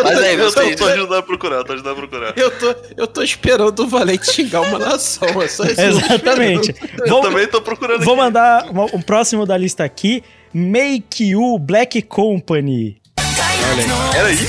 Mas aí, eu tô, tô ajudando a procurar, tô ajudando a procurar. Eu tô, eu tô esperando o Valente xingar uma nação. É só isso. que eu tô Exatamente. Eu Vou, também tô procurando vou aqui. mandar um próximo da lista aqui. Make You Black Company. Era isso?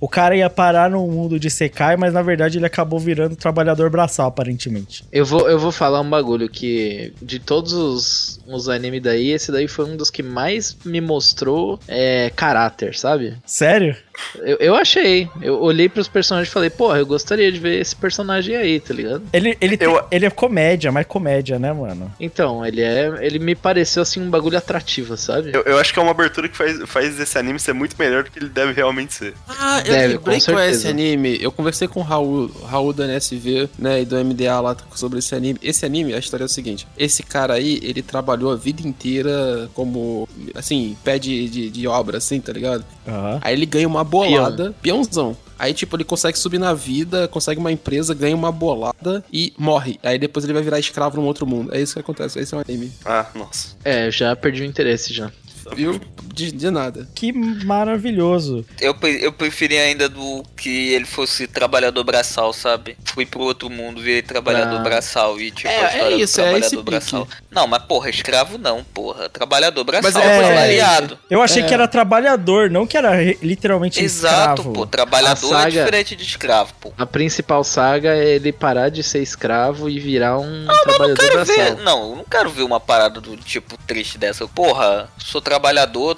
O cara ia parar no mundo de Isekai, mas na verdade ele acabou virando trabalhador braçal, aparentemente. Eu vou, eu vou falar um bagulho que de todos os, os animes daí, esse daí foi um dos que mais me mostrou é, caráter, sabe? Sério? Eu, eu achei. Eu olhei pros personagens e falei, porra, eu gostaria de ver esse personagem aí, tá ligado? Ele, ele, tem- Eu- ele é comédia, mais comédia, né, mano? Então, ele é. Ele me pareceu assim um bagulho atrativo, sabe? Eu, eu acho que é uma abertura que faz, faz esse anime ser muito melhor do que ele deve realmente ser. Ah, eu Deve, lembrei com é certeza. esse anime. Eu conversei com o Raul, Raul da NSV, né, e do MDA lá sobre esse anime. Esse anime, a história é o seguinte: esse cara aí, ele trabalhou a vida inteira como, assim, pé de, de, de obra, assim, tá ligado? Aham. Aí ele ganha uma bolada, peãozão. Aí, tipo, ele consegue subir na vida, consegue uma empresa, ganha uma bolada e morre. Aí depois ele vai virar escravo num outro mundo. É isso que acontece. Esse é um anime. Ah, nossa. É, já perdi o interesse já. Viu? De, de nada. Que maravilhoso. Eu, eu preferi ainda do que ele fosse trabalhador braçal, sabe? Fui pro outro mundo, virei trabalhador Ah. braçal e tipo É, a história é do isso, é trabalhador esse pique. braçal. Não, mas porra, escravo não, porra. Trabalhador braçal, é- foi é-. Eu achei É. que era trabalhador, não que era literalmente Exato, escravo. pô. Trabalhador é saga- diferente de escravo, pô. A principal saga é ele parar de ser escravo e virar um trabalhador Quero ver, braçal. não, eu não quero ver uma parada do tipo triste dessa. Porra, sou trabalhador,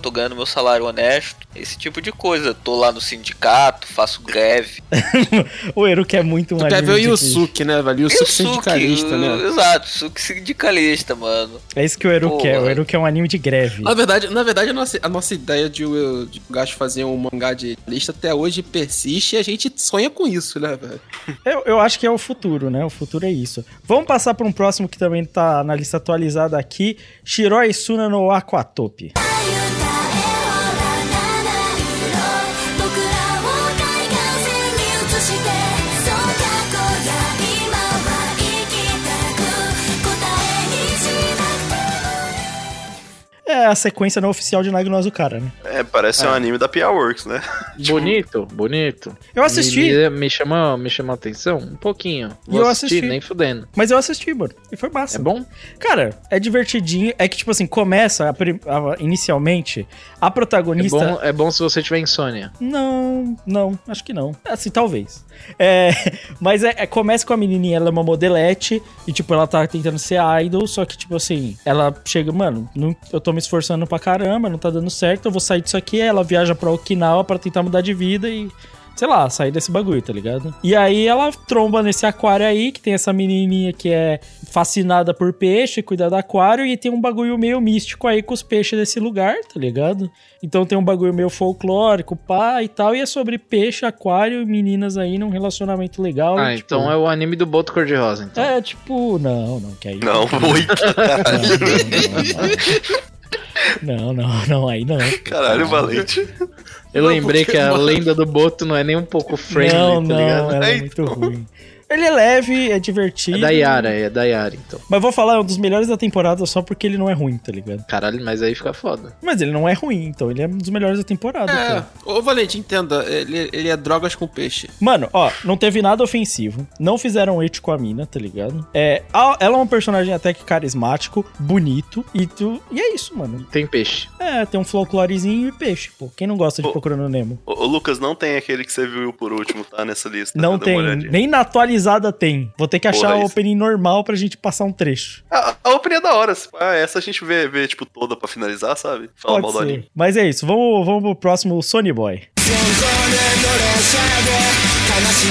tô ganhando meu salário honesto. Esse tipo de coisa. Tô lá no sindicato, faço greve. (laughs) o Eruk é muito Tu quer ver o Yusuke, né, velho? Yusuke Yusuke, sindicalista, né? Exato, Yusuke sindicalista, mano. É isso que o Eruk Porra. é. O Eruk é um anime de greve. Na verdade, na verdade a, nossa, a nossa ideia de, o- de o Gacho fazer um mangá de lista até hoje persiste e a gente sonha com isso, né, velho? Eu, eu acho que é o futuro, né? O futuro é isso. Vamos passar para um próximo que também tá na lista atualizada aqui. Shiroi Suna no Aquatope. you down. É a sequência não oficial de Nagno Azukara, né? É, parece um anime da PR Works, né? (laughs) Bonito, bonito. Eu assisti. Me, me, chamou, me chamou a atenção um pouquinho. E Vou eu assistir, assisti. nem fudendo. Mas eu assisti, mano. E foi massa. É bom? Cara, é divertidinho. É que, tipo assim, começa a a- inicialmente. A É protagonista. bom, é bom se você tiver insônia. Não, não, acho que não. Assim, talvez. É, (laughs) mas é, é- começa com a menininha, ela é uma modelete e, tipo, ela tá tentando ser idol, só que, tipo assim, ela chega, mano, não- eu tô me esforçando pra caramba, não tá dando certo, eu vou sair disso aqui. Ela viaja pra Okinawa pra tentar mudar de vida e, sei lá, sair desse bagulho, tá ligado? E aí ela tromba nesse aquário aí, que tem essa menininha que é fascinada por peixe, cuida do aquário, e tem um bagulho meio místico aí com os peixes desse lugar, tá ligado? Então tem um bagulho meio folclórico, pá e tal, e é sobre peixe, aquário e meninas aí num relacionamento legal. Ah, tipo, então é o anime do Boto Cor-de-Rosa, então. É, tipo, não, não, que aí. Não, oi, (laughs) Não, não, não, aí não. Caralho, Valente. Eu lembrei que a lenda do Boto não é nem um pouco friendly, não, tá não, ligado? ela é muito ruim. Ele é leve, é divertido. É da Yara, é da Yara, então. Mas vou falar, é um dos melhores da temporada só porque ele não é ruim, tá ligado? Caralho, mas aí fica foda. Mas ele não é ruim, então ele é um dos melhores da temporada. É, pô. ô Valente, entenda, ele, ele é drogas com peixe. Mano, ó, não teve nada ofensivo. Não fizeram it com a mina, tá ligado? É, ela é um personagem até que carismático, bonito, e tu. E é isso, mano. Tem peixe. É, tem um folclorezinho e peixe, pô. Quem não gosta de Ô. Procurando Nemo? Ô, ô, Lucas, não tem aquele que você viu por último, tá? Nessa lista. Não uma tem. Nem na atualizada tem. Vou ter que achar Porra, o isso. opening normal pra gente passar um trecho. A, a opening é da hora. pá, essa a gente vê, vê, tipo, toda pra finalizar, sabe? Fala mal Pode do ser. anime. Mas é isso. Vamos, vamos pro próximo Sony Boy. 悲し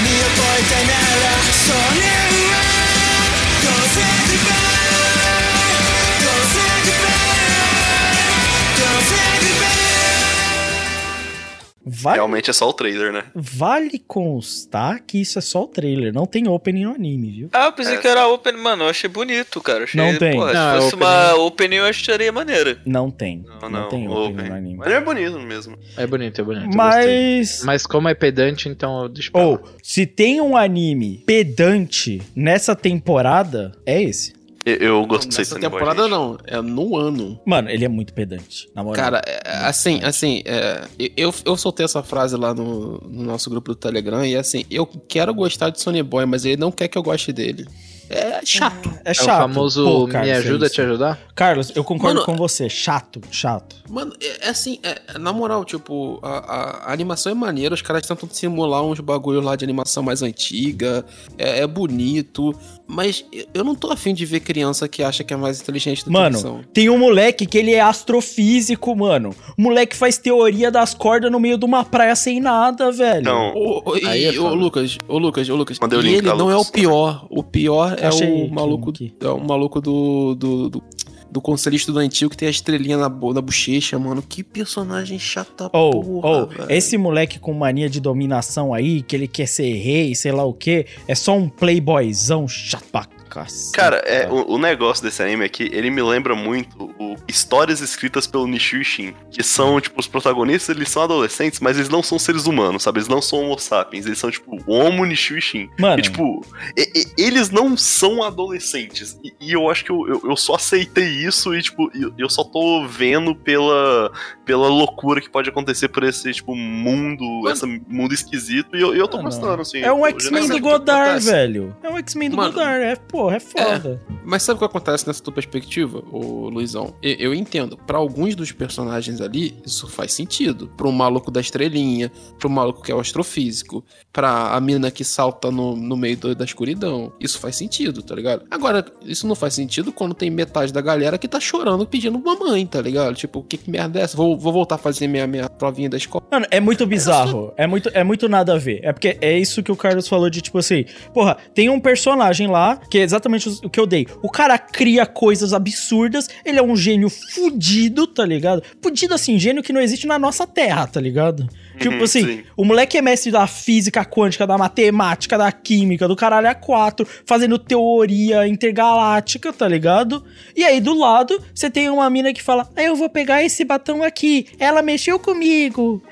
Vale, Realmente é só o trailer, né? vale constar que isso é só o trailer. Não tem opening no anime, viu? Ah, eu pensei que era open, mano. Eu achei bonito, cara. Achei, Não tem. Porra, Não, é se fosse opening. uma opening, eu acharia maneira. Não tem. Não, Não, não. tem o opening no anime. Mas é bonito mesmo. É bonito, é bonito. Mas. Mas como é pedante, então eu deixo Ou, lá. se tem um anime pedante nessa temporada, é esse. Eu, eu gostei anime, temporada não, é no ano. Mano, ele é muito pedante. Na moral. Cara, é, assim, assim, é, eu, eu soltei essa frase lá no, no nosso grupo do Telegram e assim, eu quero gostar de Sony Boy, mas ele não quer que eu goste dele. É chato. é É chato. o famoso Pô, me Carlos, é ajuda a te ajudar? Carlos, eu concordo Mano, com você. Chato, chato. Mano, é, é assim, é, na moral, tipo, a, a- a animação é maneira, os caras tentam simular uns bagulhos lá de animação mais antiga, é, é bonito, mas eu- não tô afim de ver criança que acha que é mais inteligente do que Mano, são. tem um moleque que ele é astrofísico, mano. O moleque faz teoria das cordas no meio de uma praia sem nada, velho. Então, Ô, ô, Aí é e, ô, foda. Lucas, ô Lucas, ô Lucas, Mandei o e link, ele tá, não é o Lucas? pior. O pior é Achei o maluco, aqui. é o maluco do do, do, do conselhista do antigo que tem a estrelinha na, na bochecha, mano. Que personagem chata Ou, porra, velho. esse moleque com mania de dominação aí, que ele quer ser rei, sei lá o quê, é só um playboyzão chato pra cacete. Cara, é, o, o negócio desse anime é que ele me lembra muito o- histórias escritas pelo Nishio Shin, que são, tipo, os protagonistas, eles são adolescentes, mas eles não são seres humanos, sabe? Eles não são homo sapiens, eles são, tipo, homo Nishio Shin. Mano. E, tipo, e- e- eles não são adolescentes. E, e eu acho que eu, eu, eu só aceitei isso e, tipo, eu, eu só tô vendo pela, pela loucura que pode acontecer por esse, tipo, mundo, esse mundo esquisito, e eu, eu tô Ah, gostando, assim. É um X-Men do que Godard, velho. É um X-Men do Mano, Godard. É, porra, é foda. Mas sabe o que acontece nessa tua perspectiva, ô Luizão? E- Eu, entendo. Pra alguns dos personagens ali, isso faz sentido. Pro maluco da estrelinha, pro maluco que é o astrofísico, pra a mina que salta no, no meio do- da escuridão. Isso faz sentido, tá ligado? Agora, isso não faz sentido quando tem metade da galera que tá chorando pedindo mamãe, tá ligado? Tipo, que, que merda é essa? Vou, vou voltar a fazer minha, minha provinha da escola. Mano, é muito bizarro. É muito, é muito nada a ver. É porque é isso que o Carlos falou de tipo assim, porra, tem um personagem lá que é exatamente o que eu dei. O cara cria coisas absurdas, ele é um gênio fudido, tá ligado? Fudido assim, gênio que não existe na nossa terra, tá ligado? Tipo Uhum, assim, sim. o moleque é mestre da física quântica, da matemática, da química, do caralho a quatro, fazendo teoria intergaláctica, tá ligado? E aí do lado, você tem uma mina que fala: "Ah, eu vou pegar esse batom aqui, ela mexeu comigo".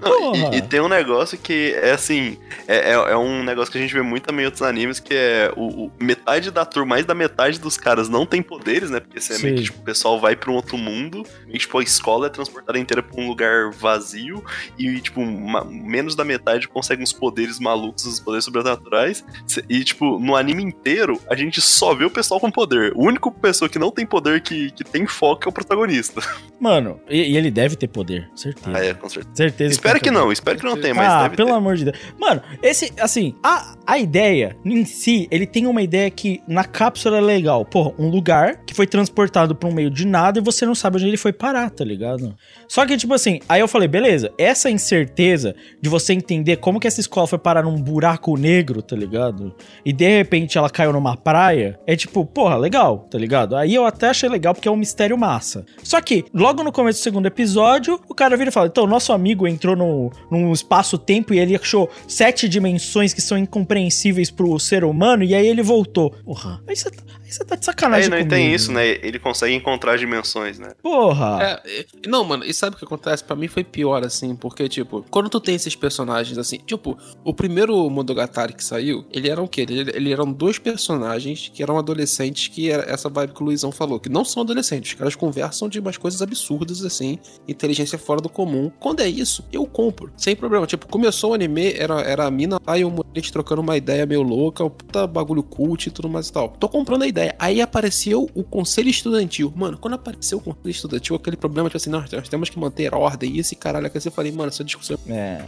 Não, e, e tem um negócio que é assim, é, é, é um negócio que a gente vê muito também em outros animes, que é o, o- metade da turma, mais da metade dos caras não tem poderes, né? Porque você é meio que, tipo, o pessoal vai pra um outro mundo, e tipo, a escola é transportada inteira pra um lugar vazio, e tipo, ma- menos da metade consegue uns poderes malucos, uns poderes sobrenaturais. E tipo, no anime inteiro, a gente só vê o pessoal com poder. O único pessoa que não tem poder, que, que tem foco, é o protagonista. Mano, e, e ele deve ter poder, certeza. Ah, é, com certeza. Certeza. Espero tem que poder. não, espero que não tenha, mas ah, pelo ter. amor de Deus. Mano, esse, assim, a, a ideia em si, ele tem uma ideia que na cápsula é legal. Porra, um lugar que foi transportado pra um meio de nada e você não sabe onde ele foi parar, tá ligado? Só que, tipo assim, aí eu falei, beleza, essa incerteza de você entender como que essa escola foi parar num buraco negro, tá ligado? E de repente ela caiu numa praia, é tipo, porra, legal, tá ligado? Aí eu até achei legal porque é um mistério massa. Só que, logo no começo do segundo episódio, o cara vira e fala: então, nosso amigo entrou no, num espaço-tempo e ele achou sete dimensões que são incompreensíveis pro ser humano, e aí ele voltou. Porra, aí você tá, você tá de Aí sacanagem. não comigo. tem isso, né? Ele consegue encontrar dimensões, né? Porra. É, é, não, mano, e sabe o que acontece? Pra mim foi pior, assim, porque, tipo, quando tu tem esses personagens, assim, tipo, o primeiro Monogatari que saiu, ele era o quê? Ele, ele eram dois personagens que eram adolescentes, que era essa vibe que o Luizão falou, que não são adolescentes, os caras conversam de umas coisas absurdas, assim, inteligência fora do comum. Quando é isso, eu compro, sem problema. Tipo, começou o anime, era, era a mina lá e o moleque trocando uma ideia meio louca, o puta bagulho cult e tudo mais e tal. Tô comprando a ideia. Aí apareceu o conselho estudantil. Mano, quando apareceu o conselho estudantil, aquele problema, tipo assim, nós temos que manter a ordem e esse caralho aqui, eu falei, mano, essa discussão É.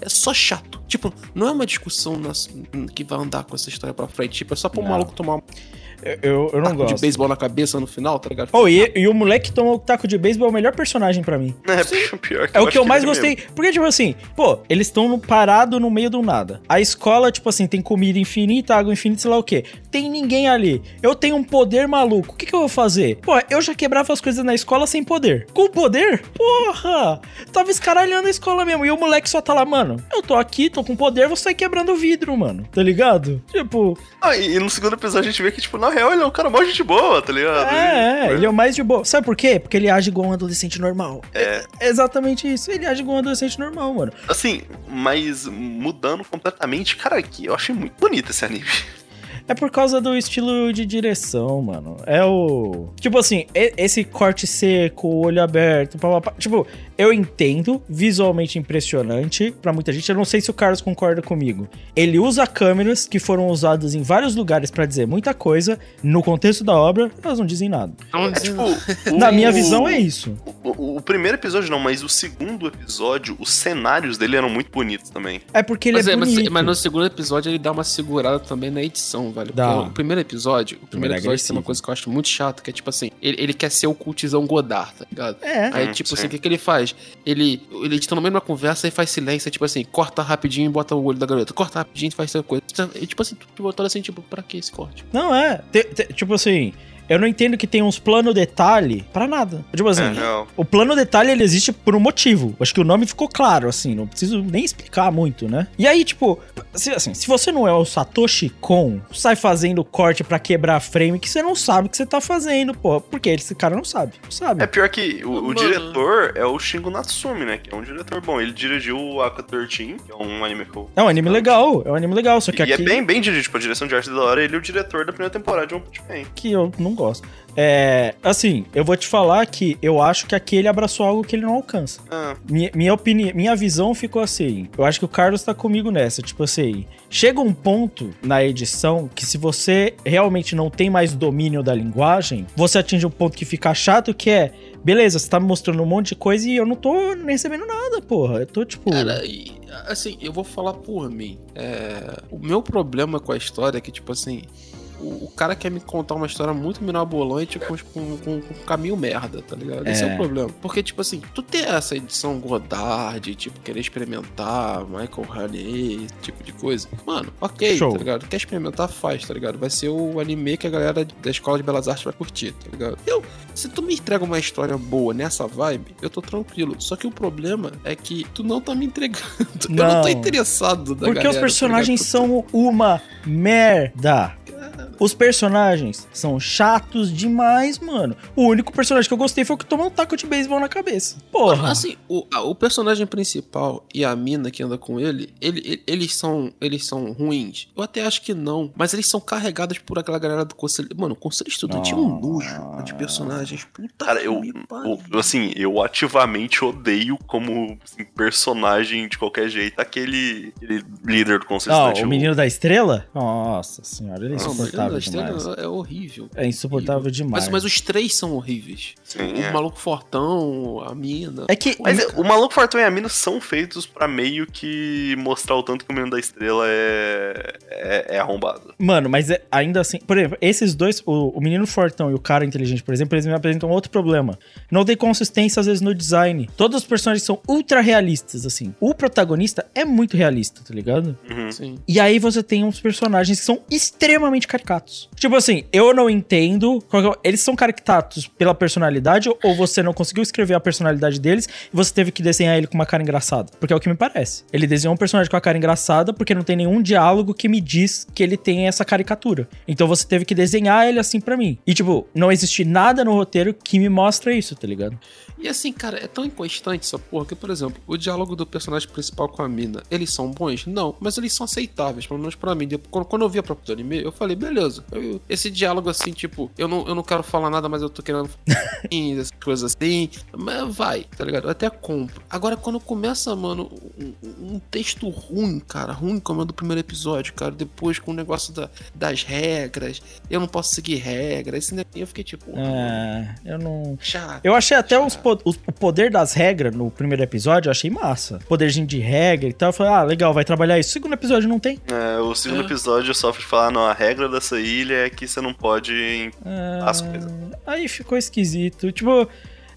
é só chato. Tipo, não é uma discussão nas- que vai andar com essa história pra frente. Tipo, é só pro Não. maluco tomar Eu, eu não taco gosto. de beisebol na cabeça no final, tá ligado? Oh, e, e o moleque que tomou o taco de beisebol é o melhor personagem pra mim. É, (laughs) pior que É o que eu mais gostei. mesmo. Porque, tipo assim, pô, eles estão parados no meio do nada. A escola, tipo assim, tem comida infinita, água infinita, sei lá o quê. Tem ninguém ali. Eu tenho um poder maluco. O que, que eu vou fazer? Pô, eu já quebrava as coisas na escola sem poder. Com poder? Porra! Tava escaralhando a escola mesmo. E o moleque só tá lá, mano. Eu tô aqui, tô com poder, vou sair quebrando o vidro, mano. Tá ligado? Tipo, Ah, e, e no segundo episódio a gente vê que, tipo, na real ele é um cara mó gente boa, tá ligado? é, é, ele é o mais de boa. Sabe por quê? Porque ele age igual um adolescente normal. É, É exatamente isso. Ele age igual um adolescente normal, mano. assim, mas mudando completamente, cara, que eu achei muito bonito esse anime. É por causa do estilo de direção, mano. É o. Tipo assim, esse corte seco, olho aberto, papapá. Tipo, eu entendo, visualmente impressionante pra muita gente. Eu não sei se o Carlos concorda comigo. Ele usa câmeras que foram usadas em vários lugares pra dizer muita coisa. No contexto da obra, elas não dizem nada. É tipo. o- Na minha visão, é isso. O, o- o primeiro episódio não, mas o segundo episódio, os cenários dele eram muito bonitos também. É porque ele Mas, é, é, mas, bonito. mas no segundo episódio ele dá uma segurada também na edição, velho. Dá. Porque o primeiro episódio, o primeiro é episódio tem uma coisa que eu acho muito chata, que é tipo assim, ele, ele quer ser o cultizão Godard, tá ligado? É. Aí, Hum, tipo sim. assim, o que, que ele faz? Ele, ele edita no meio de uma conversa e faz silêncio, tipo assim, corta rapidinho e bota o olho da garota. Corta rapidinho e faz essa coisa. E, tipo assim, tu botou assim, tipo, pra que esse corte? Não é. Te- te- tipo assim, eu não entendo que tem uns plano detalhe pra nada. Tipo assim, É, não. o plano detalhe ele existe por um motivo. Acho que o nome ficou claro, assim, não preciso nem explicar muito, né? E aí, tipo, se, assim, se você não é o Satoshi Kon, sai fazendo corte pra quebrar frame que você não sabe o que você tá fazendo, pô. Porque esse cara não sabe. Não sabe. É pior que o, o diretor é o Shingo Natsumi, né? Que é um diretor bom. Ele dirigiu o Aka 13, que é um anime que eu. É um anime legal, é um anime legal, só que E aqui é bem, bem dirigido, tipo, a direção de arte da hora, ele é o diretor da primeira temporada de One Punch Man. que eu não gosto. É, assim, eu vou te falar que eu acho que aqui ele abraçou algo que ele não alcança. Ah, Minha, minha opinião, minha visão ficou assim. Eu acho que o Carlos tá comigo nessa. Tipo assim, chega um ponto na edição que se você realmente não tem mais domínio da linguagem, você atinge um ponto que fica chato, que é. Beleza, você tá me mostrando um monte de coisa e eu não tô recebendo nada, porra. Eu tô tipo. Cara, e, assim, eu vou falar por mim. É, o meu problema com a história é que, tipo assim, o, o cara quer me contar uma história muito mirabolante com, com, com, com caminho merda, tá ligado? Esse é. É. o problema. Porque, tipo assim, tu ter essa edição Godard, tipo, querer experimentar Michael Haney, esse tipo de coisa. Mano, ok, Show. tá ligado? Quer experimentar, faz, tá ligado? Vai ser o anime que a galera da Escola de Belas Artes vai curtir, tá ligado? Eu, se tu me entrega uma história boa nessa vibe, eu tô tranquilo. Só que o problema é que tu não tá me entregando. (laughs) Eu não Não. tô interessado da Porque galera, os tá personagens ligado? são uma merda. Os personagens são chatos demais, mano. O único personagem que eu gostei foi o que tomou um taco de beisebol na cabeça. Porra. Assim, o, a- o personagem principal e a mina que anda com ele, ele, ele- eles são eles são ruins. Eu até acho que não, mas eles são carregados por aquela galera do conselho. Mano, o conselho estudante é um nojo de personagens. Puta cara, eu, eu- assim, eu ativamente odeio como assim, personagem de qualquer jeito aquele, aquele líder do Conselho Ah, Estudante. o menino da estrela? Nossa senhora, ele é mas insuportável Estrela demais. É horrível. É insuportável demais. Mas, mas os três são horríveis. Sim, o é. maluco fortão, a mina. É que. Mas o Maluco Fortão e a Mina são feitos pra meio que mostrar o tanto que o Menino da Estrela é, é, é arrombado. Mano, mas é- ainda assim, por exemplo, esses dois, o, o menino fortão e o cara inteligente, por exemplo, eles me apresentam outro problema. Não tem consistência às vezes no design. Todos os personagens são ultra realistas, assim. O protagonista é muito realista, tá ligado? Uhum. Sim. E aí você tem uns personagens que são extremamente caricatos. Tipo assim, eu não entendo. é Eles são caricatos pela personalidade ou você não conseguiu escrever a personalidade deles e você teve que desenhar ele com uma cara engraçada? Porque é o que me parece. Ele desenhou um personagem com a cara engraçada porque não tem nenhum diálogo que me diz que ele tem essa caricatura. Então você teve que desenhar ele assim pra mim. E tipo, não existe nada no roteiro que me mostra isso, tá ligado? E assim, cara, é tão inconstante essa porra que, por exemplo, o diálogo do personagem principal com a mina, eles são bons? Não, mas eles são aceitáveis, pelo menos pra mim. Quando, eu vi a própria do anime, eu falei, beleza. Eu- esse diálogo assim, tipo, eu não, eu não quero falar nada, mas eu tô querendo (laughs) essas coisas assim. Mas vai, tá ligado? Eu até compro. Agora, quando começa, mano, um, um texto ruim, cara, ruim como é do primeiro episódio, cara, depois com o negócio da- das regras, eu não posso seguir regras, esse negócio, eu fiquei tipo, É, eu não. chato. Eu achei até os po- os- o poder das regras no primeiro episódio, eu achei massa. Poderzinho de regra e tal. Eu falei, ah, legal, vai trabalhar isso. Segundo episódio não tem. É, o segundo É. episódio sofre de falar, não, a regra dessa ilha é que você não pode É, as coisas. Aí ficou esquisito. Tipo,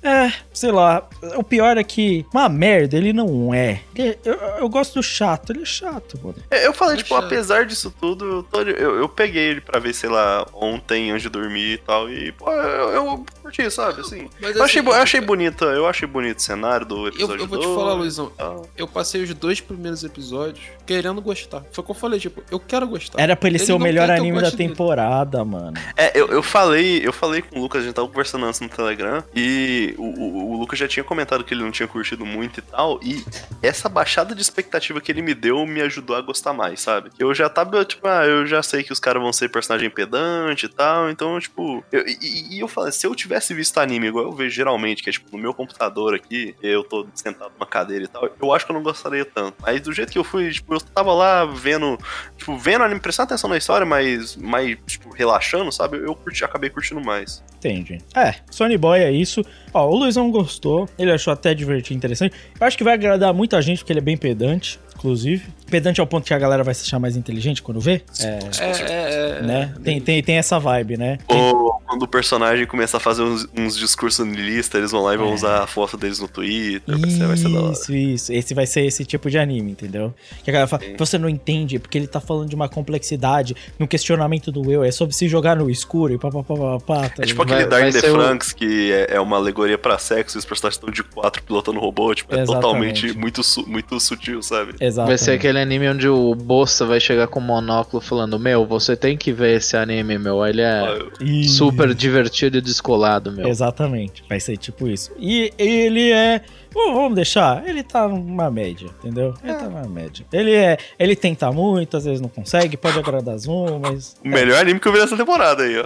é, sei lá. O pior é que, uma merda, ele não é. Ele- eu, eu gosto do chato, ele é chato, mano. É, Eu falei, Mas tipo, chato. apesar disso tudo, eu, tô- eu, eu peguei ele pra ver, sei lá, ontem, antes de dormir e tal, e, pô, eu, eu curti, sabe, assim. Mas, Eu achei, assim, eu achei cara, bonita, eu achei bonito o cenário do Eu, episódio eu vou te dois falar, e Luizão. tal. Eu passei os dois primeiros episódios querendo gostar. Foi o que eu falei, tipo, eu quero gostar. Era pra ele, ser o melhor eu anime da goste dele. temporada, mano. É, eu, eu falei, eu falei com o Lucas, a gente tava conversando antes no Telegram, e o, o, o Lucas já tinha comentado que ele não tinha curtido muito e tal, e essa baixada de expectativa que ele me deu me ajudou a gostar mais, sabe? Eu já tava, tipo, ah, eu já sei que os caras vão ser personagem pedante e tal, então, tipo, eu- e, e eu falei, se eu tivesse visto anime igual eu vejo geralmente, que é tipo no meu computador aqui, eu tô sentado numa cadeira e tal, eu acho que eu não gostaria tanto. Mas do jeito que eu fui, tipo, eu tava lá vendo, tipo, vendo anime, prestando atenção na história, mas, mas tipo, relaxando, sabe? Eu curti, acabei curtindo mais. Entendi. É, Sony Boy é isso. Ó, o Luizão gostou, ele achou até divertido, interessante. Eu acho que vai agradar muita gente, porque ele é bem pedante, inclusive. Pedante ao ponto que a galera vai se achar mais inteligente quando vê. É, É, é, é. né? Tem, tem, tem essa vibe, né? Ou quando o personagem começa a fazer uns, uns discursos nihilistas, eles vão lá e vão É. usar a foto deles no Twitter, vai ser, vai ser da hora. Isso, isso. Esse vai ser esse tipo de anime, entendeu? Que a galera fala, você não entende, porque ele tá falando de uma complexidade, no questionamento do eu, é sobre se jogar no escuro e papapá. Tá É tipo aquele Vai- Dark vai the o- Franks, que é, é uma alegoria pra sexo e os personagens estão de quatro pilotando robô, tipo, é Exatamente. totalmente muito, muito sutil, sabe? Exato. Vai ser aquele anime onde o Bossa vai chegar com um monóculo falando: Meu, você tem que ver esse anime, meu. Ele é super divertido e descolado, meu. Exatamente. Vai ser tipo isso. E ele é Vamos deixar, ele tá numa média, entendeu? Ele tá numa média. Ele é. Ele tenta muito, às vezes não consegue, pode agradar Zoom, mas. O melhor anime que eu vi nessa temporada aí, ó.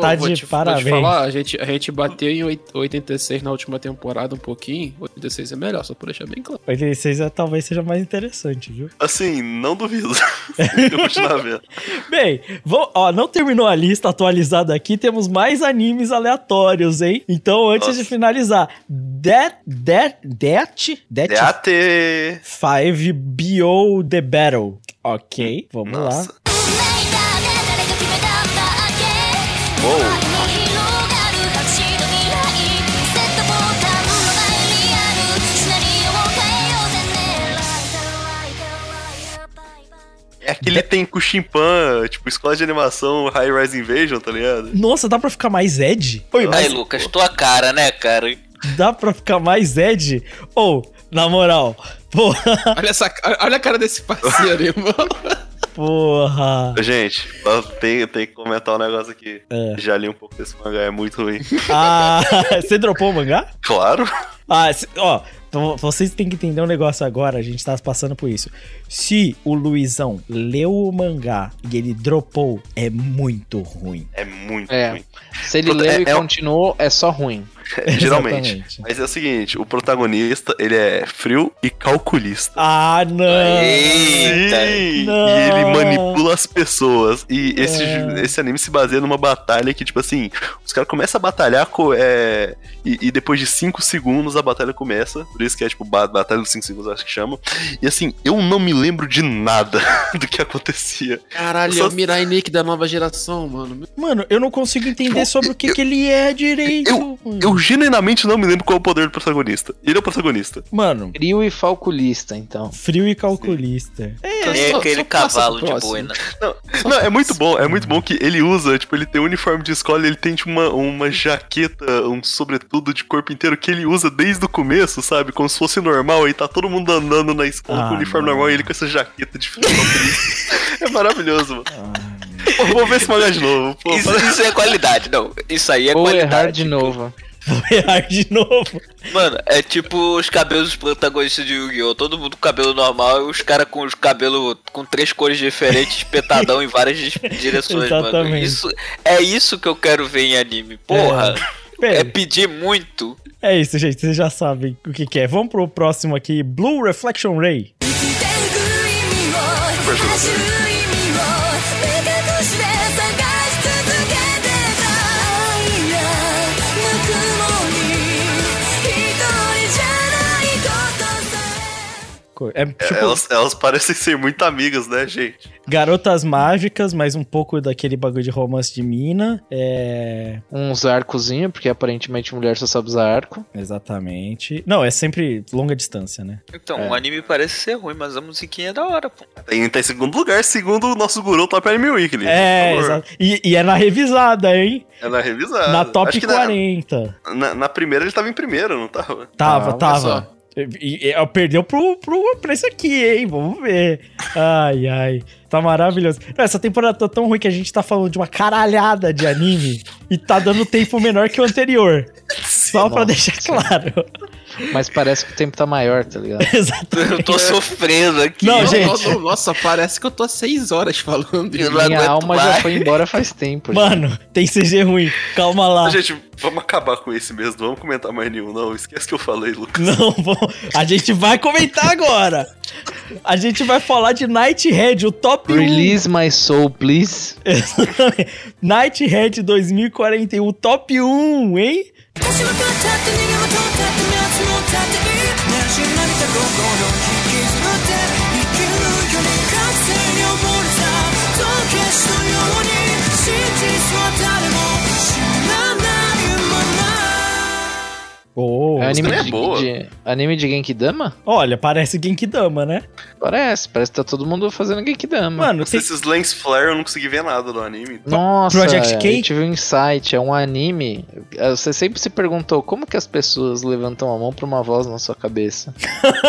Tá de te- vou te parabéns. falar, a gente, a gente bateu em oit- 86 na última temporada um pouquinho. 86 é melhor, só por deixar bem claro. 86 é, talvez seja mais interessante, viu? Assim, não duvido. (laughs) eu continuar vendo. Bem, vou, ó, não terminou a lista atualizada aqui, temos mais animes aleatórios, hein? Então, antes Nossa. de finalizar, That, DAT, DAT, DAT 5 BO The Battle. Ok, vamos Nossa. lá. Uou. É aquele tem com chimpan, tipo, escola de animação, High Rise Invasion, tá ligado? Nossa, dá pra ficar mais Ed? Oi, mas... Ai, Lucas, tua cara, né, cara? Dá pra ficar mais Ed? Ou, na moral, porra, Olha, essa, olha a cara desse parceiro, irmão. porra. Gente, eu tenho, eu tenho que comentar um negócio aqui. É. Já li um pouco desse mangá, é muito ruim. Ah, (laughs) você dropou o mangá? Claro. Ah, se- ó, então vocês têm que entender um negócio agora, a gente tá passando por isso. Se o Luizão leu o mangá e ele dropou, é muito ruim. É muito É. ruim. Se ele Puta, leu é- e é um- continuou, é só ruim. (laughs) Geralmente. Mas é o seguinte, o protagonista, ele é frio e calculista. Ah, não! Eita. Não. E ele manipula as pessoas. E esse, É. esse anime se baseia numa batalha que, tipo assim, os caras começam a batalhar co- é, e, e depois de 5 segundos a batalha começa. Por isso que é tipo ba- Batalha dos 5 segundos, acho que chama. E assim, eu não me lembro de nada (laughs) do que acontecia. Caralho, Só- é o Mirai Nick da nova geração, mano. Mano, eu não consigo entender Tipo, sobre o que, eu- que ele é direito. Eu, mano. Eu genuinamente não me lembro qual é o poder do protagonista. Ele é o protagonista. Mano, Frio e falculista, então. frio e calculista. É só- aquele só cavalo de próximo. boi, né? Não, é muito bom, é muito bom que ele usa, tipo, ele tem um uniforme de escola, ele tem tipo uma, uma jaqueta, um sobretudo de corpo inteiro que ele usa desde o começo, sabe? Como se fosse normal, aí tá todo mundo andando na escola Ah, com o uniforme não. normal e ele com essa jaqueta de. (laughs) É maravilhoso, mano. Pô, vou ver esse mangá de novo. Pô, Isso, isso é qualidade, não. Isso aí é Ou qualidade. errar de novo. Vou (laughs) errar de novo. Mano, é tipo os cabelos dos protagonistas de Yu-Gi-Oh! Todo mundo com cabelo normal e os caras com os cabelos com três cores diferentes, espetadão em várias (laughs) direções, mano. Exatamente. Isso, é isso que eu quero ver em anime. Porra, (laughs) Bem, é pedir muito. é isso, gente. Vocês já sabem o que, que é. Vamos pro próximo aqui: Blue Reflection Ray. え Co- É tipo Elas, elas parecem ser muito amigas, né, gente? garotas mágicas, mas um pouco daquele bagulho de romance de mina. É. Uns arcozinhos, porque aparentemente mulher só sabe usar arco. Exatamente. Não, é sempre longa distância, né? Então, É. o anime parece ser ruim, mas a musiquinha é da hora, pô. Tem, tá em segundo lugar, segundo o nosso guru Top Anime Weekly. É, exato. E, e é na revisada, hein? É na revisada. na top Acho que 40. Na, na, na primeira ele tava em primeiro, não tava? Tava, Ah, tava. E, perdeu pro, pro preço aqui, hein? Vamos ver. Ai, ai. Tá maravilhoso. Essa temporada tá tão ruim que a gente tá falando de uma caralhada de anime e tá dando tempo menor que o anterior. (laughs) Só pra Nossa. deixar claro. Mas parece que o tempo tá maior, tá ligado? (laughs) Exatamente. Eu tô sofrendo aqui. Não, Não, gente. não, nossa, parece que eu tô há seis horas falando não Minha alma já mais. foi embora faz tempo. já. Mano, tem CG ruim. Calma lá. Gente, vamos acabar com esse mesmo. Não vamos comentar mais nenhum, não. Esquece que eu falei, Lucas. Não, vou- a gente vai comentar agora. A gente vai falar de Nighthead, o top 1. Release my soul, please. Nighthead 2041, top 1, hein? つもたっていい何し涙心引きずって生きるより覚醒に溺れた時計師のように真実は Oh, É anime é de, boa. de- anime de Genkidama? Olha, parece Genkidama, né? Parece, parece que tá todo mundo fazendo Genkidama. Mano, tem... Esses Lens Flare eu não consegui ver nada do anime. Nossa, Project K? eu tive um insight, é um anime. É, Você sempre se perguntou como que as pessoas levantam a mão pra uma voz na sua cabeça.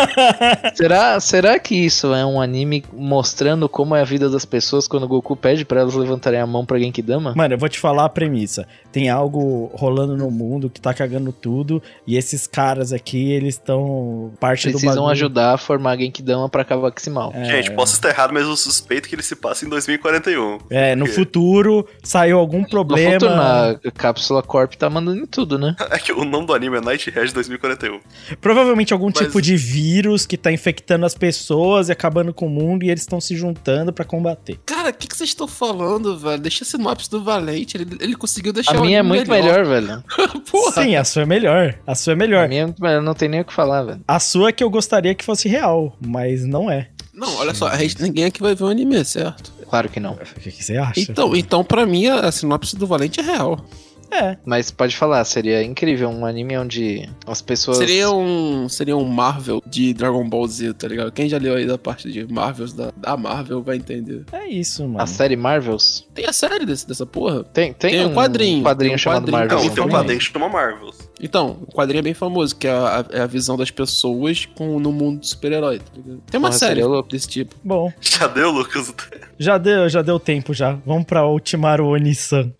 (laughs) será, será que isso é um anime mostrando como é a vida das pessoas quando o Goku pede pra elas levantarem a mão pra Genkidama? Mano, eu vou te falar a premissa. Tem algo rolando no mundo que tá cagando tudo e esses caras aqui, eles estão parte do Precisam ajudar a formar Genkidama pra Cavaximal. É. Gente, posso estar errado, mas eu suspeito que ele se passa em 2041. É, no futuro saiu algum No problema. futuro, na Cápsula Corp tá mandando em tudo, né? (laughs) É que o nome do anime é Night Red 2041. Provavelmente algum Mas- tipo de vírus que tá infectando as pessoas e acabando com o mundo e eles estão se juntando pra combater. Cara, o que, que vocês estão falando, velho? Deixa a sinopse do Valente. Ele, ele conseguiu deixar A o minha é muito melhor, velho. (laughs) Porra. Sim, a sua é melhor. A sua é melhor. A minha não tem nem o que falar, velho. A sua é que eu gostaria que fosse real, mas não é. Não, olha só, a gente, ninguém aqui vai ver o anime, certo? Claro que não. O que, que você acha? Então, então pra mim, a, sinopse do Valente é real. É. Mas pode falar, seria incrível um anime onde as pessoas. Seria um, seria um Marvel de Dragon Ball Z, tá ligado? Quem já leu aí da parte de Marvels da, da Marvel vai entender. É isso, mano. A série Marvels? Tem a série desse, dessa porra? Tem, tem, Tem um quadrinho, um chamado quadrinho. Marvels. Não, tem um quadrinho que chama Marvels. Então, o quadrinho é bem famoso, que é a, é a visão das pessoas com, no mundo do super-herói, tá ligado? Tem uma série louco. desse tipo. Bom, Já deu, Lucas? já deu, já deu tempo já. Vamos pra Ultimaru Onisan.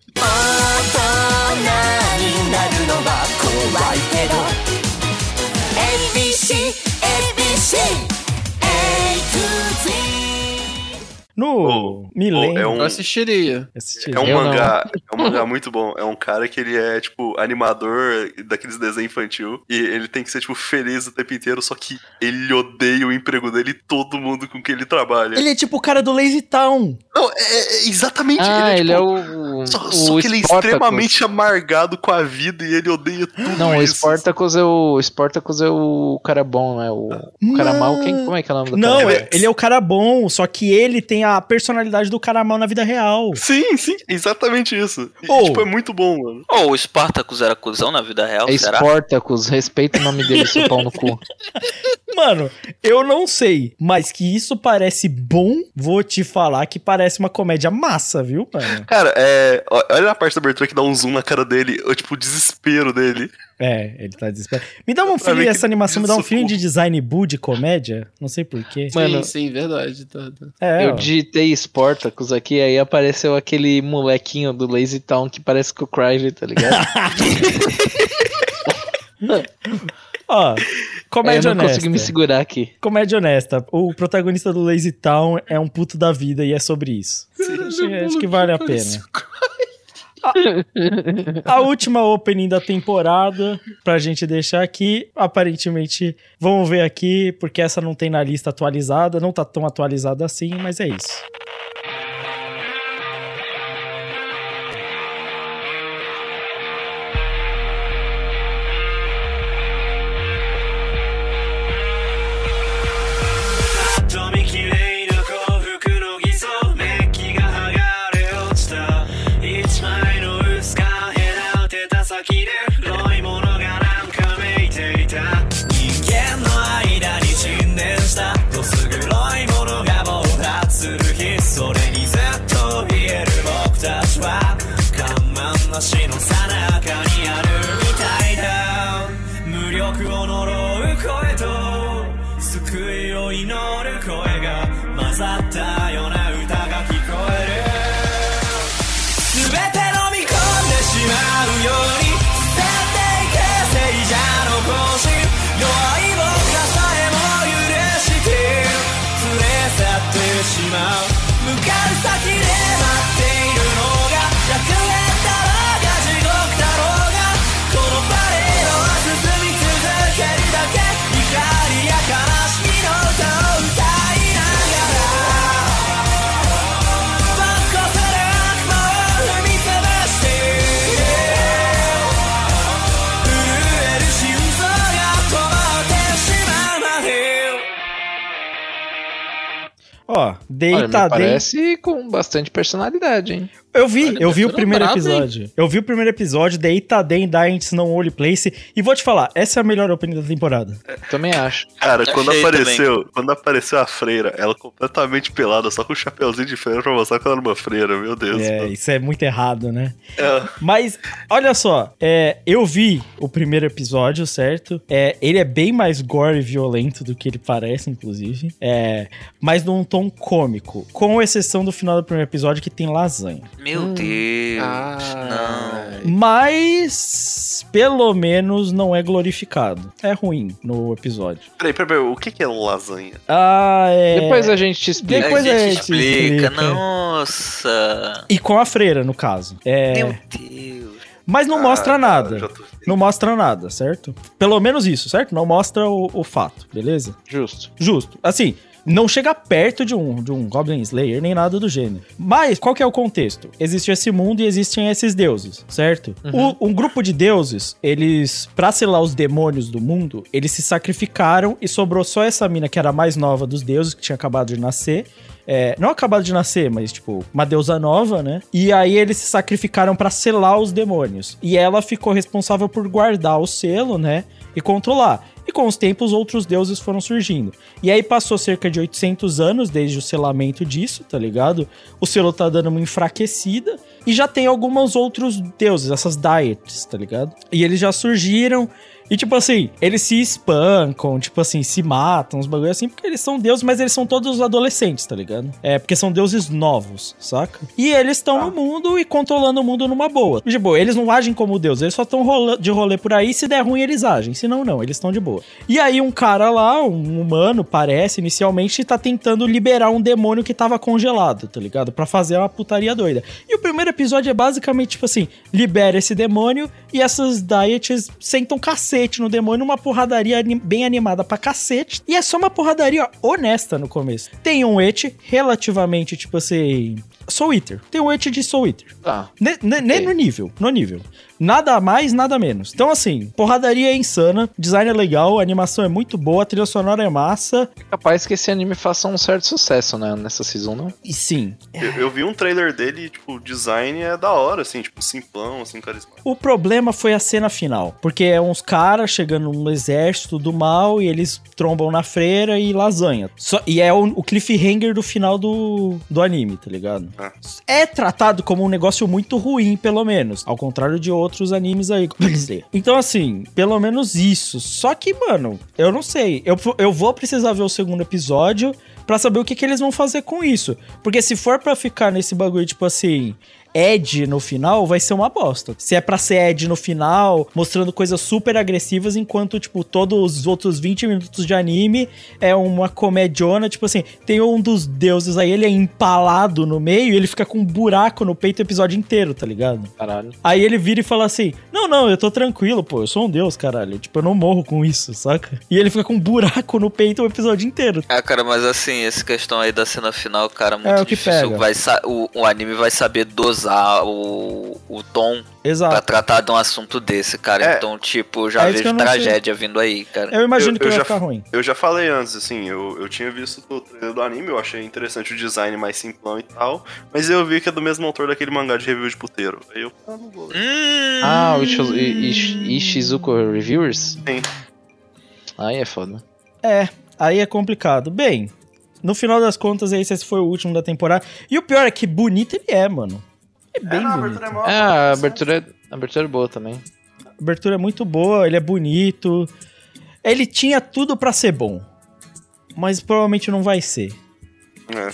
No Oh, Milênio. é um- Eu assistiria. Assisti. É um Eu não. mangá, é um mangá muito bom. É um cara que ele é, tipo, animador daqueles desenhos infantil. E ele tem que ser, tipo, feliz o tempo inteiro, só que ele odeia o emprego dele e todo mundo com quem ele trabalha. Ele é tipo o cara do Lazy Town. Não, é, é exatamente. Ah, ele ele é, é, tipo, o. Só, o só que ele é extremamente amargado com a vida e ele odeia tudo Não, o isso. Spartacus é o. o Spartacus é o cara bom, né? O, o cara Não. mal. Quem, como é que é o nome do Não, cara? é- ele é o cara bom, só que ele tem a personalidade do cara mal na vida real. Sim, sim, exatamente isso. E, Oh. tipo, é muito bom, mano. Ou o Spartacus era cuzão na vida real, É será? Spartacus, respeita o nome dele, seu pau no cu. (laughs) Mano, eu não sei, mas que isso parece bom, vou te falar que parece uma comédia massa, viu, mano? Cara, é. Olha a parte da abertura que dá um zoom na cara dele, o, tipo, o desespero dele. É, ele tá desesperado. Me dá um Pra feeling, essa animação me dá um socorro. feeling de design boo de comédia, não sei porquê. Mano, sim, sim, verdade. Tá, tá. É, eu ó. digitei Spartacus aqui, aí apareceu aquele molequinho do Lazy Town que parece com o Cryvey, tá ligado? (laughs) (laughs) Ó, comédia eu não consegui me honesta. segurar aqui. Comédia honesta. O protagonista do Lazy Town é um puto da vida e é sobre isso. acho, acho que vale a pena. A, última opening da temporada, pra gente deixar aqui, aparentemente, vamos ver aqui, porque essa não tem na lista atualizada, não tá tão atualizada assim, mas é isso. outside. Ó, Olha, me deita parece com bastante personalidade, hein? Eu vi, eu vi o primeiro hein? episódio. Eu vi o primeiro episódio, Deita Den Daints No Holy Place. E vou te falar, essa é a melhor opening da temporada. Também acho. Cara, quando apareceu, quando apareceu a freira, ela completamente pelada, só com o chapeuzinho de freira pra mostrar que ela era uma freira, meu Deus. É, mano. isso é muito errado, né? É. Mas, olha só, é, eu vi o primeiro episódio, certo? É, ele é bem mais gore e violento do que ele parece, inclusive. É, mas num tom tom cômico, com exceção do final do primeiro episódio que tem lasanha. Meu Hum. Deus. Ah, Mas pelo menos não é glorificado. É ruim no episódio. Peraí, peraí, peraí, o que é lasanha? Ah, é. Depois a gente te explica. Depois a a gente gente explica. explica. Nossa. E com a freira, no caso. É. Meu Deus. Mas não Ah, mostra tá, nada. tô- Não mostra nada, certo? Pelo menos isso, certo? Não mostra o, o fato, beleza? Justo. Justo. Assim, não chega perto de um, de um Goblin Slayer nem nada do gênero. Mas qual que é o contexto? Existe esse mundo e existem esses deuses, certo? O- um grupo de deuses, eles, pra selar os demônios do mundo, eles se sacrificaram e sobrou só essa mina que era a mais nova dos deuses, que tinha acabado de nascer. É, não acabado de nascer, mas tipo, uma deusa nova, né? E aí eles se sacrificaram pra selar os demônios. E ela ficou responsável por guardar o selo, né? E controlar. E com os tempos, outros deuses foram surgindo. E aí passou cerca de 800 anos desde o selamento disso, tá ligado? O selo tá dando uma enfraquecida. E já tem alguns outros deuses, essas deities, tá ligado? E eles já surgiram. E tipo assim, eles se espancam, tipo assim, se matam, uns bagulho assim, porque eles são deuses, mas eles são todos adolescentes, tá ligado? É, porque são deuses novos, saca? E eles estão no mundo e controlando o mundo numa boa. Tipo, eles não agem como deus, eles só estão de rolê por aí, se der ruim eles agem, se não, não, eles estão de boa. E aí um cara lá, um humano, parece, inicialmente, tá tentando liberar um demônio que tava congelado, tá ligado? Pra fazer uma putaria doida. E o primeiro episódio é basicamente, tipo assim, libera esse demônio e essas dieties sentam cacete no demônio, uma porradaria bem animada pra cacete. E é só uma porradaria honesta no começo. Tem um et relativamente, tipo assim. Soul Eater. Tem um et de Soul Eater. Tá. Ne- no nível, no nível. Nada mais, nada menos. Então, assim, porradaria é insana, design é legal, a animação é muito boa, a trilha sonora é massa. Capaz que esse anime faça um certo sucesso, né? Nessa season, não? E sim, Eu, eu vi um trailer dele e, tipo, o design é da hora, assim, tipo, simplão, assim, carismático. O problema foi a cena final, porque é uns caras chegando num exército do mal e eles trombam na freira e lasanha. Só- e é o, o cliffhanger do final do, do anime, tá ligado? Ah. É tratado como um negócio muito ruim, pelo menos. Ao contrário de outros animes aí. como eles. Então, assim, pelo menos isso. Só que, mano, eu não sei. Eu, eu vou precisar ver o segundo episódio pra saber o que, que eles vão fazer com isso. Porque se for pra ficar nesse bagulho, tipo assim, Ed no final, vai ser uma bosta. Se é pra ser Ed no final, mostrando coisas super agressivas, enquanto, tipo, todos os outros 20 minutos de anime é uma comediona, tipo assim, tem um dos deuses aí, ele é empalado no meio e ele fica com um buraco no peito o episódio inteiro, tá ligado? Caralho. Aí ele vira e fala assim: Não, não, eu tô tranquilo, pô, eu sou um deus, caralho. Tipo, eu não morro com isso, saca? E ele fica com um buraco no peito o episódio inteiro. Ah, cara, mas assim, essa questão aí da cena final, cara, muito É o que difícil. pega. Vai o, o anime vai saber dosar o, o tom pra Exato. tratar de um assunto desse, cara. É. Então, tipo, já É vejo não sei. tragédia vindo aí, cara. Eu imagino Eu- que eu vai já- ficar ruim. Eu já falei antes, assim, eu, eu tinha visto o trailer do anime, eu achei interessante o design mais simplão e tal, mas eu vi que é do mesmo autor daquele mangá de review de puteiro. Aí eu, ah, não vou ler. Hum, Ah, o Ish- Ishizuko Reviewers? Sim. Aí é foda. É, aí é complicado. Bem, no final das contas, esse foi o último da temporada. E o pior é que bonito ele é, mano. É bem não, a bonito. abertura é É, a abertura, é- a abertura é boa também. A abertura é muito boa, ele é bonito. Ele tinha tudo pra ser bom. Mas provavelmente não vai ser. É.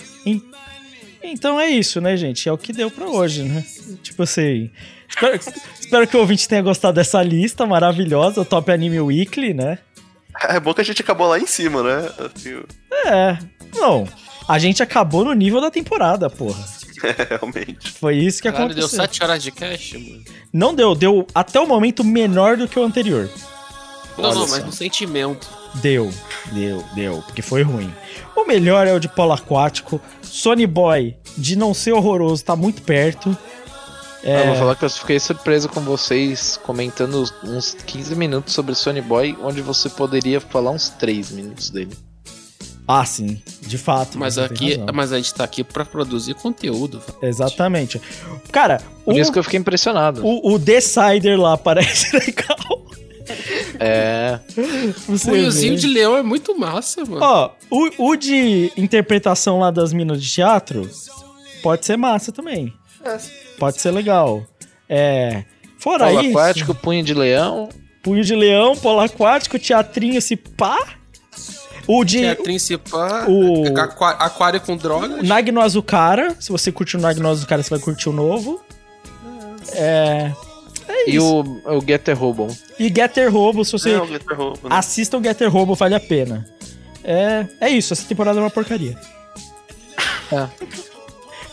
Então é isso, né, gente? É o que deu pra hoje, né? Tipo assim. Espero, (laughs) espero que o ouvinte tenha gostado dessa lista maravilhosa, o Top Anime Weekly, né? É bom que a gente acabou lá em cima, né? Assim, É. Não. A gente acabou no nível da temporada, porra. (laughs) é, realmente. Foi isso que Caralho, deu aconteceu. 7 horas de cast, mano. Não deu, deu até o momento menor do que o anterior. Não, Olha não, só. mas no sentimento. Deu, deu, deu, porque foi ruim. O melhor é o de polo aquático. Sony Boy, de não ser horroroso, tá muito perto. É, Eu vou falar que eu fiquei surpreso com vocês comentando uns 15 minutos sobre Sony Boy, onde você poderia falar uns 3 minutos dele. Ah, sim, de fato. Mas aqui, mas a gente tá aqui pra produzir conteúdo. Exatamente. Cara, o, Por isso que eu fiquei impressionado. o, o Decider lá parece (laughs) legal. É. Você Punhozinho de leão é muito massa, mano. Ó, o, o de interpretação lá das minas de teatro pode ser massa também. Pode ser legal. É. Fora Polo isso, aquático, punho de leão. punho de leão, polo aquático, teatrinho, esse pá. O Que de. é a principal. o- é Aquário com drogas. Nag no Azukara. Se você curte o Nag no Azukara, você vai curtir o novo. É. É E isso. o, o Getter Robo. E Getter Robo, se você. É, o Getter Robo, né? Assista o Getter Robo, vale a pena. É, é isso, essa temporada é uma porcaria. É. (laughs)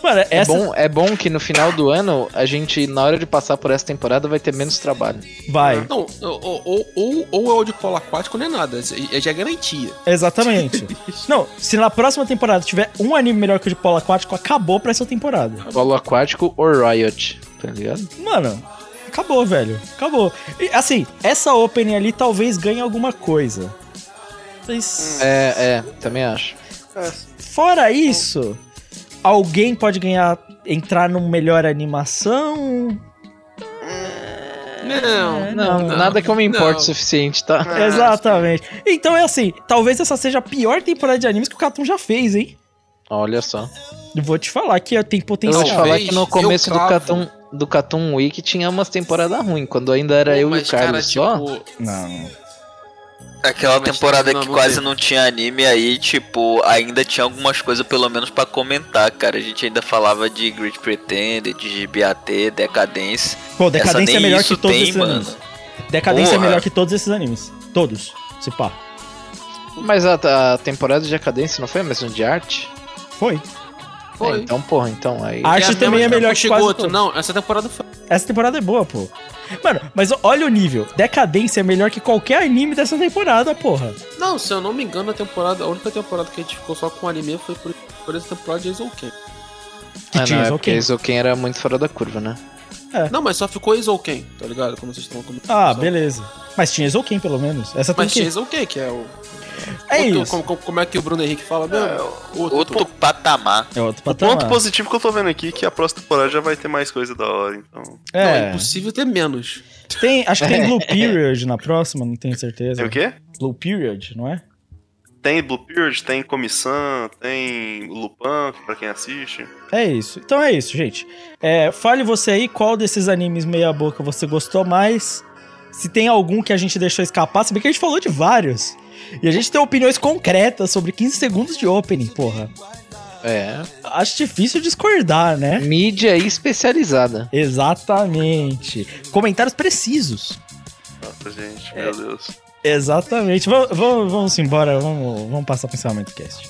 Mano, É essa bom, é bom que no final do ano, a gente, na hora de passar por essa temporada, vai ter menos trabalho. vai. Não, ou, ou, ou, ou é o de polo aquático, nem nada. Isso aí Já é garantia. Exatamente. (laughs) Não, se na próxima temporada tiver um anime melhor que o de polo aquático, acabou pra essa temporada. Polo aquático ou Riot, tá ligado? Mano, acabou, velho. Acabou. E, assim, essa opening ali talvez ganhe alguma coisa. Mas, É, é, também acho. fora isso, alguém pode ganhar, entrar num melhor animação. Não, Não, nada que eu me importe o suficiente, tá? Exatamente. Então é assim, talvez essa seja a pior temporada de animes que o Cartoon já fez, hein? Olha só. Eu vou te falar que tem Eu potencial. vou te falar que no eu começo do. Cartoon, do Cartoon Week tinha umas temporadas ruins, quando ainda era eu e o Mas, cara, Carlos só. tipo, Não. Aquela temporada que quase não tinha anime aí, tipo, ainda tinha algumas coisas pelo menos pra comentar, cara. A gente ainda falava de Great Pretender, de GBAT, Decadência. Pô, Essa Decadência é melhor que todos tem, esses mano. animes. Decadência Porra. é melhor que todos esses animes. Todos. Se pá. Mas a, a temporada de Decadência não foi a mesma de arte? Foi. Foi. É, então, porra, então aí. A arte também é melhor que quase todos. Não, essa temporada foi. Essa temporada é boa, pô. Mano, mas olha o nível. Decadência é melhor que qualquer anime dessa temporada, porra. Não, se eu não me engano, a temporada. A única temporada que a gente ficou só com anime foi por, por essa temporada de Eizouken. Que Ah, tinha não, é porque Eizouken era muito fora da curva, né? Não, mas só ficou Eizouken, tá ligado? Como vocês estão comentando. Ah, Só- beleza. Mas tinha Zouken, pelo menos. Essa tem Mas que... tinha Eizouken, que é o. É outro- isso. Como, como- é que o Bruno Henrique fala mesmo? outro, Outro patamar. É outro O patamar. ponto positivo que eu tô vendo aqui é que a próxima temporada já vai ter mais coisa da hora, então. Não, é É, impossível ter menos. tem, acho que tem (laughs) Blue Period na próxima, não tenho certeza. Tem o quê? Blue Period, não é? Tem Blue Period, tem Comissão, tem Lupin, pra quem assiste. É isso. Então é isso, gente. É, fale você aí qual desses animes meia boca você gostou mais. Se tem algum que a gente deixou escapar, se bem que a gente falou de vários. E a gente tem opiniões concretas sobre 15 segundos de opening, porra. É. Acho difícil discordar, né? Mídia especializada. Exatamente. Comentários precisos. Nossa, gente, É. meu Deus. Exatamente. Vamos, vamos, vamos embora, vamos, vamos passar pro encerramento do cast.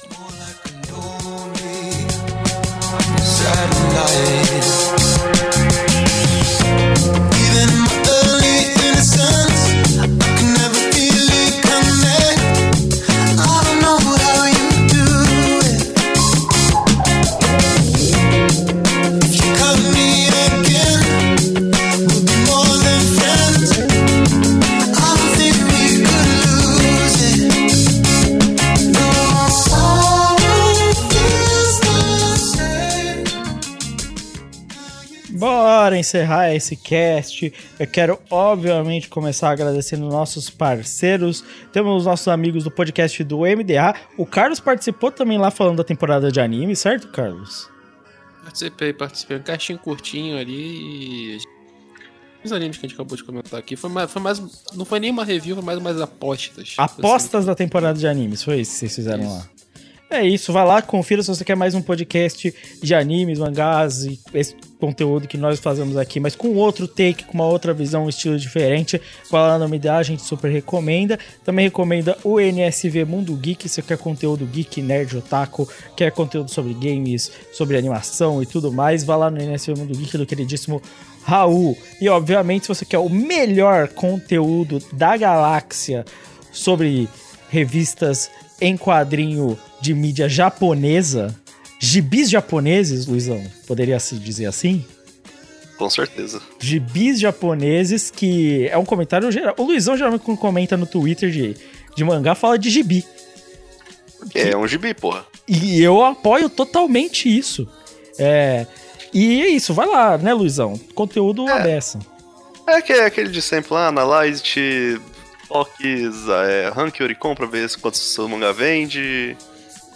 Bora encerrar esse cast. Eu quero, obviamente, começar agradecendo nossos parceiros. Temos os nossos amigos do podcast do MDA. O Carlos participou também lá falando da temporada de anime, certo, Carlos? Participei, participei. Um castinho curtinho ali e. Os animes que a gente acabou de comentar aqui foi mais. Foi mais não foi nem uma review, foi mais umas apostas. Apostas da temporada de animes, foi isso que vocês fizeram lá. É isso, vai lá, confira se você quer mais um podcast de animes, mangás e esse conteúdo que nós fazemos aqui, mas com outro take, com uma outra visão, um estilo diferente. Vai lá no MDA, a gente super recomenda. Também recomenda o NSV Mundo Geek, se você quer conteúdo geek, nerd, otaku, quer conteúdo sobre games, sobre animação e tudo mais, vai lá no NSV Mundo Geek do queridíssimo Raul. E obviamente, se você quer o melhor conteúdo da galáxia sobre revistas em quadrinho de mídia japonesa, gibis japoneses, Luizão, poderia se dizer assim? Com certeza. Gibis japoneses, que é um comentário geral. O Luizão geralmente comenta no Twitter de, de mangá fala de gibi. É um gibi, porra. E eu apoio totalmente isso. É, e é isso, vai lá, né, Luizão? Conteúdo é. dessa. É que é aquele de sempre lá, analyze, toques, é, rank Oricon pra ver quanto seu mangá vende.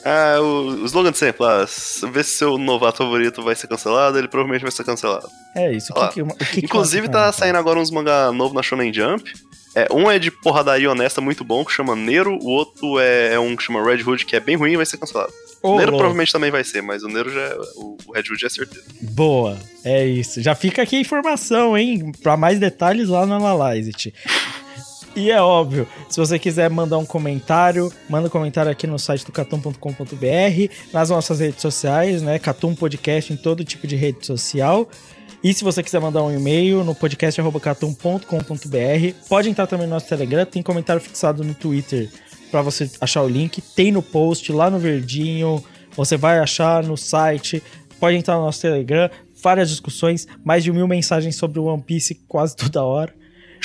Ah, o, o slogan de sempre lá, ver se seu novato favorito vai ser cancelado, ele provavelmente vai ser cancelado. É isso. Que, que, que que Inclusive você tá saindo agora uns mangá novo na Shonen Jump. É, um é de porradaria honesta muito bom, que chama Nero, o outro é, é um que chama Red Hood, que é bem ruim e vai ser cancelado. O Nero louco. provavelmente também vai ser, mas o Nero já é, o, Red Hood é certeza. Boa, é isso. Já fica aqui a informação, hein? Pra mais detalhes lá no Analyze. E é óbvio, se você quiser mandar um comentário, manda um comentário aqui no site do catum.com.br, nas nossas redes sociais, né? Catum Podcast em todo tipo de rede social. E se você quiser mandar um e-mail no podcast.catum.com.br, pode entrar também no nosso Telegram, tem comentário fixado no Twitter para você achar o link, tem no post lá no verdinho, você vai achar no site, pode entrar no nosso Telegram, várias discussões, mais de mil mensagens sobre o One Piece quase toda hora.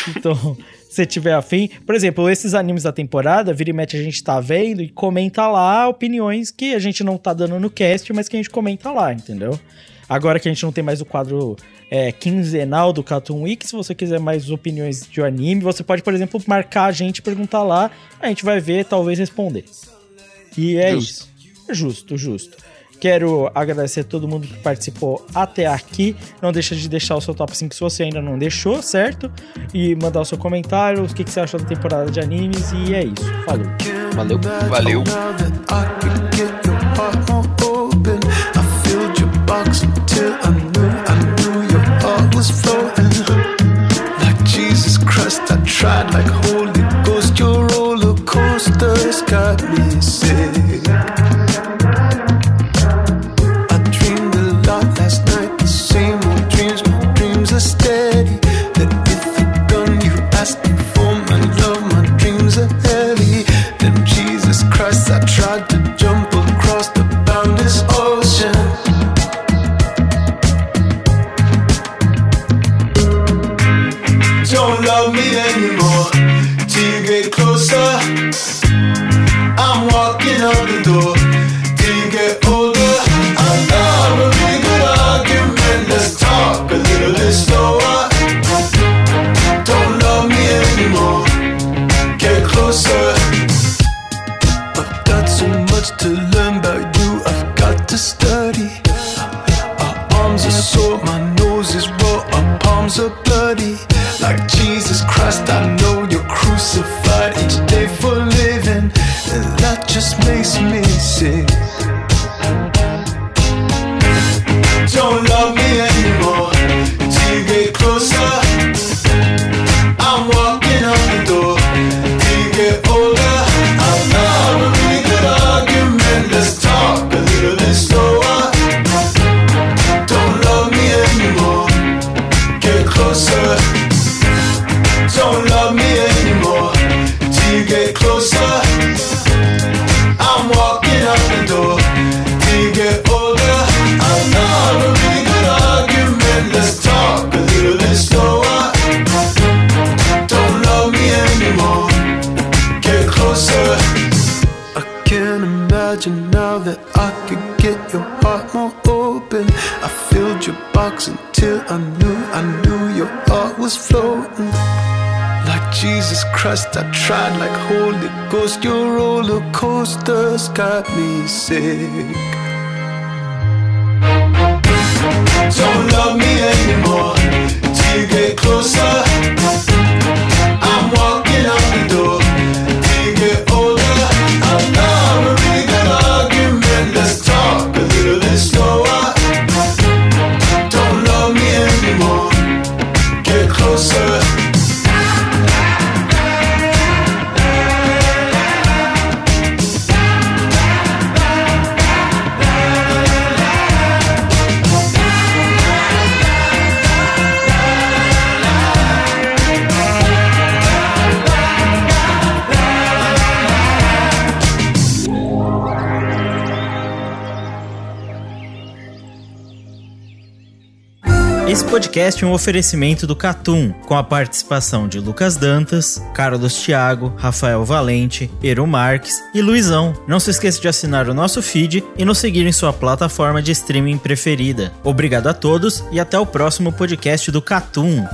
Então, (laughs) se tiver afim, por exemplo, esses animes da temporada, vira e mete a gente tá vendo e comenta lá opiniões que a gente não tá dando no cast, mas que a gente comenta lá, entendeu? Agora que a gente não tem mais o quadro é, quinzenal do Cartoon Week, se você quiser mais opiniões de anime, você pode, por exemplo, marcar a gente, perguntar lá, a gente vai ver, talvez responder. E é Justo. isso. Justo, justo. Quero agradecer a todo mundo que participou até aqui. Não deixa de deixar o seu top 5 se você ainda não deixou, certo? E mandar o seu comentário, o que, que você achou da temporada de animes. E é isso. Falou. Valeu. Valeu. Tried like Holy Ghost. Your roller coasters got me sick. dismiss it. Christ, I tried like Holy Ghost. Your roller coasters got me sick. Don't love me anymore till you get closer. Podcast é um oferecimento do Catum, com a participação de Lucas Dantas, Carlos Thiago, Rafael Valente, Eru Marques e Luizão. Não se esqueça de assinar o nosso feed e nos seguir em sua plataforma de streaming preferida. Obrigado a todos e até o próximo podcast do Catum.